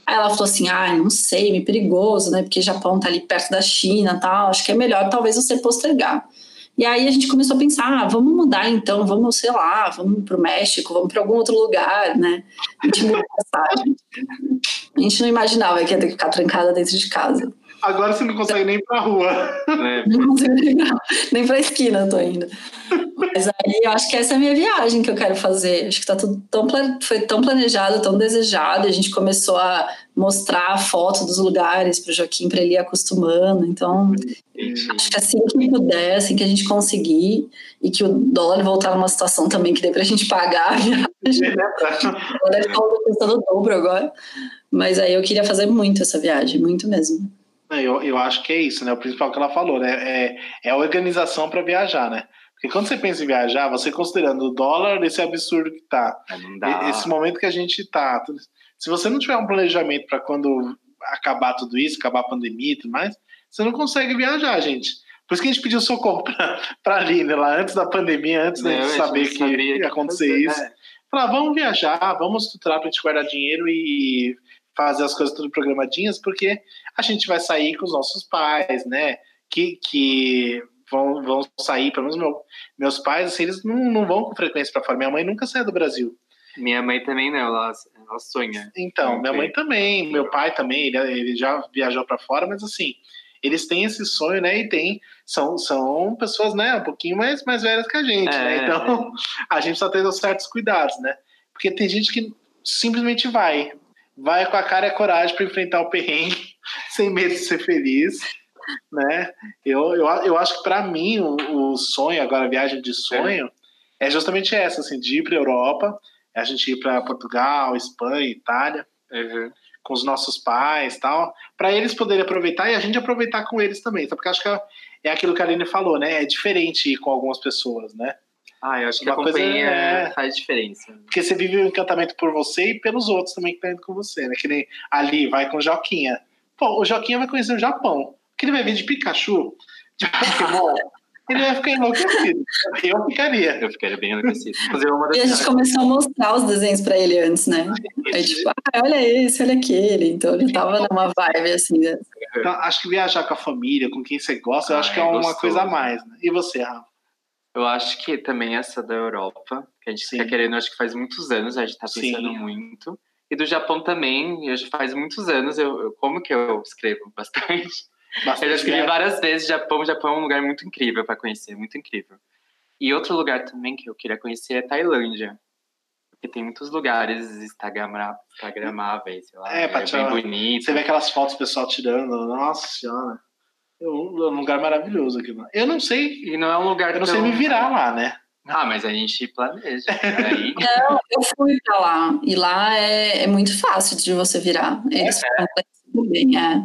Aí ela falou assim: ah, não sei, meio perigoso, né? Porque Japão tá ali perto da China tal, acho que é melhor talvez você postergar. E aí a gente começou a pensar, ah, vamos mudar então, vamos, sei lá, vamos para o México, vamos para algum outro lugar, né? A gente. A gente não imaginava que ia ter que ficar trancada dentro de casa. Agora você não consegue nem ir pra rua. É. Não consigo nem, nem pra esquina, eu tô indo. Mas aí eu acho que essa é a minha viagem que eu quero fazer. Acho que tá tudo tão, foi tão planejado, tão desejado. A gente começou a mostrar a foto dos lugares para o Joaquim para ele ir acostumando. Então, acho que assim que puder, assim que a gente conseguir e que o dólar voltar numa situação também que dê para a gente pagar a viagem. o dólar está custando o dobro agora. Mas aí eu queria fazer muito essa viagem, muito mesmo. Eu, eu acho que é isso, né? O principal que ela falou, né? É, é a organização para viajar, né? Porque quando você pensa em viajar, você considerando o dólar, esse absurdo que tá, esse momento que a gente tá, se você não tiver um planejamento para quando acabar tudo isso, acabar a pandemia e tudo mais, você não consegue viajar, gente. Por isso que a gente pediu socorro para a Aline lá antes da pandemia, antes da gente saber que ia acontecer isso. Né? Falar, vamos viajar, vamos estruturar para a gente guardar dinheiro e fazer as coisas tudo programadinhas, porque a gente vai sair com os nossos pais, né? Que, que vão, vão sair, pelo menos meu, meus pais, assim, eles não, não vão com frequência para fora. Minha mãe nunca saiu do Brasil. Minha mãe também não, ela, ela sonha. Então, minha mãe também, meu pai também, ele, ele já viajou para fora, mas assim, eles têm esse sonho, né? E tem, são, são pessoas, né, um pouquinho mais, mais velhas que a gente, né? é, né? Então, é. a gente só tem certos cuidados, né? Porque tem gente que simplesmente vai vai com a cara e a coragem para enfrentar o perrengue, sem medo de ser feliz, né? Eu, eu, eu acho que para mim o, o, sonho, agora a viagem de sonho, é, é justamente essa, assim, de ir para Europa, a gente ir para Portugal, Espanha, Itália, uhum. com os nossos pais tal, para eles poderem aproveitar e a gente aproveitar com eles também, tá? porque acho que é, é aquilo que a Aline falou, né? É diferente ir com algumas pessoas, né? Ah, eu acho que Uma a companhia é... faz diferença. Porque você vive o um encantamento por você e pelos outros também que estão indo com você, né? Que nem ali, vai com o Joquinha. Pô, o Joquinha vai conhecer o Japão. Que ele vai vir de Pikachu, de Pokémon. ele vai ficar enlouquecido. Eu ficaria. Eu ficaria bem enlouquecido. e a gente começou a mostrar os desenhos pra ele antes, né? Aí, tipo, ah, olha esse, olha aquele. Então ele tava numa vibe assim. Né? Então, acho que viajar com a família, com quem você gosta, ah, eu acho que é, é uma gostoso. coisa a mais. Né? E você, Rafa? Eu acho que também essa da Europa, que a gente Sim. tá querendo, acho que faz muitos anos, a gente tá pensando Sim. muito. E do Japão também, já faz muitos anos, eu, eu como que eu escrevo bastante. bastante eu já escrevi várias vezes Japão, Japão é um lugar muito incrível para conhecer, muito incrível. E outro lugar também que eu queria conhecer é Tailândia. Porque tem muitos lugares instagramáveis, sei lá, é, é bem bonito. Você vê aquelas fotos do pessoal tirando, nossa senhora. É um lugar maravilhoso aqui, mano. Eu não sei. E não é um lugar. Eu não tão... sei me virar lá, né? Ah, mas a gente planeja. Aí... Não, eu fui pra lá. E lá é, é muito fácil de você virar. Eles é. bem, é.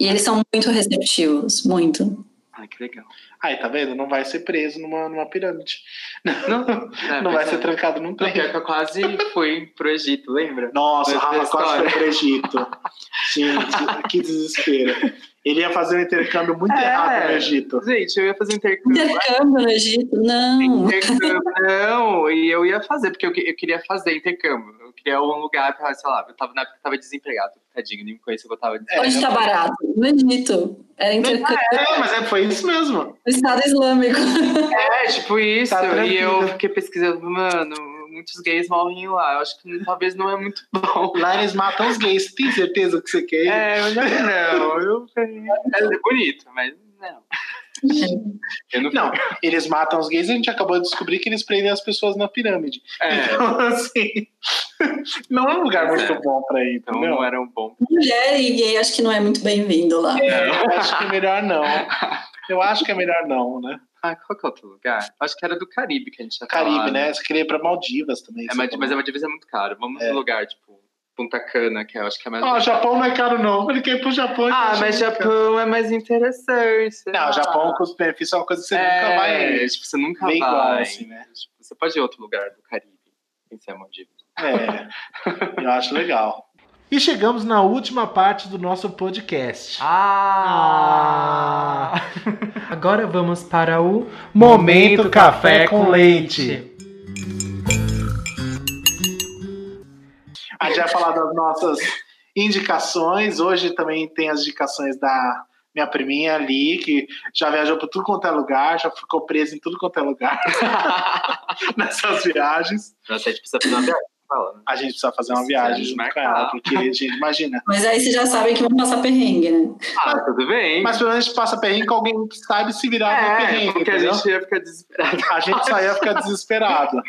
E eles são muito receptivos, muito. Ai, que legal. Aí, tá vendo? Não vai ser preso numa, numa pirâmide. Não, é, não vai ser trancado num trem. Porque eu quase fui pro Egito, lembra? Nossa, o Rafa quase foi pro Egito. Gente, que desespero. Ele ia fazer um intercâmbio muito é, errado no Egito. Gente, eu ia fazer intercâmbio. Intercâmbio no Egito? Não. Intercâmbio, não. E eu ia fazer, porque eu, eu queria fazer intercâmbio. Eu queria um lugar pra, sei lá, eu tava, na época eu tava desempregado. Tadinho, nem me conhecia, eu tava desempregado. Onde tá barato? No Egito. Era intercâmbio. É, mas é, foi isso mesmo. No Estado Islâmico. É, tipo isso. Tá e eu fiquei pesquisando, mano, muitos gays morrem lá. Eu acho que talvez não é muito bom. Lá eles matam os gays. Tem certeza que você quer? É, eu já não. Eu, é bonito, mas não. Não... não... eles matam os gays e a gente acabou de descobrir que eles prendem as pessoas na pirâmide. É. Então, assim, não é um lugar muito é. bom pra ir, então não era um bom. Mulher e gay acho que não é muito bem-vindo lá. É, acho que é melhor não. Eu acho que é melhor não, né? Ah, qual que é outro lugar? Acho que era do Caribe que a gente tinha Caribe, falado. né? Você queria ir pra Maldivas também. É, mas, mas a Maldivas é muito caro. Vamos é. no lugar, tipo, Punta Cana, que eu acho que é mais. Ah, o Japão não é caro, não. Ele quer ir pro Japão. Ah, mas Japão é mais interessante. Não, o Japão com os benefícios é uma coisa que você é, nunca vai. Tipo, você nunca vai. Igual, assim, né? Tipo, você pode ir a outro lugar do Caribe, sem ser a Maldivas. É, eu acho legal. E chegamos na última parte do nosso podcast. Ah! ah. Agora vamos para o Momento, Momento Café, Café com Leite. leite. A gente vai falar das nossas indicações. Hoje também tem as indicações da minha priminha ali, que já viajou para tudo quanto é lugar, já ficou presa em tudo quanto é lugar nessas viagens. Nossa, a gente precisa fazer uma viagem. Né? A gente precisa fazer uma viagem junto com ela, porque a gente imagina. Mas aí vocês já sabem que vão passar perrengue, né? Ah, tudo bem. Mas pelo menos a gente passa perrengue com alguém que sabe se virar é, no perrengue. Porque entendeu? a gente ia ficar desesperado. A gente só ia ficar desesperado.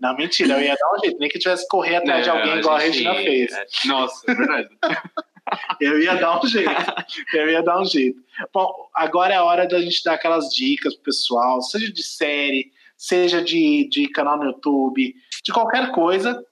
Não, mentira, eu ia dar um jeito. Nem que tivesse correr atrás não, de alguém igual a Regina fez. É, nossa, é verdade. eu ia dar um jeito. Eu ia dar um jeito. Bom, agora é a hora da gente dar aquelas dicas pro pessoal, seja de série, seja de, de canal no YouTube, de qualquer coisa.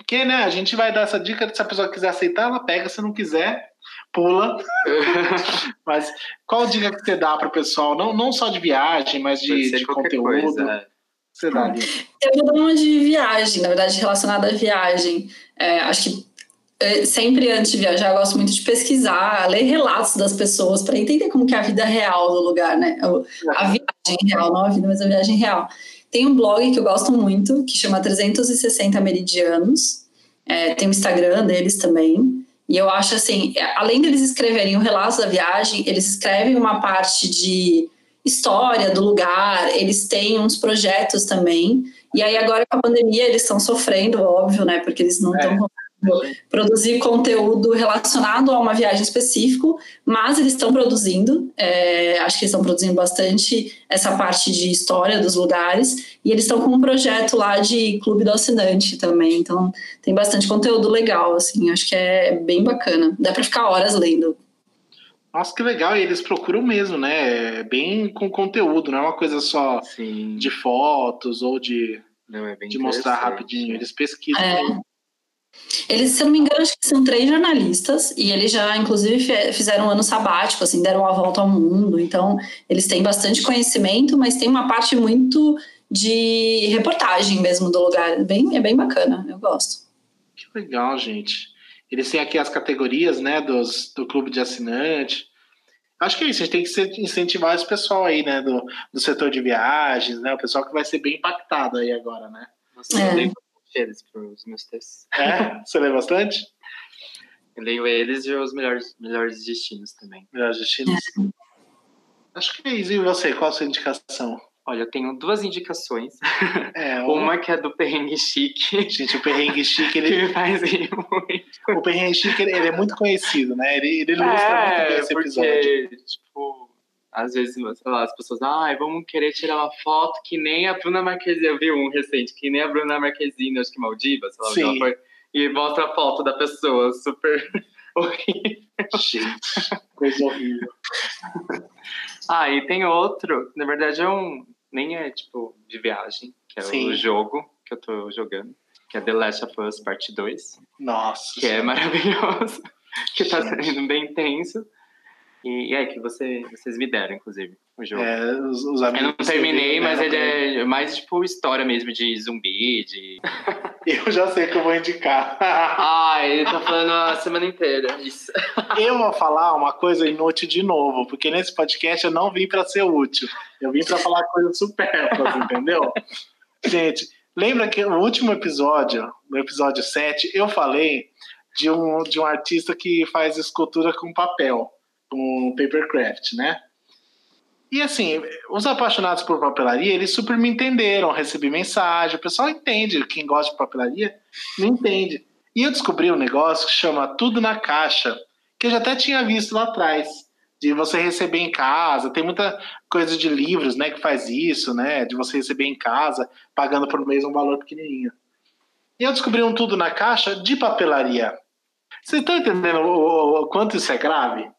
Porque, né, a gente vai dar essa dica, se a pessoa quiser aceitar, ela pega, se não quiser, pula. mas qual dica que você dá para o pessoal? Não, não só de viagem, mas de, de conteúdo. Coisa, é. Você dá ali. Eu vou dar uma de viagem, na verdade, relacionada à viagem. É, acho que é, sempre antes de viajar, eu gosto muito de pesquisar, ler relatos das pessoas para entender como que é a vida real do lugar, né? A viagem real, não a vida, mas a viagem real. Tem um blog que eu gosto muito, que chama 360 Meridianos. É, tem o Instagram deles também. E eu acho assim, é, além deles escreverem o relato da viagem, eles escrevem uma parte de história do lugar, eles têm uns projetos também. E aí agora com a pandemia eles estão sofrendo, óbvio, né? Porque eles não estão é. Produzir conteúdo relacionado a uma viagem específica, mas eles estão produzindo, é, acho que eles estão produzindo bastante essa parte de história dos lugares, e eles estão com um projeto lá de clube do assinante também, então tem bastante conteúdo legal, assim, acho que é bem bacana, dá para ficar horas lendo. Nossa, que legal. E eles procuram mesmo, né? Bem com conteúdo, não é uma coisa só Sim. de fotos ou de, não, é de mostrar rapidinho. Eles pesquisam. É. Eles, se eu não me engano, acho que são três jornalistas e eles já, inclusive, fizeram um ano sabático, assim, deram uma volta ao mundo. Então, eles têm bastante conhecimento, mas tem uma parte muito de reportagem mesmo do lugar. Bem, é bem bacana, eu gosto. Que legal, gente. Eles têm aqui as categorias, né, dos, do clube de assinante. Acho que é isso, a gente tem que incentivar esse pessoal aí, né, do, do setor de viagens, né, o pessoal que vai ser bem impactado aí agora, né. Nossa, é. Eles para os meus textos. É? Você lê bastante? Eu leio eles e os melhores, melhores destinos também. Melhores destinos? É. Acho que é isso. E você, qual a sua indicação? Olha, eu tenho duas indicações. É, uma que é do Perrengue Chique. Gente, o Perrengue Chique, ele faz muito. O Perrengue Chique, ele, ele, é muito conhecido, né? Ele, ele ilustra é, muito bem esse porque, episódio. Às vezes, sei lá, as pessoas, ai, ah, vamos querer tirar uma foto que nem a Bruna Marquezine. Eu vi um recente, que nem a Bruna Marquezine, acho que Maldiva, sei lá, Sim. Foi, e mostra a foto da pessoa, super horrível. Gente, coisa horrível. ah, e tem outro, na verdade é um, nem é tipo de viagem, que é Sim. o jogo que eu tô jogando, que é The Last of Us Parte 2. Nossa. Que é maravilhoso, que tá sendo bem intenso. E, e é que você, vocês me deram, inclusive, o jogo. É, os, os eu não terminei, mas ele é mais tipo história mesmo de zumbi, de. eu já sei que eu vou indicar. ah, ele tá falando a semana inteira. Isso. eu vou falar uma coisa inútil de novo, porque nesse podcast eu não vim para ser útil. Eu vim para falar coisas supérfluas, entendeu? Gente, lembra que no último episódio, no episódio 7, eu falei de um, de um artista que faz escultura com papel com papercraft, né? E assim, os apaixonados por papelaria, eles super me entenderam, recebi mensagem, o pessoal entende, quem gosta de papelaria, me entende. E eu descobri um negócio que chama Tudo na Caixa, que eu já até tinha visto lá atrás. de você receber em casa. Tem muita coisa de livros, né, que faz isso, né, de você receber em casa, pagando por mês um valor pequenininho. E eu descobri um tudo na caixa de papelaria. Vocês estão entendendo o, o, quanto isso é grave?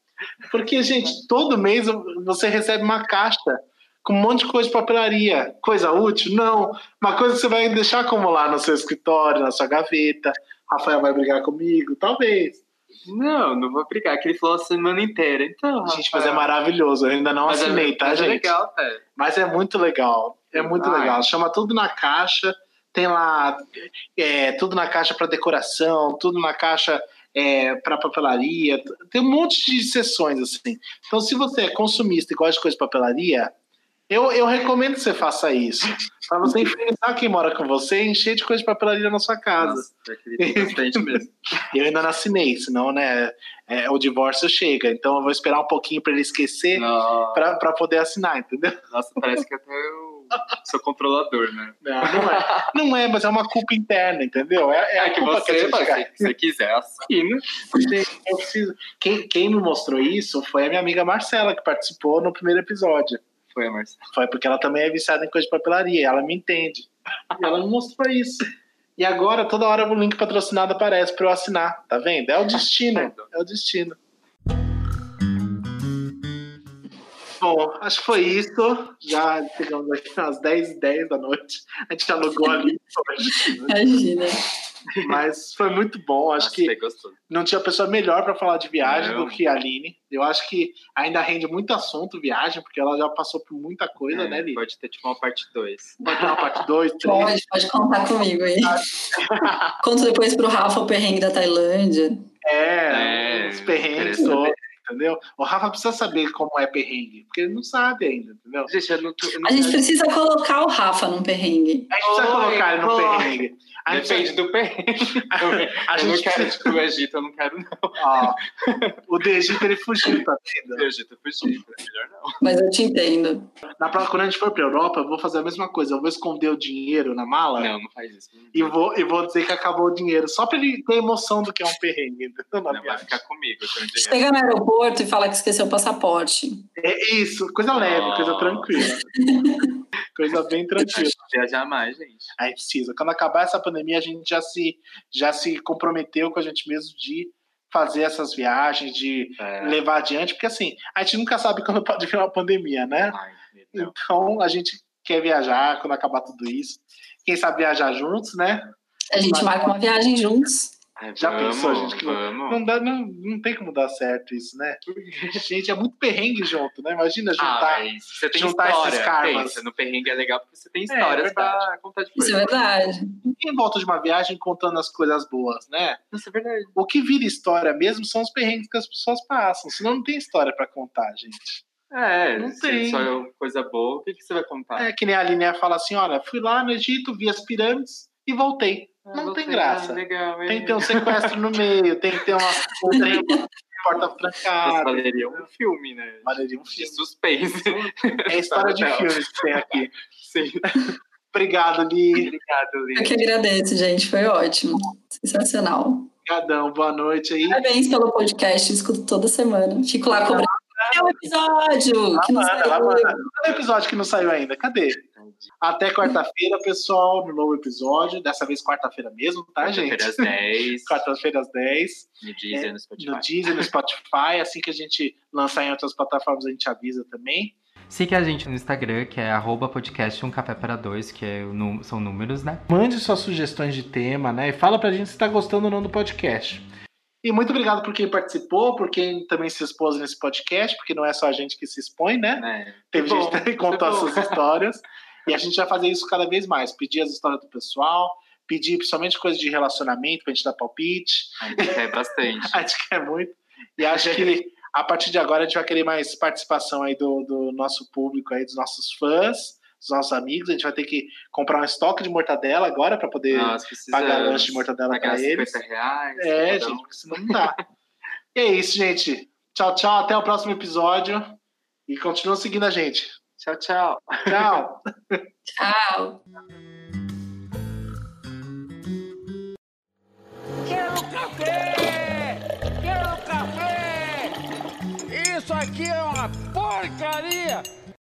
Porque, gente, todo mês você recebe uma caixa com um monte de coisa de papelaria. Coisa útil? Não. Uma coisa que você vai deixar acumular no seu escritório, na sua gaveta. Rafael vai brigar comigo? Talvez. Não, não vou brigar, que ele falou a semana inteira. Então, gente, mas é maravilhoso. Eu ainda não mas é assinei, é, tá, gente? É legal, é. Mas é muito legal. É muito ah, legal. Chama tudo na caixa. Tem lá é, tudo na caixa para decoração, tudo na caixa é, para papelaria. Tem um monte de sessões assim. Então, se você é consumista e gosta de coisa de papelaria, eu, eu recomendo que você faça isso. Para você infernizar quem mora com você e encher de coisa de papelaria na sua casa. Nossa, mesmo. eu ainda não assinei, senão, né, é, o divórcio chega. Então eu vou esperar um pouquinho para ele esquecer para poder assinar, entendeu? Nossa, parece que até eu sou controlador, né? Não, não é. Não é, mas é uma culpa interna, entendeu? É, é, é que você, que se você quiser, assina. Eu preciso... quem, quem me mostrou isso foi a minha amiga Marcela, que participou no primeiro episódio. Foi a Marcela. Foi porque ela também é viciada em coisa de papelaria, ela me entende. E ela me mostrou isso. E agora, toda hora o link patrocinado aparece para eu assinar, tá vendo? É o destino, é o destino. Bom, acho que foi isso. Já chegamos aqui às 10 h 10 da noite. A gente alugou ali hoje. Imagina. Mas foi muito bom. Acho Nossa, que não tinha pessoa melhor para falar de viagem não. do que a Aline. Eu acho que ainda rende muito assunto viagem, porque ela já passou por muita coisa, é, né, Aline? Pode ter tipo uma parte 2. Pode ter uma parte 2, 3. Pode, pode contar comigo aí. Conto depois pro Rafa o perrengue da Tailândia. É, é os perrengues todos entendeu? O Rafa precisa saber como é perrengue, porque ele não sabe ainda, entendeu? Gente, eu não, eu não a gente precisa colocar o Rafa num perrengue. A gente precisa Oi, colocar ele no perrengue. A Depende gente... do perrengue. a eu não quero, tipo, o Egito, eu não quero, não. o do Egito, ele fugiu, tá vendo? O Egito fugiu, é melhor não. Mas eu te entendo. Na próxima, quando a gente for pra Europa, eu vou fazer a mesma coisa. Eu vou esconder o dinheiro na mala. Não, não faz isso. Não e, vou, e vou dizer que acabou o dinheiro, só pra ele ter emoção do que é um perrengue. Não, não vai ficar comigo. Chega no aeroporto e fala que esqueceu o passaporte. É isso, coisa leve, oh. coisa tranquila. coisa bem tranquila. Viajar mais, gente. A gente precisa. Quando acabar essa pandemia, a gente já se, já se comprometeu com a gente mesmo de fazer essas viagens, de é. levar adiante, porque assim, a gente nunca sabe quando pode vir uma pandemia, né? Ai, então a gente quer viajar quando acabar tudo isso. Quem sabe viajar juntos, né? A gente marca uma viagem juntos. Já vamos, pensou, gente? Que não, não, dá, não, não tem como dar certo isso, né? Gente, é muito perrengue junto, né? Imagina juntar, ah, você tem juntar história, esses karmas. Pensa, no perrengue é legal porque você tem histórias é, é pra contar de Isso é verdade. Ninguém volta de uma viagem contando as coisas boas, né? Isso é verdade. O que vira história mesmo são os perrengues que as pessoas passam. Senão não tem história pra contar, gente. É, não tem. só é coisa boa, o que, que você vai contar? É que nem a Linnea fala assim: olha, fui lá no Egito, vi as pirâmides e voltei. Ah, não tem graça. Legal, tem que ter um sequestro no meio, tem que ter uma, um trem, porta trancada. Valeria um filme, né? Valeria um filme. De suspense. É a história de filmes que tem aqui. Sim. Obrigado, Li. Obrigado, Li. Eu que agradeço, gente. Foi ótimo. Sensacional. Obrigadão. Boa noite aí. Parabéns pelo podcast. Escuto toda semana. Fico lá cobrando. É o episódio que não saiu. Cadê o episódio que não saiu ainda? Cadê? Até quarta-feira, pessoal, no novo episódio. Dessa vez, quarta-feira mesmo, tá, quarta gente? Quarta-feira às 10. Quarta-feira às 10. No Deezer, é, no Spotify. No Deezer, no Spotify. Assim que a gente lançar em outras plataformas, a gente avisa também. Siga a gente no Instagram, que é arroba podcast um café para dois, que é, são números, né? Mande suas sugestões de tema, né? E fala pra gente se tá gostando ou não do podcast. E muito obrigado por quem participou, por quem também se expôs nesse podcast, porque não é só a gente que se expõe, né? É, Teve bom, gente que contou as suas histórias. E a gente vai fazer isso cada vez mais. Pedir as histórias do pessoal, pedir principalmente coisas de relacionamento pra gente dar palpite. A gente quer bastante. a gente quer muito. E acho que a partir de agora a gente vai querer mais participação aí do, do nosso público aí, dos nossos fãs dos nossos amigos. A gente vai ter que comprar um estoque de mortadela agora para poder Nossa, pagar lanche de mortadela para eles. Reais, é, gente, porque senão não dá. e é isso, gente. Tchau, tchau. Até o próximo episódio. E continua seguindo a gente. Tchau, tchau. Tchau. tchau. Quero café! Quero café! Isso aqui é porcaria!